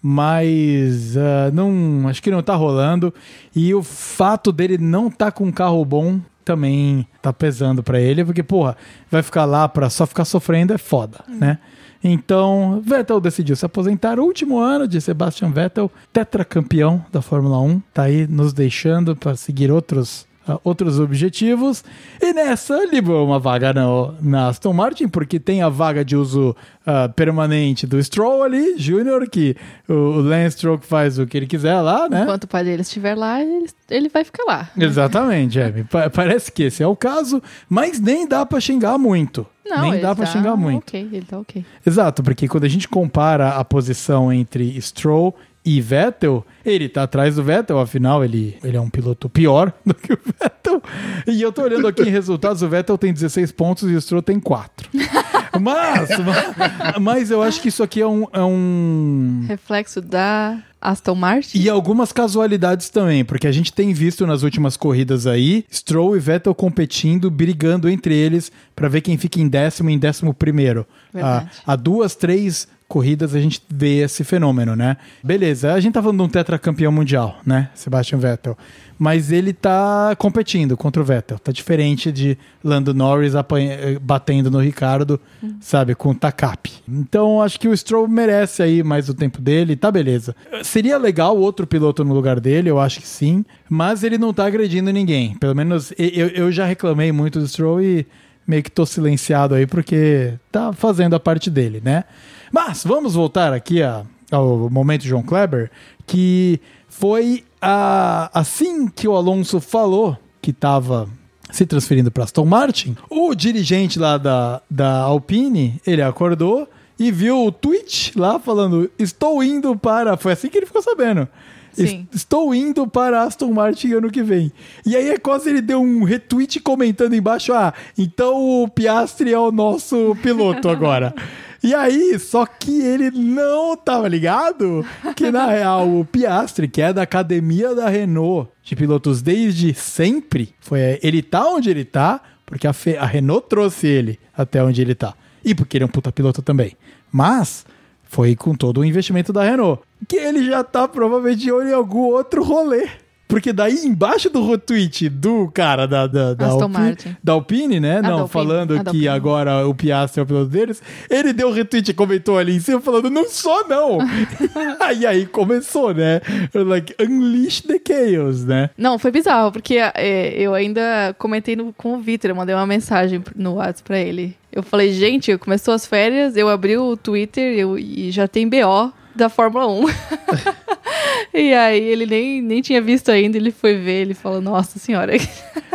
mas uh, não, acho que não tá rolando. E o fato dele não tá com um carro bom também tá pesando para ele, porque, porra, vai ficar lá pra só ficar sofrendo é foda, hum. né? Então, Vettel decidiu se aposentar. O último ano de Sebastian Vettel, tetracampeão da Fórmula 1, tá aí nos deixando para seguir outros outros objetivos. E nessa liberou uma vaga no, na Aston Martin, porque tem a vaga de uso uh, permanente do Stroll ali, Júnior, que o, o Lance Stroll faz o que ele quiser lá, né? Enquanto o pai dele estiver lá, ele, ele vai ficar lá. Exatamente, é. Parece que esse é o caso, mas nem dá para xingar muito. Não, nem dá para tá xingar muito. Ok, ele tá ok. Exato, porque quando a gente compara a posição entre Stroll e Vettel, ele tá atrás do Vettel, afinal ele, ele é um piloto pior do que o Vettel. E eu tô olhando aqui em resultados, o Vettel tem 16 pontos e o Stroll tem 4. Mas, mas eu acho que isso aqui é um, é um... Reflexo da Aston Martin. E algumas casualidades também, porque a gente tem visto nas últimas corridas aí, Stroll e Vettel competindo, brigando entre eles para ver quem fica em décimo e em décimo primeiro. Há, há duas, três corridas a gente vê esse fenômeno, né? Beleza, a gente tá falando de um tetracampeão mundial, né? Sebastian Vettel. Mas ele tá competindo contra o Vettel. Tá diferente de Lando Norris eh, batendo no Ricardo, hum. sabe, com o Takap. Então acho que o Stroll merece aí mais o tempo dele, tá beleza. Seria legal outro piloto no lugar dele, eu acho que sim. Mas ele não tá agredindo ninguém. Pelo menos eu, eu já reclamei muito do Stroll e meio que tô silenciado aí porque tá fazendo a parte dele, né? Mas vamos voltar aqui a, ao momento João Kleber, que foi a, assim que o Alonso falou que estava se transferindo para Aston Martin, o dirigente lá da, da Alpine, ele acordou e viu o tweet lá falando: Estou indo para. Foi assim que ele ficou sabendo. Sim. Estou indo para Aston Martin ano que vem. E aí é quase ele deu um retweet comentando embaixo: Ah, então o Piastri é o nosso piloto agora. E aí, só que ele não tava ligado que, na real, o Piastri, que é da academia da Renault, de pilotos desde sempre, foi ele tá onde ele tá, porque a, Fe, a Renault trouxe ele até onde ele tá. E porque ele é um puta piloto também. Mas foi com todo o investimento da Renault. Que ele já tá provavelmente em algum outro rolê. Porque daí embaixo do retweet do cara da, da, da, Alpine, da Alpine, né? Ah, não, falando ah, que agora o Piastri é o piloto deles, ele deu retweet e comentou ali em cima falando, não sou não! aí aí começou, né? Like, unleash the chaos, né? Não, foi bizarro, porque é, eu ainda comentei no, com o Victor, eu mandei uma mensagem no WhatsApp pra ele. Eu falei, gente, começou as férias, eu abri o Twitter eu, e já tem BO da Fórmula 1. e aí ele nem, nem tinha visto ainda, ele foi ver, ele falou, nossa senhora.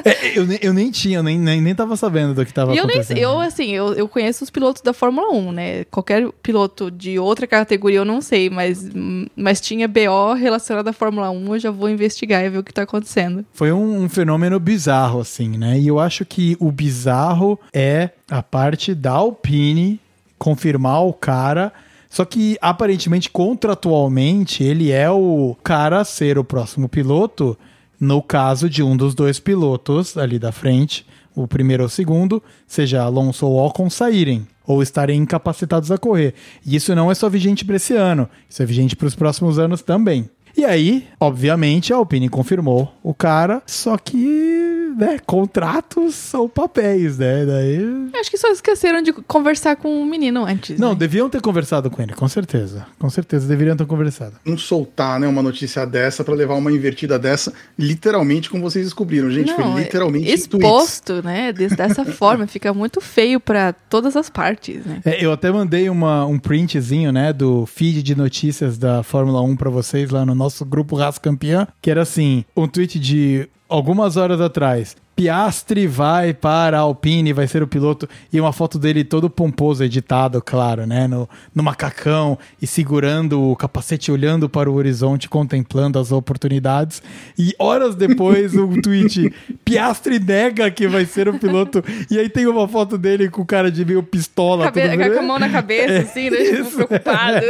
É, eu, nem, eu nem tinha, eu nem, nem, nem tava sabendo do que tava e acontecendo. Nem, eu, assim, eu, eu conheço os pilotos da Fórmula 1, né? Qualquer piloto de outra categoria eu não sei, mas, mas tinha BO relacionado à Fórmula 1, eu já vou investigar e ver o que tá acontecendo. Foi um, um fenômeno bizarro, assim, né? E eu acho que o bizarro é a parte da Alpine confirmar o cara só que aparentemente, contratualmente, ele é o cara a ser o próximo piloto no caso de um dos dois pilotos ali da frente, o primeiro ou o segundo, seja Alonso ou Ocon, saírem ou estarem incapacitados a correr. E isso não é só vigente para esse ano, isso é vigente para os próximos anos também. E aí, obviamente, a Alpine confirmou o cara, só que, né, contratos são papéis, né? Daí... Acho que só esqueceram de conversar com o menino antes. Não, né? deviam ter conversado com ele, com certeza. Com certeza, deveriam ter conversado. Não soltar, né, uma notícia dessa para levar uma invertida dessa, literalmente como vocês descobriram, gente. Não, foi literalmente exposto, né? Dessa forma, fica muito feio para todas as partes, né? É, eu até mandei uma, um printzinho, né, do feed de notícias da Fórmula 1 para vocês lá no nosso nosso grupo Raça Campeã, que era assim, um tweet de algumas horas atrás. Piastri vai para a Alpine, vai ser o piloto, e uma foto dele todo pomposo, editado, claro, né? No, no macacão e segurando o capacete, olhando para o horizonte, contemplando as oportunidades. E horas depois, um tweet: Piastri nega que vai ser o piloto. E aí tem uma foto dele com o cara de meio pistola. Cabe tudo- com a mão na cabeça, assim, né? Tipo, preocupado.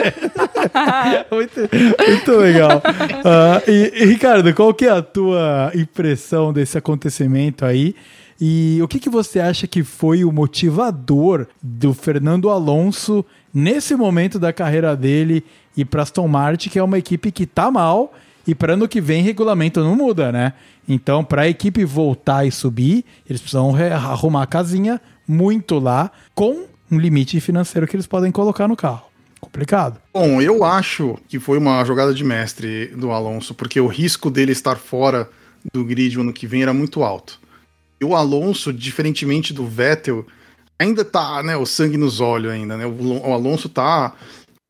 muito, muito legal. Ah, e, e, Ricardo, qual que é a tua impressão desse acontecimento aí? E o que, que você acha que foi o motivador do Fernando Alonso nesse momento da carreira dele e para Aston Martin, que é uma equipe que tá mal e para ano que vem regulamento não muda, né? Então, para a equipe voltar e subir, eles precisam re- arrumar a casinha muito lá com um limite financeiro que eles podem colocar no carro. Complicado. Bom, eu acho que foi uma jogada de mestre do Alonso, porque o risco dele estar fora do grid o ano que vem era muito alto. E o Alonso, diferentemente do Vettel, ainda tá, né, o sangue nos olhos ainda, né? O, o Alonso tá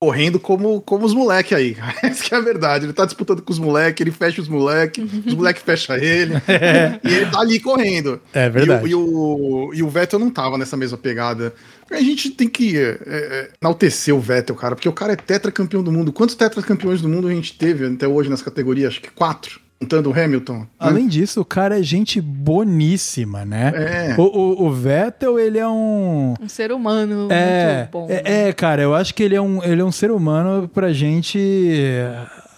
correndo como, como os moleques aí. Essa que é a verdade. Ele tá disputando com os moleques, ele fecha os moleques, os moleques fecham ele, e ele tá ali correndo. É verdade. E o, e o, e o Vettel não tava nessa mesma pegada. A gente tem que é, é, enaltecer o Vettel, cara, porque o cara é tetracampeão do mundo. Quantos tetracampeões do mundo a gente teve até hoje nessa categoria? Acho que quatro, contando o Hamilton. né? Além disso, o cara é gente boníssima, né? É. O, o, o Vettel, ele é um. Um ser humano É, muito bom. né? é, é, cara, eu acho que ele é um, ele é um ser humano pra gente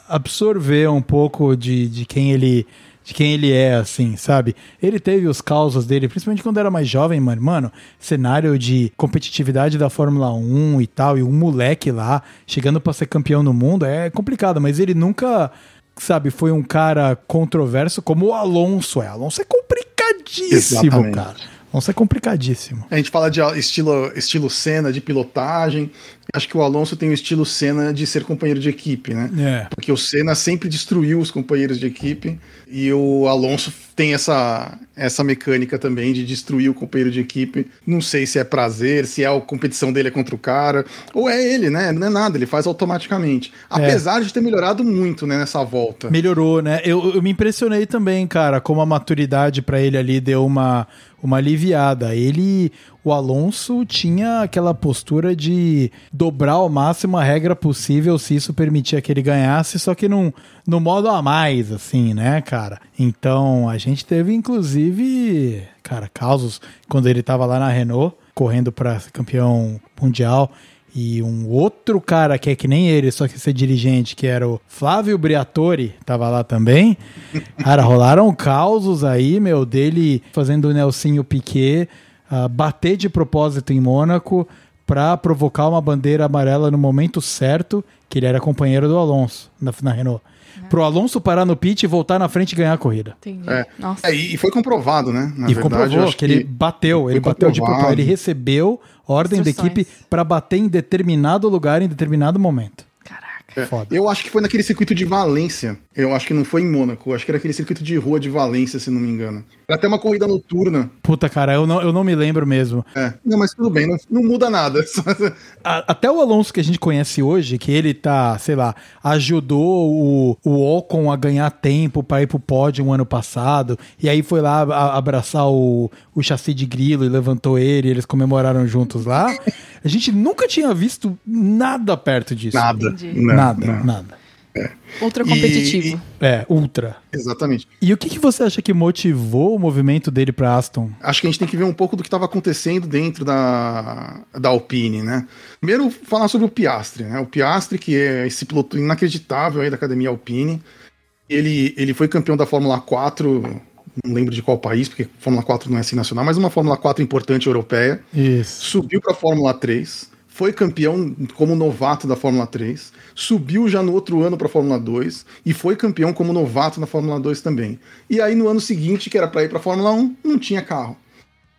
absorver um pouco de, de quem ele de quem ele é, assim, sabe? Ele teve os causos dele, principalmente quando era mais jovem, mano. Mano, cenário de competitividade da Fórmula 1 e tal, e um moleque lá chegando pra ser campeão no mundo é complicado, mas ele nunca, sabe, foi um cara controverso como o Alonso é. Alonso é complicadíssimo, Exatamente. cara. Alonso é complicadíssimo. A gente fala de estilo, estilo cena, de pilotagem. Acho que o Alonso tem o estilo cena de ser companheiro de equipe, né? É. Porque o Senna sempre destruiu os companheiros de equipe e o Alonso tem essa, essa mecânica também de destruir o companheiro de equipe. Não sei se é prazer, se é a competição dele é contra o cara, ou é ele, né? Não é nada, ele faz automaticamente. Apesar de ter melhorado muito né, nessa volta. Melhorou, né? Eu, eu me impressionei também, cara, como a maturidade pra ele ali deu uma, uma aliviada. Ele, o Alonso, tinha aquela postura de dobrar ao máximo a regra possível se isso permitia que ele ganhasse, só que num, no modo a mais, assim, né, cara? Então, a gente teve, inclusive, cara, causos quando ele tava lá na Renault, correndo ser campeão mundial. E um outro cara que é que nem ele, só que ser dirigente, que era o Flávio Briatore, tava lá também. Cara, rolaram causos aí, meu, dele fazendo o Nelsinho Piquet ah, bater de propósito em Mônaco pra provocar uma bandeira amarela no momento certo, que ele era companheiro do Alonso na, na Renault. Pro Alonso parar no pit e voltar na frente e ganhar a corrida. Entendi. É. Nossa. É, e foi comprovado, né? Na e verdade, comprovou acho que, ele bateu, ele bateu de propósito, ele recebeu ordem da equipe pra bater em determinado lugar em determinado momento. É, Foda. Eu acho que foi naquele circuito de Valência. Eu acho que não foi em Mônaco. Eu acho que era aquele circuito de rua de Valência, se não me engano. Era até uma corrida noturna. Puta, cara, eu não, eu não me lembro mesmo. É. Não, mas tudo bem, não, não muda nada. A- até o Alonso que a gente conhece hoje, que ele tá, sei lá, ajudou o, o Ocon a ganhar tempo para ir pro pódio um ano passado, e aí foi lá a- abraçar o, o chassi de grilo e levantou ele, e eles comemoraram juntos lá. A gente nunca tinha visto nada perto disso. nada. Entendi. Não, nada, não. nada. Ultra E- competitivo. É, ultra. Exatamente. E o que, que você acha que motivou o movimento dele pra Aston? Acho que a gente tem que ver um pouco do que estava acontecendo dentro da, da Alpine, né? Primeiro, falar sobre o Piastri, né? O Piastri, que é esse piloto inacreditável aí da academia Alpine. Ele, ele foi campeão da Fórmula 4, não lembro de qual país, porque Fórmula 4 não é assim nacional, mas uma Fórmula 4 importante europeia. Isso. subiu para a Fórmula 3, foi campeão como novato da Fórmula 3, subiu já no outro ano para a Fórmula 2 e foi campeão como novato na Fórmula 2 também. E aí no ano seguinte, que era para ir para a Fórmula 1, não tinha carro.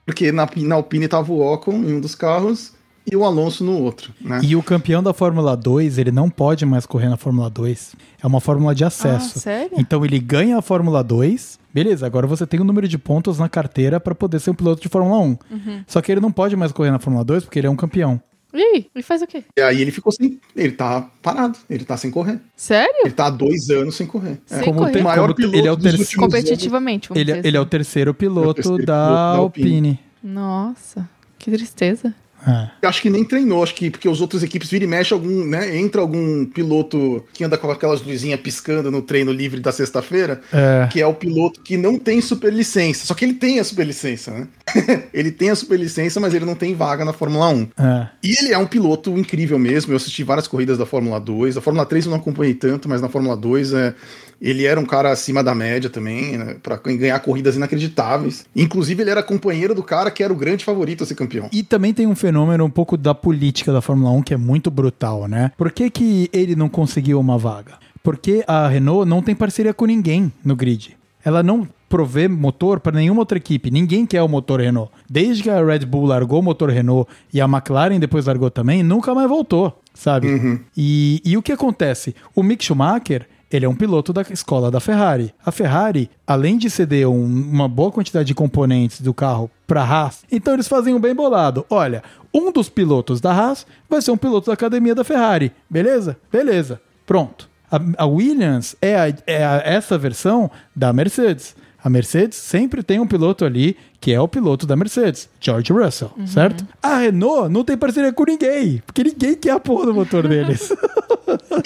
Porque na, na Alpine estava o Ocon em um dos carros e o Alonso no outro, né? E o campeão da Fórmula 2, ele não pode mais correr na Fórmula 2. É uma fórmula de acesso. Ah, sério? Então ele ganha a Fórmula 2. Beleza, agora você tem o número de pontos na carteira para poder ser um piloto de Fórmula 1. Uhum. Só que ele não pode mais correr na Fórmula 2 porque ele é um campeão. Ih, ele faz o quê? E aí ele ficou sem. Ele tá parado, ele tá sem correr. Sério? Ele tá há dois anos sem correr. Sem É. Como correr. tem, O maior como piloto ele é o dos terceiro. Competitivamente, vamos Ele, dizer ele é o assim. terceiro piloto, terceiro piloto da, da Alpine. Alpine. Nossa, que tristeza. É. Eu acho que nem treinou, acho que porque os outros equipes vira e mexe algum, né? Entra algum piloto que anda com aquelas luzinhas piscando no treino livre da sexta-feira, É. que é o piloto que não tem superlicença. Só que ele tem a superlicença, né? ele tem a superlicença, mas ele não tem vaga na Fórmula 1. É. E ele é um piloto incrível mesmo. Eu assisti várias corridas da Fórmula 2. A Fórmula 3 eu não acompanhei tanto, mas na Fórmula 2 é, ele era um cara acima da média também, né, para ganhar corridas inacreditáveis. Inclusive, ele era companheiro do cara que era o grande favorito a ser campeão. E também tem um fenômeno um pouco da política da Fórmula 1 que é muito brutal, né? Por que, que ele não conseguiu uma vaga? Porque a Renault não tem parceria com ninguém no grid. Ela não provê motor para nenhuma outra equipe. Ninguém quer o motor Renault. Desde que a Red Bull largou o motor Renault e a McLaren depois largou também, nunca mais voltou, sabe? E, e o que acontece? O Mick Schumacher, ele é um piloto da escola da Ferrari. A Ferrari, além de ceder um- uma boa quantidade de componentes do carro para a Haas, então eles fazem um bem bolado. Olha, um dos pilotos da Haas vai ser um piloto da academia da Ferrari. Beleza? Beleza. Pronto. A, a Williams é, a- é a- essa versão da Mercedes. A Mercedes sempre tem um piloto ali que é o piloto da Mercedes, George Russell, certo? A Renault não tem parceria com ninguém, porque ninguém quer a porra do motor deles.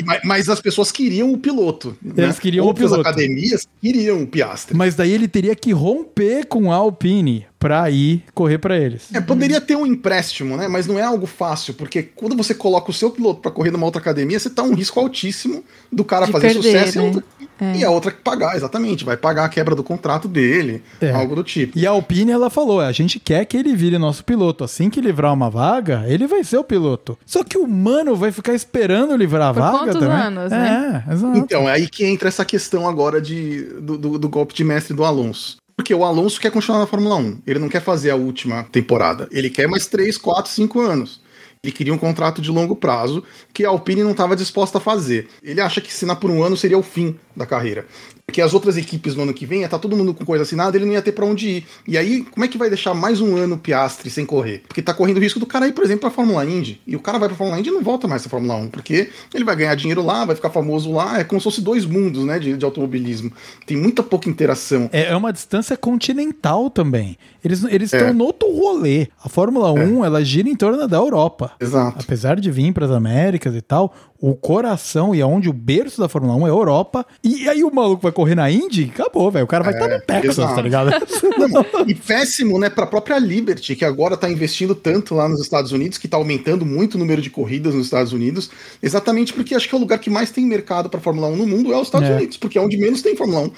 Mas, mas as pessoas queriam o piloto. né? Eles queriam o Outras piloto. academias queriam o Piastri. Mas daí ele teria que romper com a Alpine pra ir correr pra eles. É, poderia ter um empréstimo, né? Mas não é algo fácil, porque quando você coloca o seu piloto pra correr numa outra academia, você tá um risco altíssimo do cara De fazer perder, sucesso e, né? Outra, e a outra que pagar, exatamente. Vai pagar a quebra do contrato dele, É. algo do tipo. E a Alpine, ela falou: a gente quer que ele vire nosso piloto. Assim que livrar uma vaga, ele vai ser o piloto. Só que o mano vai ficar esperando livrar a Por vaga quantos também. anos, né? É, exato. Então, é aí que entra essa questão agora de, do, do- do golpe de mestre do Alonso. Porque o Alonso quer continuar na Fórmula 1. Ele não quer fazer a última temporada. Ele quer mais 3, 4, 5 anos. Ele queria um contrato de longo prazo que a Alpine não estava disposta a fazer. Ele acha que assinar por um ano seria o fim da carreira. Porque as outras equipes no ano que vem ia estar todo mundo com coisa assinada, ele não ia ter pra onde ir. E aí, como é que vai deixar mais um ano o Piastri sem correr? Porque tá correndo o risco do cara ir, por exemplo, pra Fórmula Indy. E o cara vai pra Fórmula Indy e não volta mais pra Fórmula 1, porque ele vai ganhar dinheiro lá, vai ficar famoso lá. É como se fosse dois mundos, né, de, de automobilismo. Tem muita pouca interação. É é uma distância continental também. Eles eles É. estão no outro rolê. A Fórmula 1, ela gira em torno da Europa. Exato. Apesar de vir para as Américas e tal, o coração e aonde o berço da Fórmula 1 é a Europa. E aí o maluco vai correr na Indy, acabou, velho. O cara vai estar no Texas, exato. tá ligado? Não, e péssimo, né, pra própria Liberty, que agora tá investindo tanto lá nos Estados Unidos, que tá aumentando muito o número de corridas nos Estados Unidos, exatamente porque acho que é o lugar que mais tem mercado pra Fórmula 1 no mundo é os Estados É. Unidos, porque é onde menos tem Fórmula 1.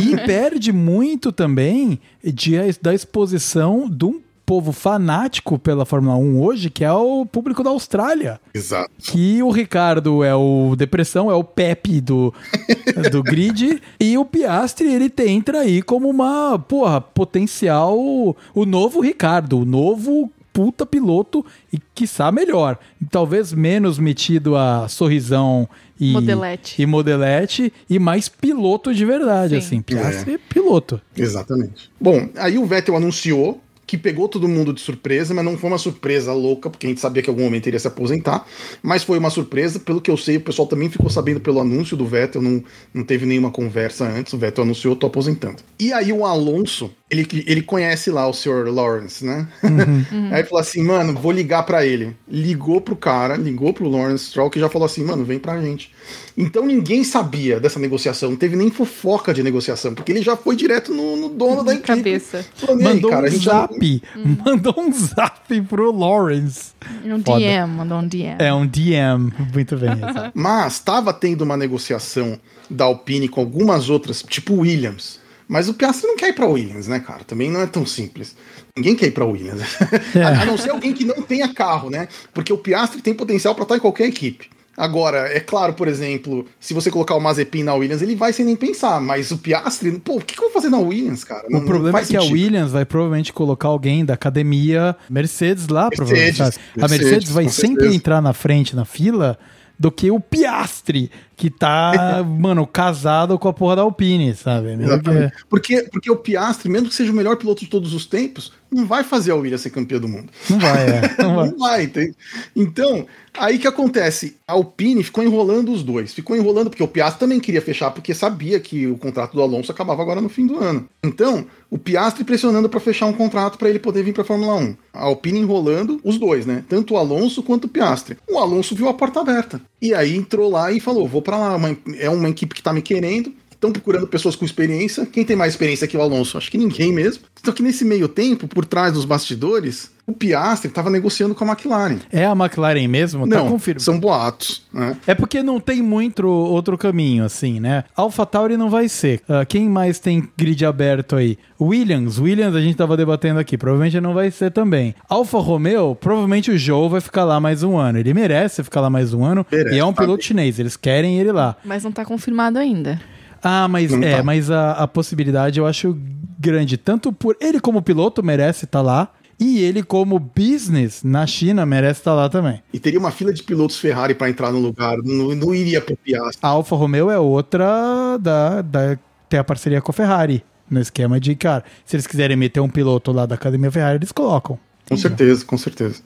E perde muito também de, da exposição de um povo fanático pela Fórmula 1 hoje, que é o público da Austrália. Exato. Que o Ricardo é o depressão, é o Pepe do, do grid, e o Piastri ele te- entra aí como uma, porra, potencial, o novo Ricardo, o novo puta piloto e quiçá melhor. Talvez menos metido a sorrisão e Modelete. e modelete e mais piloto de verdade, Sim. assim. Piastri é piloto. Exatamente. Bom, aí o Vettel anunciou que pegou todo mundo de surpresa, mas não foi uma surpresa louca, porque a gente sabia que algum momento ele ia se aposentar, mas foi uma surpresa, pelo que eu sei, o pessoal também ficou sabendo pelo anúncio do Vettel, não, não teve nenhuma conversa antes, o Vettel anunciou, tô aposentando. E aí o Alonso, ele, ele conhece lá o Sr. Lawrence, né? aí falou assim, mano, vou ligar pra ele. Ligou pro cara, ligou pro Lawrence Stroll, que já falou assim, mano, vem pra gente. Então ninguém sabia dessa negociação, não teve nem fofoca de negociação, porque ele já foi direto no, no dono da equipe. Cabeça. Falando, "E aí, Mandou cara, um zap, Hum. mandou um zap pro Lawrence. Um Foda. DM, mandou um DM. É um DM, muito bem. Mas estava tendo uma negociação da Alpine com algumas outras, tipo Williams. Mas o Piastri não quer ir pra Williams, né, cara? Também não é tão simples. Ninguém quer ir pra Williams. a, a não ser alguém que não tenha carro, né? Porque o Piastri tem potencial pra estar em qualquer equipe. Agora, é claro, por exemplo, se você colocar o Mazepin na Williams, ele vai sem nem pensar. Mas o Piastri, pô, o que, que eu vou fazer na Williams, cara? O problema é que a sentido. Williams vai provavelmente colocar alguém da academia Mercedes lá, Mercedes, provavelmente. sabe? a Mercedes Mercedes, vai sempre entrar na frente na fila do que o Piastri, que tá, mano, casado com a porra da Alpine, sabe? Mesmo que-. Porque, porque o Piastri, mesmo que seja o melhor piloto de todos os tempos, não vai fazer a Williams ser campeã do mundo. Não vai, é. Não vai. Não vai, entende? Então, aí que acontece? A Alpine ficou enrolando os dois. Ficou enrolando porque o Piastri também queria fechar, porque sabia que o contrato do Alonso acabava agora no fim do ano. Então, o Piastri pressionando para fechar um contrato para ele poder vir para Fórmula 1. A Alpine enrolando os dois, né? Tanto o Alonso quanto o Piastri. O Alonso viu a porta aberta. E aí entrou lá e falou: vou para lá. É uma equipe que tá me querendo. Estão procurando pessoas com experiência. Quem tem mais experiência que o Alonso? Acho que ninguém mesmo. Só que nesse meio tempo, por trás dos bastidores, o Piastri estava negociando com a McLaren. É a McLaren mesmo? Tá Não, confirmado. são boatos. Né? É porque não tem muito outro caminho, assim, né? AlphaTauri não vai ser. Ah, quem mais tem grid aberto aí? Williams. Williams a gente tava debatendo aqui. Provavelmente não vai ser também. Alfa Romeo, provavelmente o Joe vai ficar lá mais um ano. Ele merece ficar lá mais um ano. Merece, e é um tá piloto bem. chinês. Eles querem ele lá. Mas não tá confirmado ainda. Ah, mas Não é, tá. mas a, a possibilidade eu acho grande. Tanto por ele como piloto merece estar lá. E ele como business na China merece estar lá também. E teria uma fila de pilotos Ferrari para entrar no lugar. Não, não iria pro Piastri. A Alfa Romeo é outra da, da tem a parceria com a Ferrari no esquema de cara. Se eles quiserem meter um piloto lá da academia Ferrari, eles colocam. Com certeza, com certeza.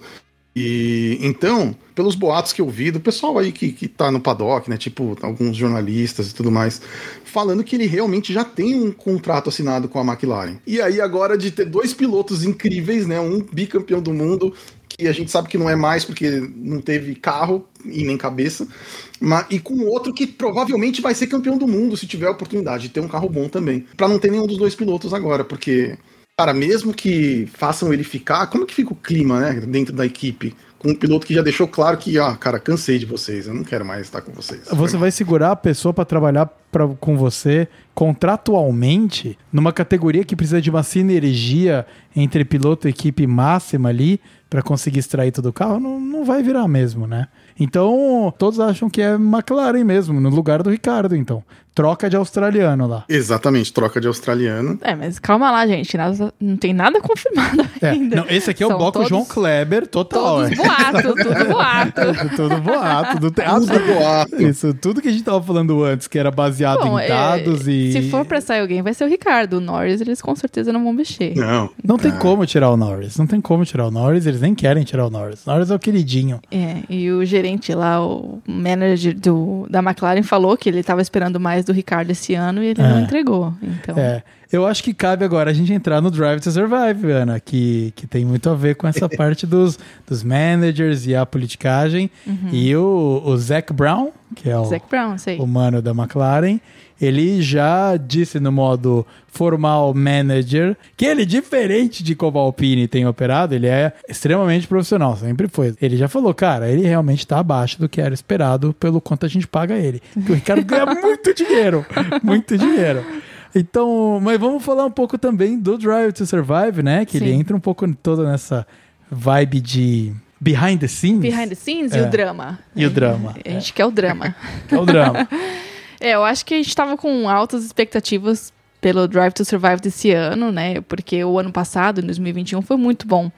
E então, pelos boatos que eu vi do pessoal aí que, que tá no paddock, né? Tipo, alguns jornalistas e tudo mais, falando que ele realmente já tem um contrato assinado com a McLaren. E aí, agora de ter dois pilotos incríveis, né? Um bicampeão do mundo, que a gente sabe que não é mais porque não teve carro e nem cabeça, mas, e com outro que provavelmente vai ser campeão do mundo se tiver a oportunidade de ter um carro bom também. Pra não ter nenhum dos dois pilotos agora, porque Cara, mesmo que façam ele ficar, como que fica o clima, né, dentro da equipe? Com um piloto que já deixou claro que, ah, cara, cansei de vocês, eu não quero mais estar com vocês. Você vai segurar a pessoa para trabalhar pra, com você contratualmente numa categoria que precisa de uma sinergia entre piloto e equipe máxima ali para conseguir extrair todo o carro, não, não vai virar mesmo, né? Então, todos acham que é McLaren mesmo, no lugar do Ricardo, então. Troca de australiano lá. Exatamente, troca de australiano. É, mas calma lá, gente. nada- não tem nada confirmado É, ainda. não, esse aqui é o São bloco todos- João Kleber total. Todos é. boato, tudo boato. Tudo boato, do Tudo teatro. boato. Isso, tudo que a gente tava falando antes, que era baseado Bom, em é, dados e. Se for pra sair alguém, vai ser o Ricardo. O Norris, eles com certeza não vão mexer. Não. Não tem como tirar o Norris. Não tem como tirar o Norris, eles nem querem tirar o Norris. O Norris é o queridinho. É, e o gerente lá, o manager do, da McLaren, falou que ele tava esperando mais do Ricardo esse ano e ele não É. entregou. Então, É. Eu acho que cabe agora a gente entrar no Drive to Survive, Ana, que, que tem muito a ver com essa parte dos, dos managers e a politicagem. E o, o Zac Brown, que é o, Zac Brown, sei. o mano da McLaren, ele já disse no modo formal manager que ele, diferente de como a Alpine tem operado, ele é extremamente profissional, sempre foi. Ele já falou, cara, ele realmente tá abaixo do que era esperado pelo quanto a gente paga ele. Que o Ricardo ganha muito dinheiro, muito dinheiro. Então, mas vamos falar um pouco também do Drive to Survive, né? Que ele Sim. entra um pouco toda nessa vibe de behind the scenes. Behind the scenes e É. o drama. E o drama, A gente quer o drama. que é o drama. É, eu acho que a gente tava com altas expectativas pelo Drive to Survive desse ano, né? Porque o ano passado, em 2021, foi muito bom.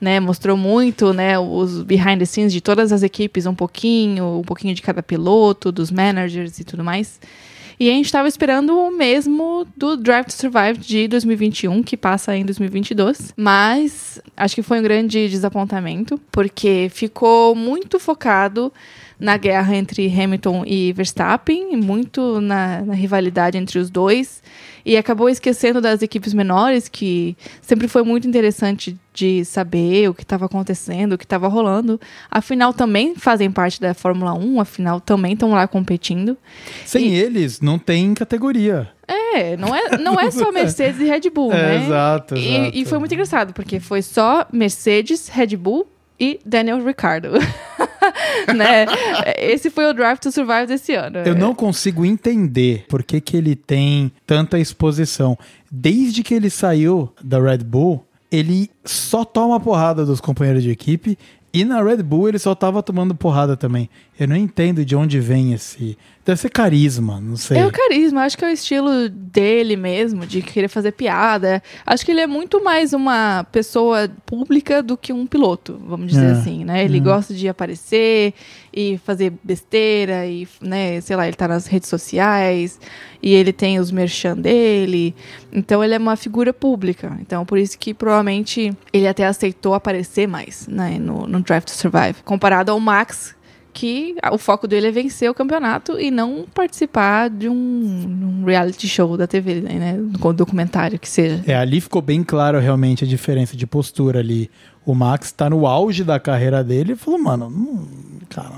Né, mostrou muito, né, os behind the scenes de todas as equipes, um pouquinho, um pouquinho de cada piloto, dos managers e tudo mais. E a gente estava esperando o mesmo do Drive to Survive de 2021, que passa em 2022. Mas acho que foi um grande desapontamento, porque ficou muito focado na guerra entre Hamilton e Verstappen, e muito na, na rivalidade entre os dois. E acabou esquecendo das equipes menores, que sempre foi muito interessante de saber o que estava acontecendo, o que estava rolando. Afinal, também fazem parte da Fórmula 1, afinal, também estão lá competindo. Sem E- eles, não tem categoria. É, não é, não é só Mercedes e Red Bull, É, né? exato, E- exato. E, foi muito engraçado, porque foi só Mercedes, Red Bull e Daniel Ricciardo. né? Esse foi o Drive to Survive desse ano. Eu não consigo entender por que, que ele tem tanta exposição. Desde que ele saiu da Red Bull, ele só toma porrada dos companheiros de equipe. E na Red Bull ele só tava tomando porrada também. Eu não entendo de onde vem esse. Deve ser carisma, não sei. É o carisma, acho que é o estilo dele mesmo, de querer fazer piada. Acho que ele é muito mais uma pessoa pública do que um piloto, vamos dizer É. assim, né? Ele gosta de aparecer e fazer besteira e, né, sei lá, ele tá nas redes sociais e ele tem os merchan dele. Então ele é uma figura pública. Então por isso que provavelmente ele até aceitou aparecer mais, né, no, no Drive to Survive, comparado ao Max, que o foco dele é vencer o campeonato e não participar de um, um reality show da TV, né? Um documentário que seja. É, ali ficou bem claro realmente a diferença de postura ali. O Max tá no auge da carreira dele e falou, mano, não, cara,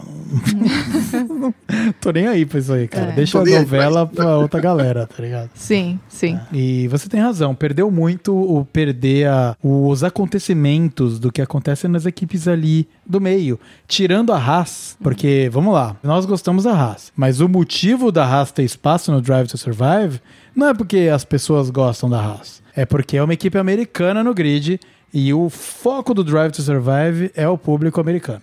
não, não tô nem aí pra isso aí, cara. É. Deixa a Tô nem aí, novela pra outra galera, tá ligado? Sim, sim. E você tem razão, perdeu muito o perder a- os acontecimentos do que acontece nas equipes ali do meio, tirando a Haas, porque, vamos lá, nós gostamos da Haas, mas o motivo da Haas ter espaço no Drive to Survive não é porque as pessoas gostam da Haas, é porque é uma equipe americana no grid e o foco do Drive to Survive é o público americano,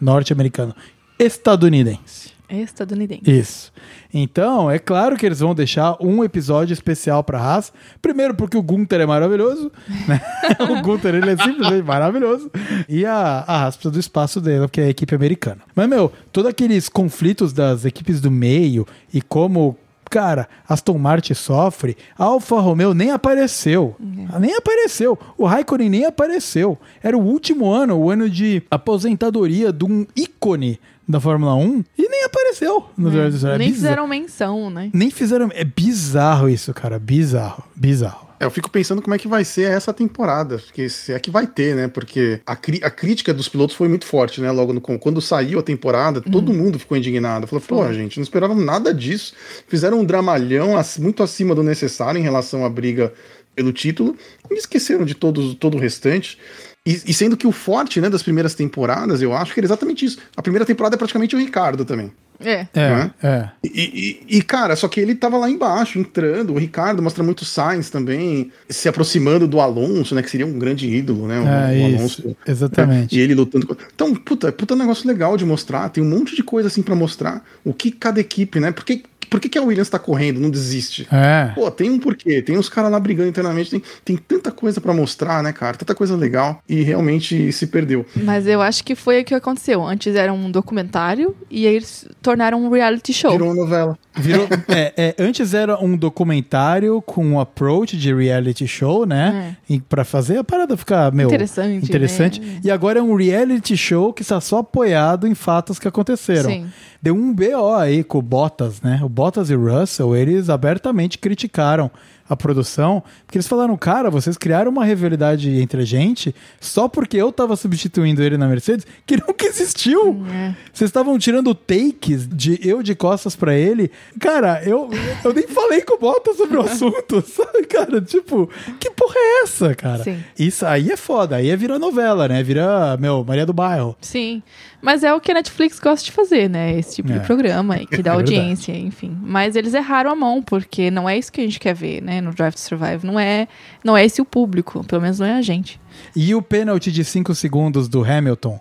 norte-americano, estadunidense. Estadunidense. Isso. Então, é claro que eles vão deixar um episódio especial pra Haas. Primeiro, porque o Gunther é maravilhoso. Né? o Gunther, ele é simplesmente maravilhoso. E a, a Haas precisa do espaço dela, porque é a equipe americana. Mas, meu, todos aqueles conflitos das equipes do meio e como. Cara, Aston Martin sofre, a Alfa Romeo nem apareceu. Nem apareceu. O Raikkonen nem apareceu. Era o último ano, o ano de aposentadoria de um ícone da Fórmula 1 e nem apareceu no Survive. É Nem bizarro. fizeram menção, né? Nem fizeram. É bizarro isso, cara. Bizarro. Bizarro. Eu fico pensando como é que vai ser essa temporada, porque se é que vai ter, né? Porque a, a crítica dos pilotos foi muito forte, né? Logo no quando saiu a temporada, todo mundo ficou indignado. Falou, pô, gente, não esperavam nada disso. Fizeram um dramalhão muito acima do necessário em relação à briga pelo título e esqueceram de todos, todo o restante. E, e sendo que o forte né, das primeiras temporadas, eu acho que era exatamente isso. A primeira temporada é praticamente o Ricardo também. É. É, Né? é. E, e- e, cara, só que ele tava lá embaixo, entrando. O Ricardo mostra muito Sainz também, se aproximando do Alonso, né? Que seria um grande ídolo, né? O, É, o isso. Alonso. Exatamente. E ele lutando. Então, puta, puta negócio legal de mostrar. Tem um monte de coisa assim pra mostrar. O que cada equipe, né? Por que, por que, que a Williams tá correndo, não desiste? É. Pô, tem um porquê, tem uns caras lá brigando internamente, tem, tem tanta coisa pra mostrar, né, cara? Tanta coisa legal e realmente se perdeu. Mas eu acho que foi o que aconteceu. Antes era um documentário e aí eles tornaram um reality show. Virou uma novela. Virou, é, é, antes era um documentário com um approach de reality show, né? E pra fazer a parada ficar, meu. Interessante, Interessante. né? E agora é um reality show que está só apoiado em fatos que aconteceram. Sim. Deu um BO aí com o Bottas, né? O Bottas e o Russell, eles abertamente criticaram a produção, porque eles falaram, cara, vocês criaram uma rivalidade entre a gente só porque eu tava substituindo ele na Mercedes, que nunca existiu. É. Vocês estavam tirando takes de eu de costas pra ele. Cara, eu, eu nem falei com o Bottas sobre o assunto, sabe, cara? Tipo, que porra é essa, cara? Sim. Isso aí é foda, aí é virar novela, né? Vira, meu, Maria do Bairro. Sim. Mas é o que a Netflix gosta de fazer, né? Esse tipo É. de programa que dá É audiência, enfim. Mas eles erraram a mão, porque não é isso que a gente quer ver, né? No Drive to Survive. Não é, não é esse o público. Pelo menos não é a gente. E o pênalti de 5 segundos do Hamilton?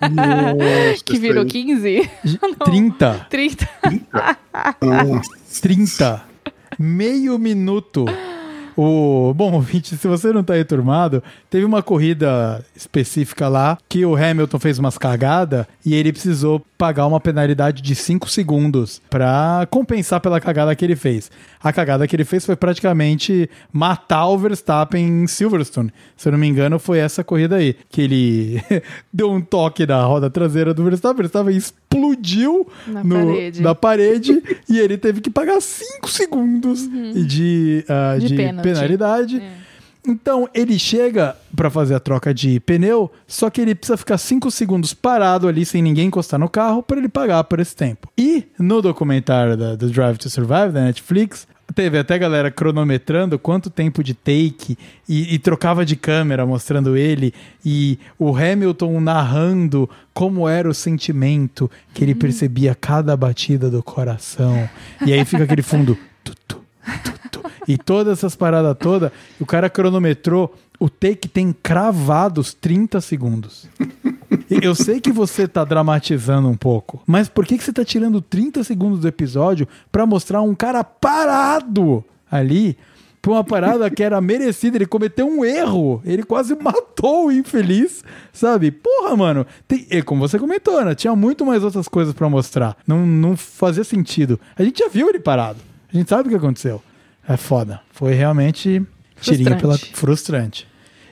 Nossa, Que virou isso 15, 30. 30. aí. Nossa. 30. Meio minuto. O, bom, ouvinte, se você não tá aí turmado, teve uma corrida específica lá que o Hamilton fez umas cagadas e ele precisou pagar uma penalidade de 5 segundos pra compensar pela cagada que ele fez. A cagada que ele fez foi praticamente matar o Verstappen em Silverstone. Se eu não me engano, foi essa corrida aí. Que ele deu um toque na roda traseira do Verstappen, o Verstappen explodiu Na no, parede. na parede e ele teve que pagar 5 segundos de, Uhum. De de, pênalti. penalidade. É. Então ele chega pra fazer a troca de pneu, só que ele precisa ficar 5 segundos parado ali sem ninguém encostar no carro para ele pagar por esse tempo. E no documentário da, do Drive to Survive da Netflix, teve até galera cronometrando quanto tempo de take e, e trocava de câmera mostrando ele e o Hamilton narrando como era o sentimento que ele percebia cada batida do coração. E aí fica aquele fundo. tu, tu, tu, tu. E todas essas paradas todas, o cara cronometrou, o take tem cravados 30 segundos. Eu sei que você tá dramatizando um pouco, mas por que, que você tá tirando 30 segundos do episódio pra mostrar um cara parado ali por uma parada que era merecida? Ele cometeu um erro, ele quase matou o infeliz, sabe? Porra, mano. Tem, é como você comentou, né? Tinha muito mais outras coisas pra mostrar. Não, não fazia sentido. A gente já viu ele parado. A gente sabe o que aconteceu. É foda. Foi realmente tirinho pela Frustrante. frustrante.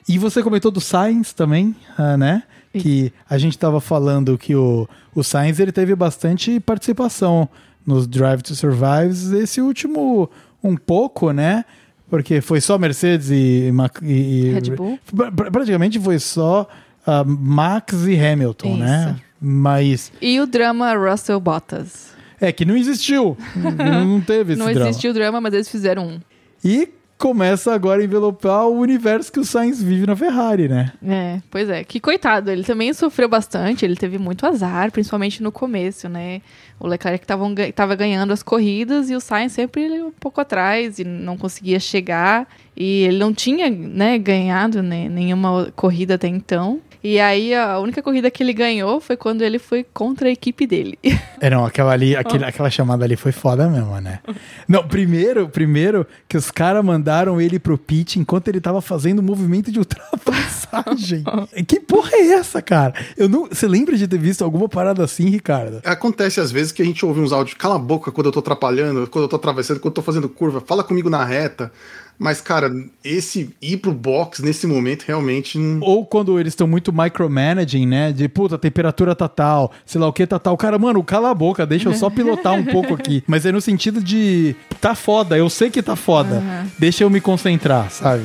E você comentou do Sainz também, ah, né? Que a gente tava falando que o, o Sainz ele teve bastante participação nos Drive to Survives. Esse último, um pouco, né? Porque foi só Mercedes e, e- Red Bull. Pra- pra- Praticamente foi só ah, Max e Hamilton, né? Isso. Mas E o drama Russell Bottas. É que não existiu. não não teve esse Não drama. existiu drama, mas eles fizeram um. E começa agora a envelopar o universo que o Sainz vive na Ferrari, né? É, pois é. Que coitado, ele também sofreu bastante, ele teve muito azar, principalmente no começo, né? O Leclerc tavam ga- tava ganhando as corridas e o Sainz sempre um pouco atrás e não conseguia chegar. E ele não tinha, né, ganhado né, nenhuma corrida até então. E aí a única corrida que ele ganhou foi quando ele foi contra a equipe dele. É, não, aquela ali, aquele- aquela chamada ali foi foda mesmo, né? Não, primeiro, primeiro que os caras mandaram ele pro pit enquanto ele tava fazendo o movimento de ultrapassagem. que porra é essa, cara? Eu não, você lembra de ter visto alguma parada assim, Ricardo? Acontece às vezes que a gente ouve uns áudios, cala a boca quando eu tô atrapalhando, quando eu tô atravessando, quando eu tô fazendo curva, fala comigo na reta. Mas, cara, esse ir pro box nesse momento realmente. não- Ou quando eles estão muito micromanaging, né? De puta, a temperatura tá tal, sei lá o que tá tal. Cara, mano, cala a boca, deixa eu só pilotar um pouco aqui. Mas é no sentido de tá foda, eu sei que tá foda. Deixa eu me concentrar, sabe?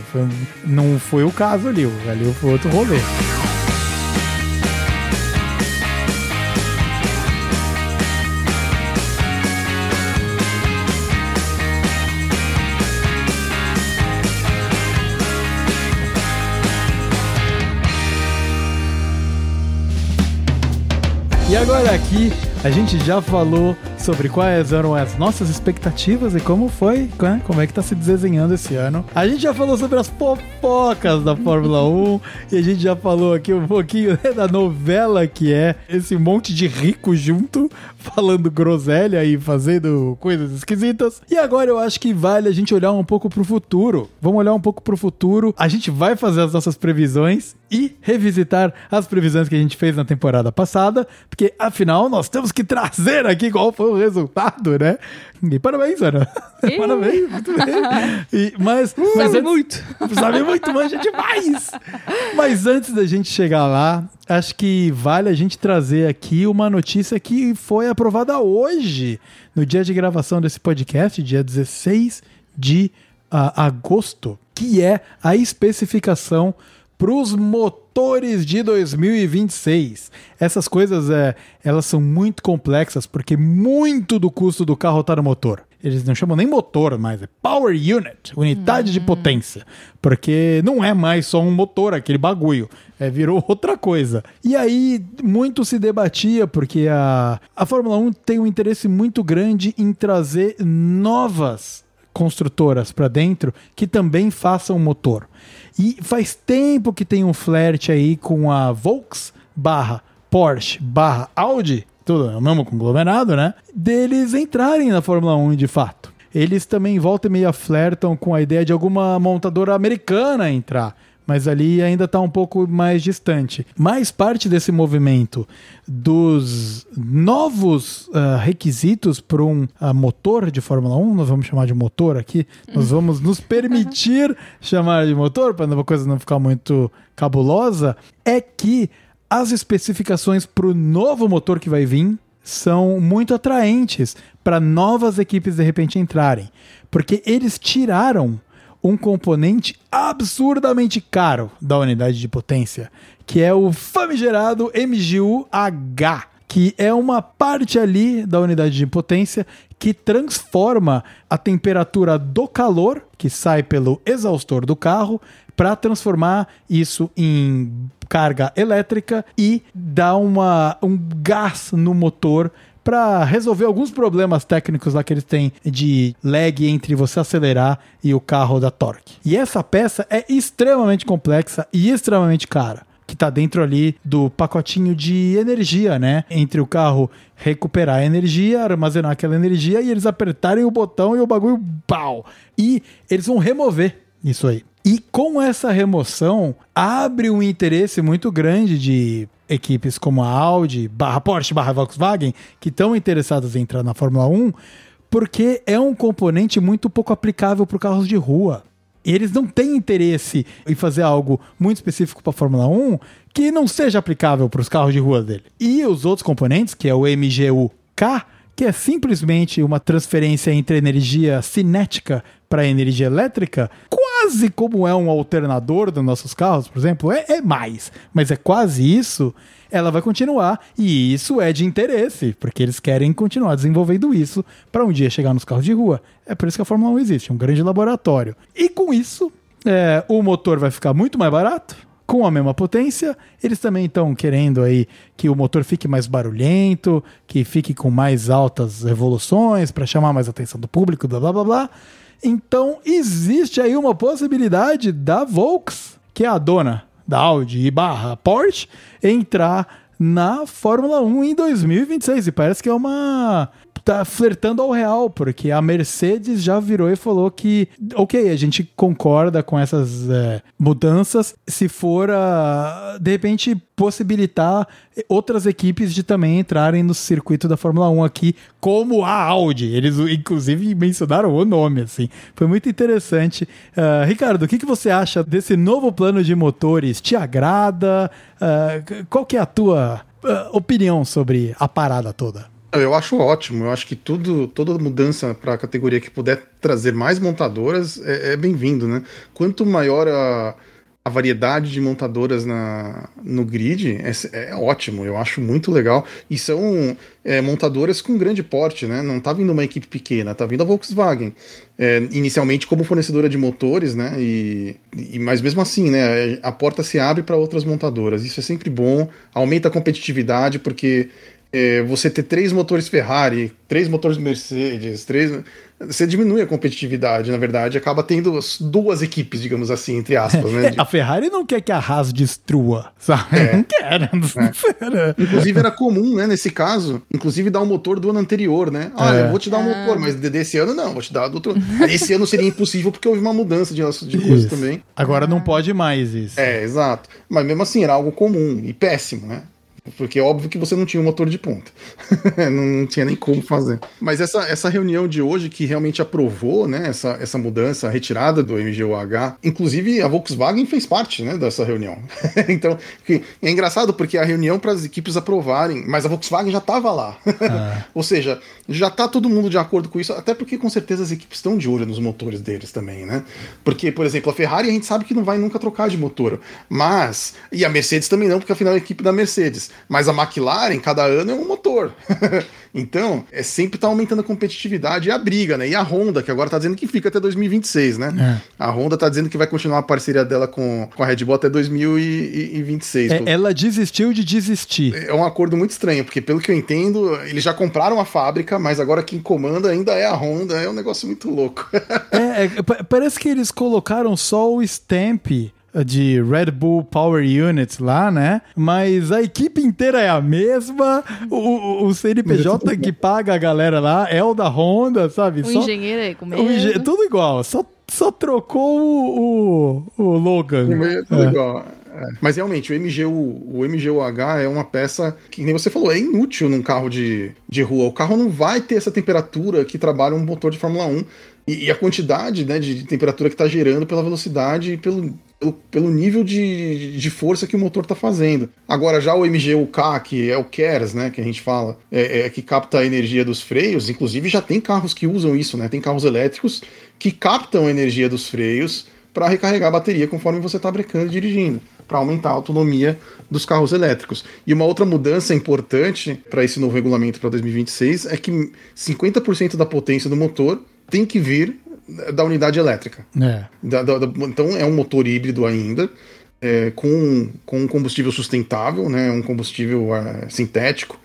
Não foi o caso ali, ali foi outro rolê. E agora aqui a gente já falou sobre quais eram as nossas expectativas e como foi, né? como é que tá se desenhando esse ano. A gente já falou sobre as fofocas da Fórmula 1 e a gente já falou aqui um pouquinho né, da novela que é esse monte de rico junto falando groselha e fazendo coisas esquisitas. E agora eu acho que vale a gente olhar um pouco pro futuro. Vamos olhar um pouco pro futuro. A gente vai fazer as nossas previsões e revisitar as previsões que a gente fez na temporada passada, porque afinal nós temos que trazer aqui qual foi o resultado, né? E parabéns, Ana. Ih. parabéns, muito bem. E, mas, mas Sabe antes- muito. Sabe muito, manja demais. Mas antes da gente chegar lá, acho que vale a gente trazer aqui uma notícia que foi aprovada hoje, no dia de gravação desse podcast, dia 16 de ah, agosto, que é a especificação para os motores de 2026. Essas coisas, é, elas são muito complexas, porque muito do custo do carro está no motor. Eles não chamam nem motor mais, é Power Unit, unidade de potência. Porque não é mais só um motor, aquele bagulho. É, virou outra coisa. E aí, muito se debatia, porque a, a Fórmula 1 tem um interesse muito grande em trazer novas construtoras para dentro que também façam motor. E faz tempo que tem um flerte aí com a Volks barra Porsche barra Audi, tudo é o mesmo conglomerado, né? Deles entrarem na Fórmula 1 de fato. Eles também volta e meia flertam com a ideia de alguma montadora americana entrar. Mas ali ainda está um pouco mais distante. Mais parte desse movimento dos novos ah, requisitos para um ah, motor de Fórmula 1, nós vamos chamar de motor aqui, nós vamos nos permitir chamar de motor, para a coisa não ficar muito cabulosa, é que as especificações para o novo motor que vai vir são muito atraentes para novas equipes de repente entrarem, porque eles tiraram um componente absurdamente caro da unidade de potência, que é o famigerado MGU-H, que é uma parte ali da unidade de potência que transforma a temperatura do calor que sai pelo exaustor do carro para transformar isso em carga elétrica e dar uma, um gás no motor para resolver alguns problemas técnicos lá que eles têm de lag entre você acelerar e o carro da torque. E essa peça é extremamente complexa e extremamente cara. Que está dentro ali do pacotinho de energia, né? Entre o carro recuperar a energia, armazenar aquela energia e eles apertarem o botão e o bagulho pau. E eles vão remover isso aí. E com essa remoção, abre um interesse muito grande de equipes como a Audi, barra Porsche, barra Volkswagen, que estão interessadas em entrar na Fórmula 1, porque é um componente muito pouco aplicável para carros de rua. Eles não têm interesse em fazer algo muito específico para a Fórmula 1 que não seja aplicável para os carros de rua dele. E os outros componentes, que é o MGU-K, que é simplesmente uma transferência entre energia cinética para energia elétrica, quase como é um alternador dos nossos carros, por exemplo, é, é mais, mas é quase isso. Ela vai continuar e isso é de interesse, porque eles querem continuar desenvolvendo isso para um dia chegar nos carros de rua. É por isso que a Fórmula 1 existe, um grande laboratório. E com isso, é, o motor vai ficar muito mais barato, com a mesma potência. Eles também estão querendo aí que o motor fique mais barulhento, que fique com mais altas revoluções para chamar mais atenção do público, blá blá blá blá. Então existe aí uma possibilidade da Volks, que é a dona da Audi e barra Porsche, entrar na Fórmula 1 em 2026. E parece que é uma tá flertando ao real, porque a Mercedes já virou e falou que, ok, a gente concorda com essas é, mudanças se for, uh, de repente, possibilitar outras equipes de também entrarem no circuito da Fórmula 1 aqui, como a Audi. Eles, inclusive, mencionaram o nome, assim. Foi muito interessante. Uh, Ricardo, o que, que você acha desse novo plano de motores? Te agrada? Uh, qual que é a tua opinião sobre a parada toda? Eu acho ótimo. Eu acho que tudo, toda mudança para a categoria que puder trazer mais montadoras é, é bem-vindo, né? Quanto maior a, a variedade de montadoras na, no grid, é, é ótimo. Eu acho muito legal. E são é, montadoras com grande porte, né? Não tá vindo uma equipe pequena, tá vindo a Volkswagen. É, inicialmente como fornecedora de motores, né? E, e, mas mesmo assim, né? A porta se abre para outras montadoras. Isso é sempre bom, aumenta a competitividade, porque é, você ter três motores Ferrari, três motores Mercedes, três. Você diminui a competitividade, na verdade, acaba tendo duas equipes, digamos assim, entre aspas. Né? É, a Ferrari não quer que a Haas destrua, sabe? É. Não quer, né? é. Inclusive era comum, né, nesse caso, inclusive dar o um motor do ano anterior, né? Ah, eu vou te dar um motor, mas desse ano não, vou te dar do outro. Esse ano seria impossível porque houve uma mudança de, de coisa também. Agora não pode mais isso. É, exato. Mas mesmo assim, era algo comum e péssimo, né? Porque é óbvio que você não tinha um motor de ponta. não tinha nem como fazer. Mas essa, essa reunião de hoje que realmente aprovou né, essa, essa mudança, a retirada do MGUH, inclusive a Volkswagen fez parte né, dessa reunião. então, é engraçado porque a reunião para as equipes aprovarem, mas a Volkswagen já estava lá. Ah. Ou seja, já está todo mundo de acordo com isso, até porque com certeza as equipes estão de olho nos motores deles também, né? Porque, por exemplo, a Ferrari a gente sabe que não vai nunca trocar de motor, mas. E a Mercedes também não, porque afinal é a equipe da Mercedes. Mas a McLaren, cada ano é um motor. então, é sempre tá aumentando a competitividade e a briga, né? E a Honda, que agora tá dizendo que fica até 2026, né? É. A Honda tá dizendo que vai continuar a parceria dela com, com a Red Bull até 2026. É, ela desistiu de desistir. É um acordo muito estranho, porque pelo que eu entendo, eles já compraram a fábrica, mas agora quem comanda ainda é a Honda. É um negócio muito louco. é, é parece que eles colocaram só o stamp de Red Bull Power Units lá, né? Mas a equipe inteira é a mesma. O, o CNPJ que paga a galera lá é o da Honda, sabe? O só, engenheiro é com o engen Tudo igual, só, só trocou o, o, o Logan. É tudo é. igual. É. Mas realmente, o MGU, o MGUH é uma peça que, nem você falou, é inútil num carro de, de rua. O carro não vai ter essa temperatura que trabalha um motor de Fórmula 1 e, e a quantidade né, de, de temperatura que está gerando pela velocidade e pelo, pelo, pelo nível de, de força que o motor está fazendo. Agora, já o MGUK, que é o KERS, né, que a gente fala, é, é, que capta a energia dos freios, inclusive já tem carros que usam isso, né? Tem carros elétricos que captam a energia dos freios para recarregar a bateria conforme você está brecando e dirigindo, para aumentar a autonomia dos carros elétricos. E uma outra mudança importante para esse novo regulamento para 2026 é que 50% da potência do motor tem que vir da unidade elétrica. É. Da, da, da, então é um motor híbrido ainda, é, com, com um combustível sustentável, né, um combustível é, sintético.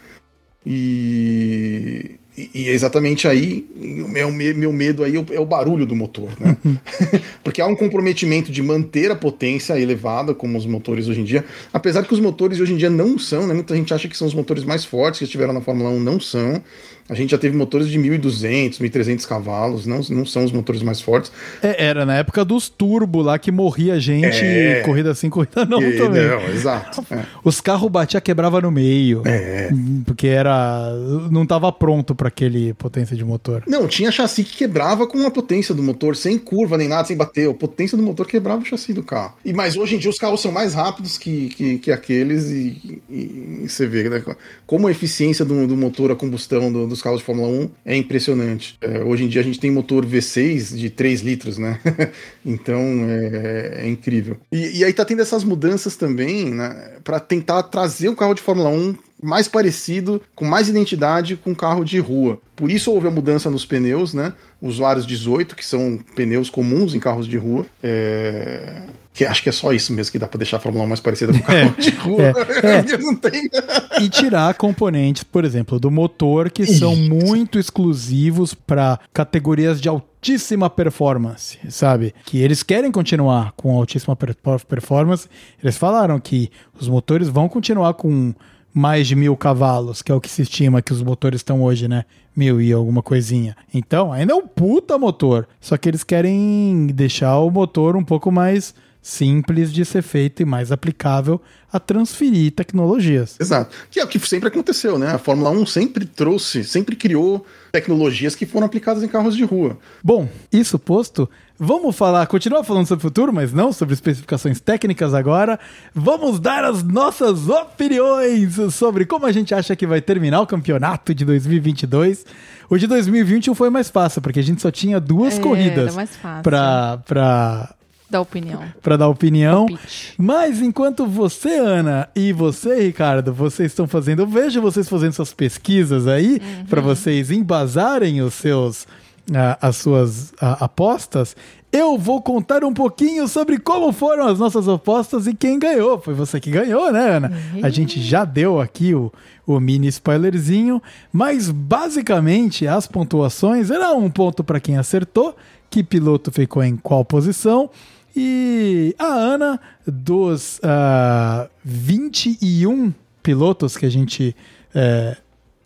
E, e, e exatamente aí, o meu, meu medo aí é o barulho do motor, né? Porque há um comprometimento de manter a potência elevada, como os motores hoje em dia, apesar que os motores hoje em dia não são, né? Muita gente acha que são os motores mais fortes que estiveram na Fórmula 1, não são. A gente já teve motores de 1.200, 1.300 cavalos, não, não são os motores mais fortes. É, era na época dos turbo lá que morria gente, é... corrida assim, corrida não e, também. Não, exato. É. Os carros batiam, quebrava no meio. É. Porque era. não estava pronto para aquele potência de motor. Não, tinha chassi que quebrava com a potência do motor, sem curva nem nada, sem bater. A potência do motor quebrava o chassi do carro. E, mas hoje em dia os carros são mais rápidos que, que, que aqueles e, e, e, você vê né, como a eficiência do, do motor, a combustão do, dos carros de Fórmula 1 é impressionante. É, hoje em dia a gente tem motor V6 de 3 litros, né? então é, é incrível. E, e, aí tá tendo essas mudanças também, né? Para tentar trazer o carro de Fórmula 1 mais parecido, com mais identidade com carro de rua. Por isso houve a mudança nos pneus, né? Usuários 18, que são pneus comuns em carros de rua. É... Que acho que é só isso mesmo que dá para deixar a Fórmula 1 mais parecida com carro é, de rua. É, é. Não tem. e tirar componentes, por exemplo, do motor que são muito exclusivos para categorias de altíssima performance, sabe? Que eles querem continuar com altíssima performance. Eles falaram que os motores vão continuar com mais de mil cavalos, que é o que se estima que os motores estão hoje, né? Mil e alguma coisinha. Então, ainda é um puta motor. Só que eles querem deixar o motor um pouco mais simples de ser feito e mais aplicável a transferir tecnologias. Exato. Que é o que sempre aconteceu, né? A Fórmula 1 sempre trouxe, sempre criou tecnologias que foram aplicadas em carros de rua. Bom, isso posto, vamos falar, continuar falando sobre o futuro, mas não sobre especificações técnicas agora. Vamos dar as nossas opiniões sobre como a gente acha que vai terminar o campeonato de 2022. O de 2021 foi mais fácil, porque a gente só tinha duas é, corridas para dar opinião. Para dar opinião. Mas enquanto você, Ana, e você, Ricardo, vocês estão fazendo, eu vejo vocês fazendo suas pesquisas aí uhum. para vocês embasarem os seus as suas apostas. Eu vou contar um pouquinho sobre como foram as nossas apostas e quem ganhou. Foi você que ganhou, né, Ana? Uhum. A gente já deu aqui o, o mini spoilerzinho, mas basicamente as pontuações era um ponto para quem acertou, que piloto ficou em qual posição e a Ana, dos uh, ah, 21 pilotos que a gente uh,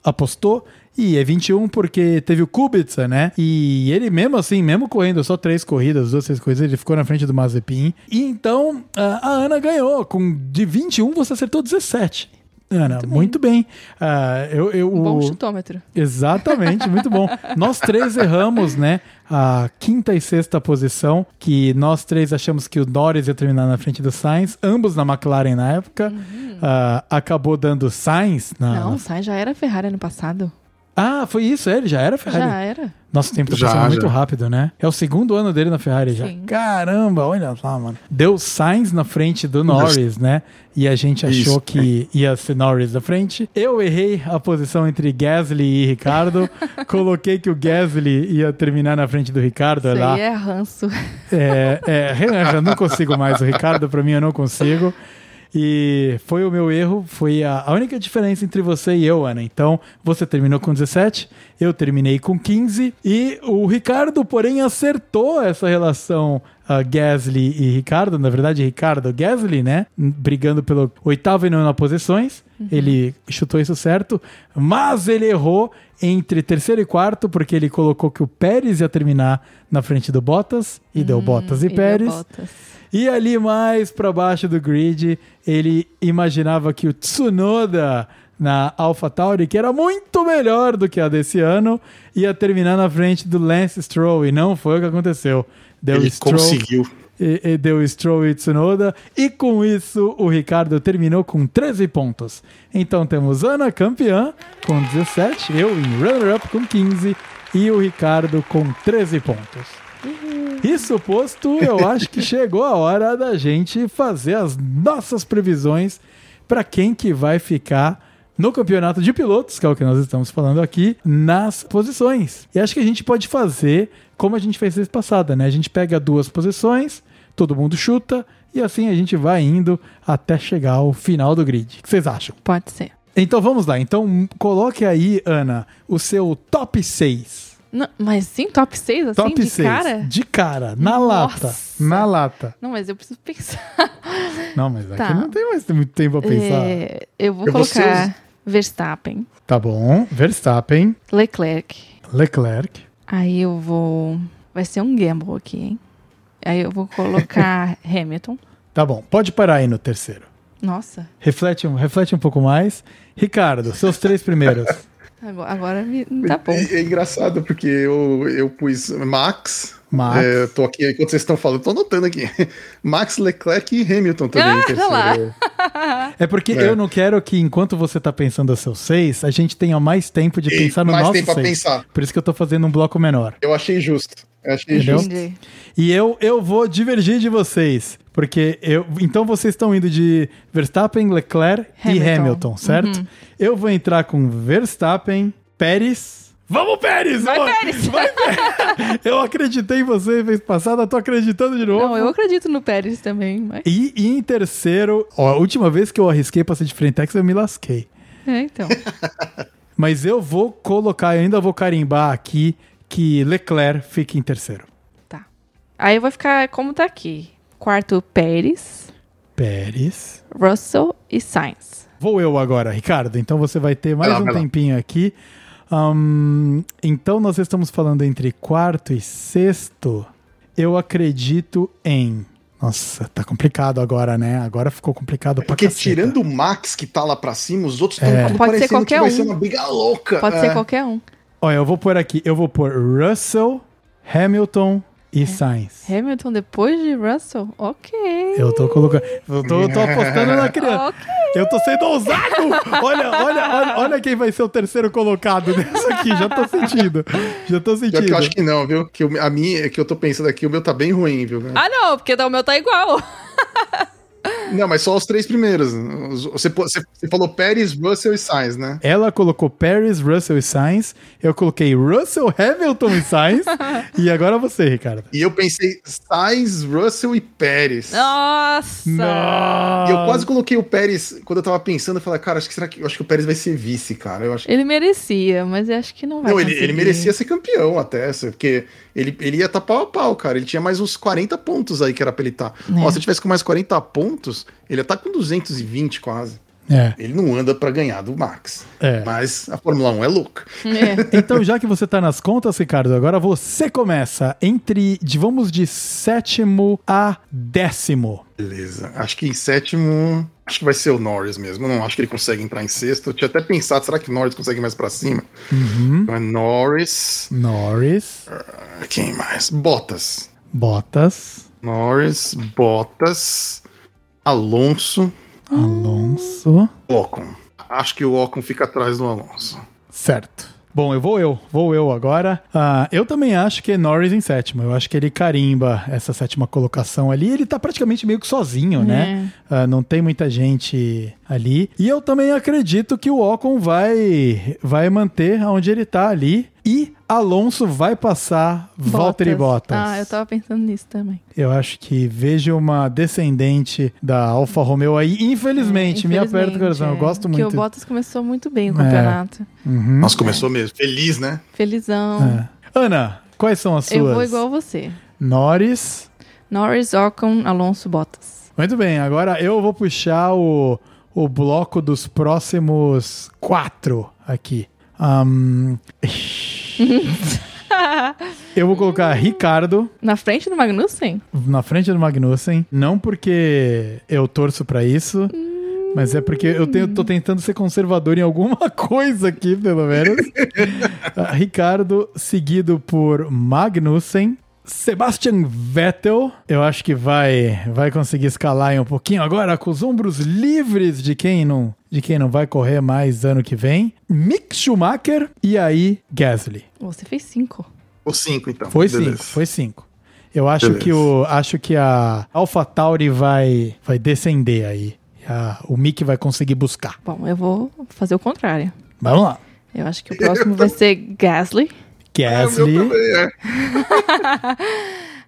apostou, e é 21 porque teve o Kubica, né? E ele mesmo assim, mesmo correndo só três corridas, duas, três corridas, ele ficou na frente do Mazepin. E então a Ana ganhou. Com de 21 você acertou 17. Ana, muito bem. Muito bem. Uh, eu, eu, um bom chutômetro. Exatamente, muito bom. nós três erramos, né? A quinta e sexta posição, que nós três achamos que o Norris ia terminar na frente do Sainz, ambos na McLaren na época. Uhum. Uh, acabou dando Sainz na. Não, o Sainz já era Ferrari ano passado. Ah, foi isso, ele já era Ferrari? Já era. Nosso tempo tá já, passando já. muito rápido, né? É o segundo ano dele na Ferrari já. Sim. Caramba, olha lá, mano. Deu Sainz na frente do Norris, né? E a gente achou Isso. que ia ser Norris na frente. Eu errei a posição entre Gasly e Ricardo. Coloquei que o Gasly ia terminar na frente do Ricardo. Isso lá. aí é ranço. É, é, eu não consigo mais. O Ricardo, pra mim, eu não consigo. E foi o meu erro, foi a, a, única diferença entre você e eu, Ana. Então, você terminou com 17, eu terminei com 15, e o Ricardo, porém, acertou essa relação uh, Gasly e Ricardo, na verdade, Ricardo Gasly, né? Brigando pelo oitavo e nono posições. Uhum. Ele chutou isso certo, mas ele errou entre terceiro e quarto, porque ele colocou que o Pérez ia terminar na frente do Bottas, e hum, deu Bottas e, e Pérez. E ali mais para baixo do grid, ele imaginava que o Tsunoda na AlphaTauri, que era muito melhor do que a desse ano, ia terminar na frente do Lance Stroll, e não foi o que aconteceu. Deu ele Stroll, conseguiu. E, e deu Stroll e Tsunoda, e com isso o Ricardo terminou com 13 pontos. Então temos Ana campeã com 17, eu em runner-up com 15 e o Ricardo com 13 pontos. Isso posto, eu acho que chegou a hora da gente fazer as nossas previsões para quem que vai ficar no campeonato de pilotos, que é o que nós estamos falando aqui, nas posições. E acho que a gente pode fazer como a gente fez vez passada, né? A gente pega duas posições, todo mundo chuta e assim a gente vai indo até chegar ao final do grid. O que vocês acham? Pode ser. Então vamos lá. Então coloque aí, Ana, o seu top 6. Não, mas sim, top 6, assim, Top de 6. cara? De cara, na Nossa. lata. Na lata. Não, mas eu preciso pensar. Não, mas aqui Tá. não tem mais muito tempo pra pensar. É, eu vou Eu vou colocar ser Verstappen, Tá bom. Verstappen, Leclerc. Leclerc. Aí eu vou. Vai ser um gamble aqui, hein? Aí eu vou colocar Hamilton. Tá bom. Pode parar aí no terceiro. Nossa, Reflete um, reflete um pouco mais. Ricardo, seus três primeiros. agora, agora me, tá bom. É, é engraçado porque eu, eu pus Max. Max. É, tô aqui, enquanto vocês estão falando, tô anotando aqui. Max, Leclerc e Hamilton também. Ah, terceiro. lá. É porque É. eu não quero que, enquanto você tá pensando os seus seis, a gente tenha mais tempo de E pensar no mais nosso tempo pra seis. pensar. Por isso que eu tô fazendo um bloco menor. Eu achei justo. Eu achei Entendeu? justo. Entendi. E eu, eu vou divergir de vocês. Porque eu. Então vocês estão indo de Verstappen, Leclerc e Hamilton. Hamilton, certo? Uhum. Eu vou entrar com Verstappen, Pérez. Vamos, Pérez! Vai, Vamos! Pérez! Vai, Pérez! Eu acreditei em você vez passada, tô acreditando de novo. Não, eu acredito no Pérez também. Mas... E, e em terceiro, ó, a última vez que eu arrisquei pra ser de Frentex, eu me lasquei. É, então. Mas eu vou colocar, eu ainda vou carimbar aqui que Leclerc fique em terceiro. Tá. Aí eu vou ficar como tá aqui. Quarto, Pérez, Pérez. Russell e Sainz. Vou eu agora, Ricardo. Então você vai ter mais lá, um tempinho aqui. Ahn, então nós estamos falando entre quarto e sexto. Eu acredito em. Nossa, tá complicado agora, né? Agora ficou complicado pra Porque caceta. tirando o Max que tá lá pra cima, os outros estão É. tudo Pode ser parecendo que qualquer vai um. ser uma briga louca. Pode É. ser qualquer um. Olha, eu vou pôr aqui. Eu vou pôr Russell, Hamilton e Sainz. Hamilton depois de Russell? Ok. Eu tô colocando. Eu tô, eu tô apostando na criança. Ok. Eu tô sendo ousado! Olha, olha, olha, olha quem vai ser o terceiro colocado nessa aqui. Já tô sentindo. Já tô sentindo. eu acho que não, viu? Que a minha, que eu tô pensando aqui, o meu tá bem ruim, viu? Ah, não, porque o meu tá igual. Não, mas só os três primeiros. Os- Você, você, você falou Pérez, Russell e Sainz, né? Ela colocou Paris, Russell e Sainz. Eu coloquei Russell, Hamilton e Sainz. e agora você, Ricardo. E eu pensei Sainz, Russell e Pérez. Nossa! E eu quase coloquei o Pérez, quando eu tava pensando, eu falei, cara, acho que, será que, eu acho que o Pérez vai ser vice, cara. Eu acho que Ele merecia, mas eu acho que não vai Não, ele, ele merecia ser campeão até, porque ele, ele ia estar pau a pau, cara. Ele tinha mais uns 40 pontos aí que era pra ele estar. É. Ó, se ele tivesse com mais 40 pontos, ele estar com 220 quase. É, Ele não anda pra ganhar do Max. é. Mas a Fórmula 1 é louca. É. Então, já que você tá nas contas, Ricardo, agora você começa entre, de, vamos de sétimo a décimo. Beleza. Acho que em sétimo. Acho que vai ser o Norris mesmo. Não acho que ele consegue entrar em sexto. Eu tinha até pensado, será que o Norris consegue ir mais pra cima? Uhum. Então é Norris. Norris, Ah, Quem mais? Bottas. Bottas, Norris, Bottas, Alonso, Alonso. Ocon. Acho que o Ocon fica atrás do Alonso. Certo. Bom, eu vou eu, vou eu agora. Ah, eu também acho que é Norris em sétimo. Eu acho que ele carimba essa sétima colocação ali. Ele tá praticamente meio que sozinho, né? Ah, não tem muita gente ali. E eu também acredito que o Ocon vai, vai manter onde ele tá ali. E Alonso vai passar Valtteri Bottas. Ah, eu tava pensando nisso também. Eu acho que vejo uma descendente da Alfa Romeo aí. Infelizmente, me aperta o coração. Eu Infelizmente, gosto é. Porque muito. o Bottas começou muito bem o É. campeonato. Uhum. Nossa, começou mesmo. Feliz, né? Felizão. É. Ana, quais são as suas? Eu vou igual você. Norris. Norris, Ocon, Alonso, Bottas. Muito bem, agora eu vou puxar o, o bloco dos próximos quatro aqui. Ahn, eu vou colocar Ricardo Na frente do Magnussen? na frente do Magnussen, não porque eu torço pra isso, mas é porque eu tenho, tô tentando ser conservador em alguma coisa aqui, pelo menos. Ah, Ricardo, seguido por Magnussen. Sebastian Vettel, eu acho que vai vai conseguir escalar aí um pouquinho agora com os ombros livres de quem não de quem não vai correr mais ano que vem. Mick Schumacher e aí Gasly. Você fez cinco. O 5, então. Foi Beleza. cinco, foi cinco. Eu acho Beleza. que o acho que a AlphaTauri vai vai descender aí. A- o Mick vai conseguir buscar. Bom, eu vou fazer o contrário. Vamos lá. Eu acho que o próximo vai ser Gasly, É, meu Gasly, também, é.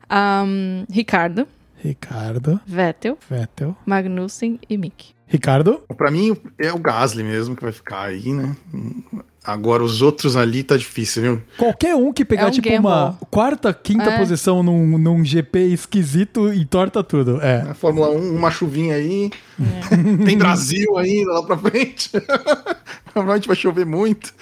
um, Ricardo, Ricardo, Vettel, Vettel. Magnussen e Mick. Ricardo? Pra mim é o Gasly mesmo que vai ficar aí, né? Agora os outros ali tá difícil, viu? Qualquer um que pegar, É um tipo, gamble. uma quarta, quinta É. posição num, num GP esquisito entorta tudo. É. Na Fórmula 1, uma chuvinha aí. Tem Brasil ainda lá pra frente. Provavelmente vai chover muito.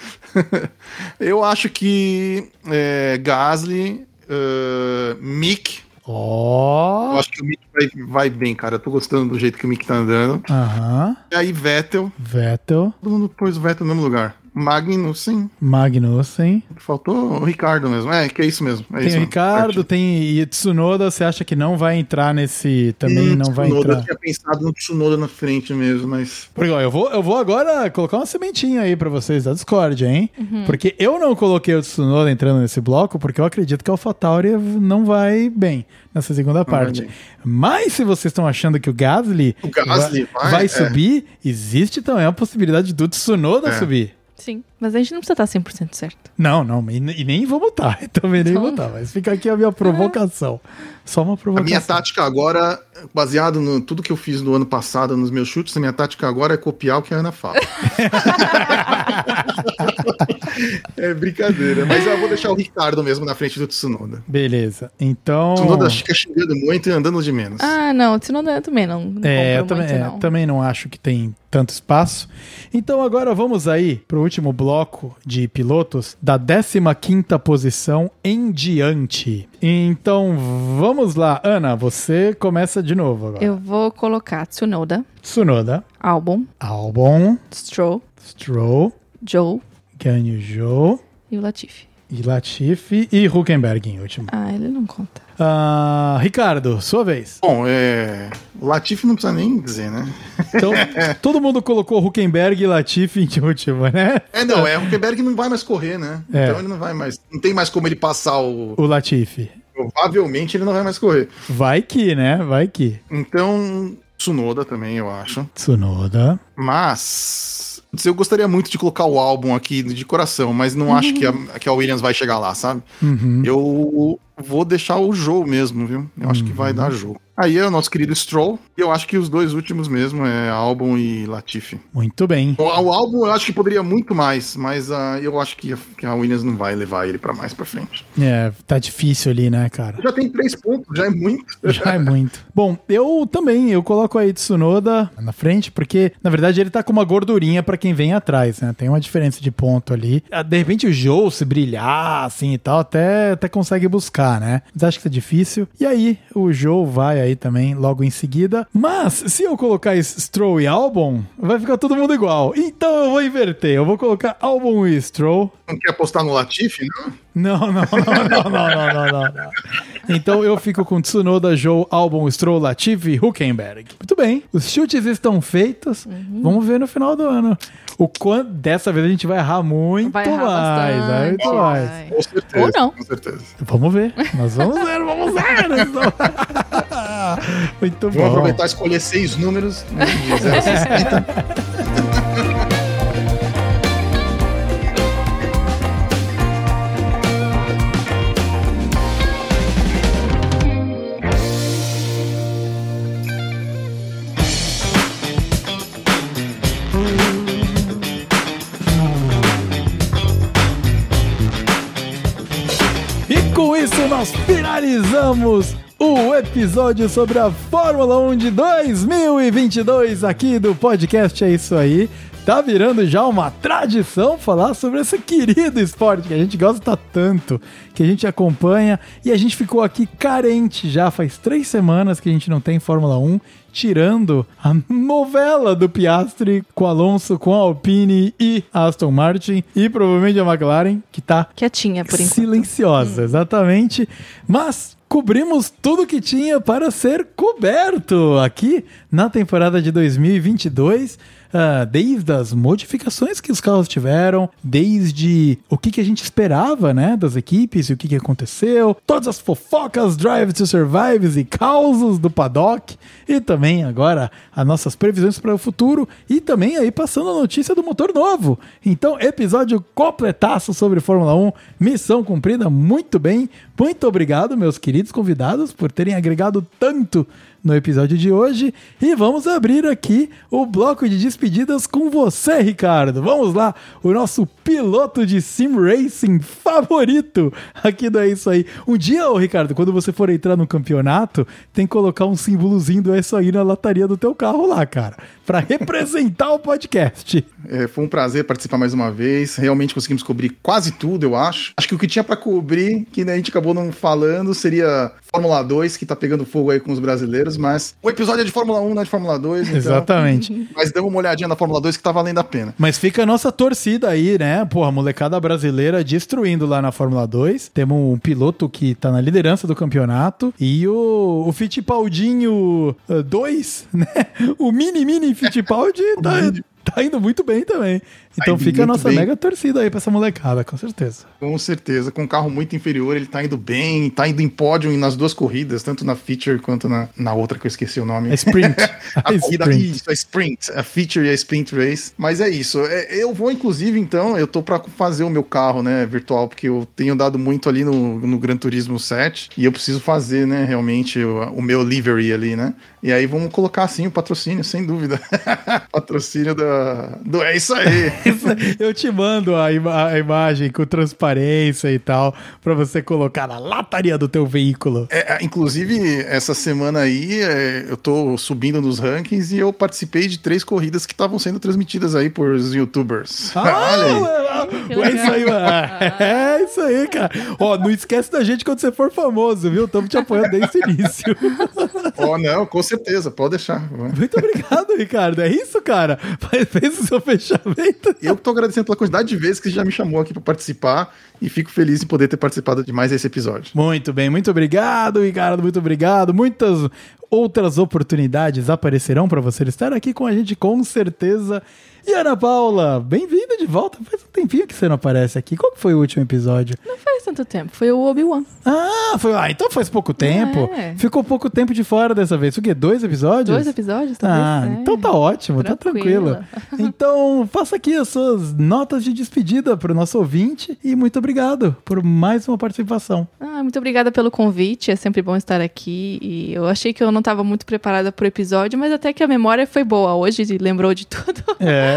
Eu acho que é, Gasly, uh, Mick. Ó. Eu acho que o Mick vai, vai bem, cara. Eu tô gostando do jeito que o Mick tá andando. Aham. E aí, Vettel. Vettel, Todo mundo pôs o Vettel no mesmo lugar. Magnussen. Magnussen. Faltou o Ricardo mesmo. É, que é isso mesmo. É Tem isso mesmo. Ricardo, tem e Tsunoda, você acha que não vai entrar nesse. Também Hum, não vai Tsunoda, entrar. Eu tinha pensado no Tsunoda na frente mesmo, mas. Porque, ó, eu vou, eu vou agora colocar uma sementinha aí pra vocês da Discord, hein? Porque eu não coloquei o Tsunoda entrando nesse bloco, porque eu acredito que a AlphaTauri não vai bem nessa segunda vai parte. Mas se vocês estão achando que o Gasly, O Gasly vai, vai, vai é. subir, existe também a possibilidade do Tsunoda É. subir. Sim. Mas a gente não precisa estar 100% certo. Não, não, e, e nem vou botar. Também nem Então- vou botar. Mas fica aqui a minha provocação. Só uma A provocação. minha tática agora, baseado no tudo que eu fiz no ano passado, nos meus chutes, a minha tática agora é copiar o que a Ana fala. é brincadeira, mas eu vou deixar o Ricardo mesmo na frente do Tsunoda. Beleza. Então. O Tsunoda fica xingando muito e andando de menos. Ah, não. Tsunoda eu também não, não É, eu também, muito, é, não. também não acho que tem tanto espaço. Então agora vamos aí pro último bloco de pilotos da 15ª posição em diante. Então vamos lá, Ana, você começa de novo agora. Eu vou colocar Tsunoda, Tsunoda, Albon, Albon, Stroll, Stroll, Joe Ganyu Zhou e o Latifi. E Latifi e Huckenberg em último. Ah, ele não conta. Ah, Ricardo, sua vez. Bom, é. O Latifi não precisa nem dizer, né? Então, todo mundo colocou Huckenberg e Latifi em último, né? É, não, é o Huckenberg não vai mais correr, né? É. Então ele não vai mais. Não tem mais como ele passar o. O Latifi. Provavelmente ele não vai mais correr. Vai que, né? Vai que. Então, Tsunoda também, eu acho. Tsunoda. Mas. Eu gostaria muito de colocar o álbum aqui de coração, mas não acho que a, que a Williams vai chegar lá, sabe? Uhum. Eu vou deixar o Joe mesmo, viu? Eu acho que vai dar Joe. Aí é o nosso querido Stroll. E eu acho que os dois últimos mesmo é Albon e Latifi. Muito bem. O, o álbum eu acho que poderia muito mais, mas ah, eu acho que a, que a Williams não vai levar ele pra mais pra frente. É, tá difícil ali, né, cara? Já tem três pontos, já é muito. Já é muito. Bom, eu também, eu coloco aí Tsunoda na frente, porque, na verdade, ele tá com uma gordurinha pra quem vem atrás, né? Tem uma diferença de ponto ali. Ah, De repente o Joe, se brilhar, assim e tal, até, até consegue buscar, né? Mas acho que tá difícil. E aí, o Joe vai aí também logo em seguida. Mas, se eu colocar Stroll e Albon, vai ficar todo mundo igual. Então eu vou inverter. Eu vou colocar Albon e Stroll. Não quer apostar no Latifi, não? Não, não, não, não, não, não, não, não. Então eu fico com Tsunoda, Joe, Albon, Stroll, Latifi e Huckenberg. Muito bem, os chutes estão feitos. Uhum. Vamos ver no final do ano. O quanto, dessa vez a gente vai errar muito vai errar mais. Bastante, muito vai. mais. Com certeza. Ou não. Com certeza. Vamos ver. Nós vamos ver, vamos ver. Né? muito Vou bom. Vou aproveitar e escolher seis números. Né, com isso nós finalizamos o episódio sobre a Fórmula 1 de 2022 aqui do podcast. É Isso Aí. Tá virando já uma tradição falar sobre esse querido esporte que a gente gosta tanto, que a gente acompanha. E a gente ficou aqui carente já faz três semanas que a gente não tem Fórmula 1, tirando a novela do Piastri com Alonso, com a Alpine e a Aston Martin e provavelmente a McLaren, que tá Quietinha, por enquanto. Silenciosa, exatamente. Mas cobrimos tudo que tinha para ser coberto aqui na temporada de 2022. Uh, desde as modificações que os carros tiveram, desde o que, que a gente esperava, né, das equipes e o que, que aconteceu, todas as fofocas, Drive to Survive e causos do paddock, e também agora as nossas previsões para o futuro, e também aí passando a notícia do motor novo. Então, episódio completaço sobre Fórmula 1, missão cumprida muito bem. Muito obrigado, meus queridos convidados, por terem agregado tanto no episódio de hoje. E vamos abrir aqui o bloco de despedidas com você, Ricardo. Vamos lá, o nosso piloto de sim racing favorito aqui do É Isso Aí. Um dia, ô Ricardo, quando você for entrar no campeonato, tem que colocar um símbolozinho do É Isso Aí na lataria do teu carro lá, cara, para representar o podcast. É, foi um prazer participar mais uma vez. Realmente conseguimos cobrir quase tudo, eu acho. Acho que o que tinha para cobrir, que a gente acabou não falando, seria Fórmula 2, que tá pegando fogo aí com os brasileiros, mas o episódio é de Fórmula 1, não é de Fórmula 2. Então... Exatamente. Mas deu uma olhadinha na Fórmula 2 que tá valendo a pena. Mas fica a nossa torcida aí, né? Porra, molecada brasileira destruindo lá na Fórmula 2. Temos um piloto que tá na liderança do campeonato e o, o Fittipaldinho 2, né? O mini mini Fittipaldi tá, tá indo muito bem também. Então Tá fica a nossa bem. mega torcida aí pra essa molecada, com certeza. Com certeza, com um carro muito inferior, ele tá indo bem, tá indo em pódio nas duas corridas, tanto na feature quanto na, na outra que eu esqueci o nome. É sprint. a É corrida, sprint. isso, a sprint, a feature e a sprint race. Mas é isso. É, eu vou, inclusive, então, eu tô pra fazer o meu carro, né, virtual, porque eu tenho dado muito ali no, no Gran Turismo 7 e eu preciso fazer, né, realmente o, o meu livery ali, né? E aí vamos colocar assim o patrocínio, sem dúvida. patrocínio da, do É Isso Aí. Eu te mando a, ima- a imagem com transparência e tal, pra você colocar na lataria do teu veículo. É, é, inclusive, essa semana aí, é, eu tô subindo nos rankings e eu participei de três corridas que estavam sendo transmitidas aí por os youtubers. Olha aí. Ah, Que é isso aí, mano. É isso aí, cara. Ó, não esquece da gente quando você for famoso, viu? Estamos te apoiando desde o início. Oh, não, com certeza, pode deixar. Muito obrigado, Ricardo. É isso, cara. Fez o seu fechamento. Eu tô agradecendo pela quantidade de vezes que você já me chamou aqui para participar e fico feliz em poder ter participado de mais esse episódio. Muito bem, muito obrigado, Ricardo. Muito obrigado. Muitas outras oportunidades aparecerão para você estar aqui com a gente, com certeza. E Ana Paula, bem-vinda de volta. Faz um tempinho que você não aparece aqui. Qual foi o último episódio? Não faz tanto tempo. Foi o Obi-Wan. Ah, foi. Ah, então faz pouco tempo. É. Ficou pouco tempo de fora dessa vez. O quê? Dois episódios? Dois episódios, talvez. Ah, É. então tá ótimo, tá tranquilo. Então, faça aqui as suas notas de despedida para o nosso ouvinte e muito obrigado por mais uma participação. Ah, muito obrigada pelo convite. É sempre bom estar aqui. E eu achei que eu não estava muito preparada pro episódio, mas até que a memória foi boa hoje, lembrou de tudo. É.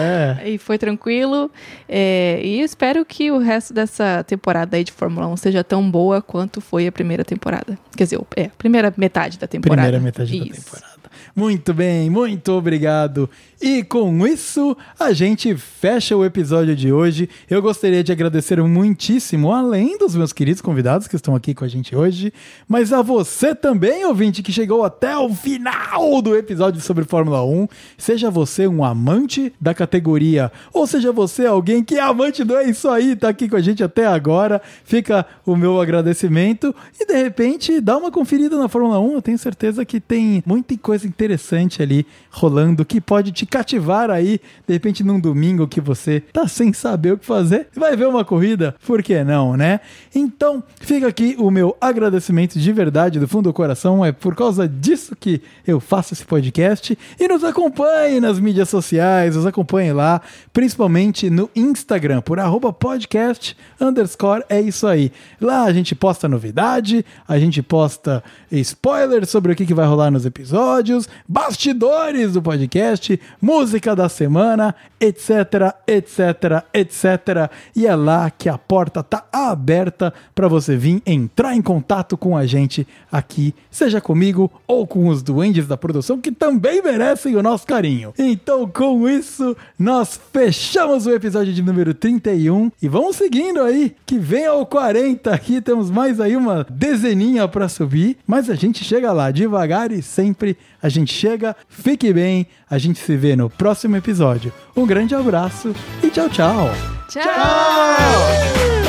E foi tranquilo. É, e espero que o resto dessa temporada aí de Fórmula 1 seja tão boa quanto foi a primeira temporada. Quer dizer, é, a primeira metade da temporada. Primeira metade da Isso. temporada. Muito bem, muito obrigado. E com isso, a gente fecha o episódio de hoje. Eu gostaria de agradecer muitíssimo, além dos meus queridos convidados que estão aqui com a gente hoje, mas a você também, ouvinte, que chegou até o final do episódio sobre Fórmula 1. Seja você um amante da categoria, ou seja você alguém que é amante do É Isso Aí, tá aqui com a gente até agora. Fica o meu agradecimento. E de repente, dá uma conferida na Fórmula 1. Eu tenho certeza que tem muita coisa interessante ali rolando que pode te cativar aí, de repente num domingo que você tá sem saber o que fazer, vai ver uma corrida, por que não, né? Então, fica aqui o meu agradecimento de verdade, do fundo do coração, é por causa disso que eu faço esse podcast e nos acompanhe nas mídias sociais, nos acompanhe lá, principalmente no Instagram, por arroba podcast underscore, é isso aí. Lá a gente posta novidade, a gente posta spoilers sobre o que, que vai rolar nos episódios, bastidores do podcast, música da semana, etc, etc, etc. E é lá que a porta tá aberta para você vir entrar em contato com a gente aqui, seja comigo ou com os duendes da produção que também merecem o nosso carinho. Então, com isso, nós fechamos o episódio de número 31 e vamos seguindo aí, que vem ao 40 aqui, temos mais aí uma dezeninha para subir, mas a gente chega lá devagar e sempre a gente chega. Fique bem, a gente se vê no próximo episódio. Um grande abraço e tchau, tchau. Tchau!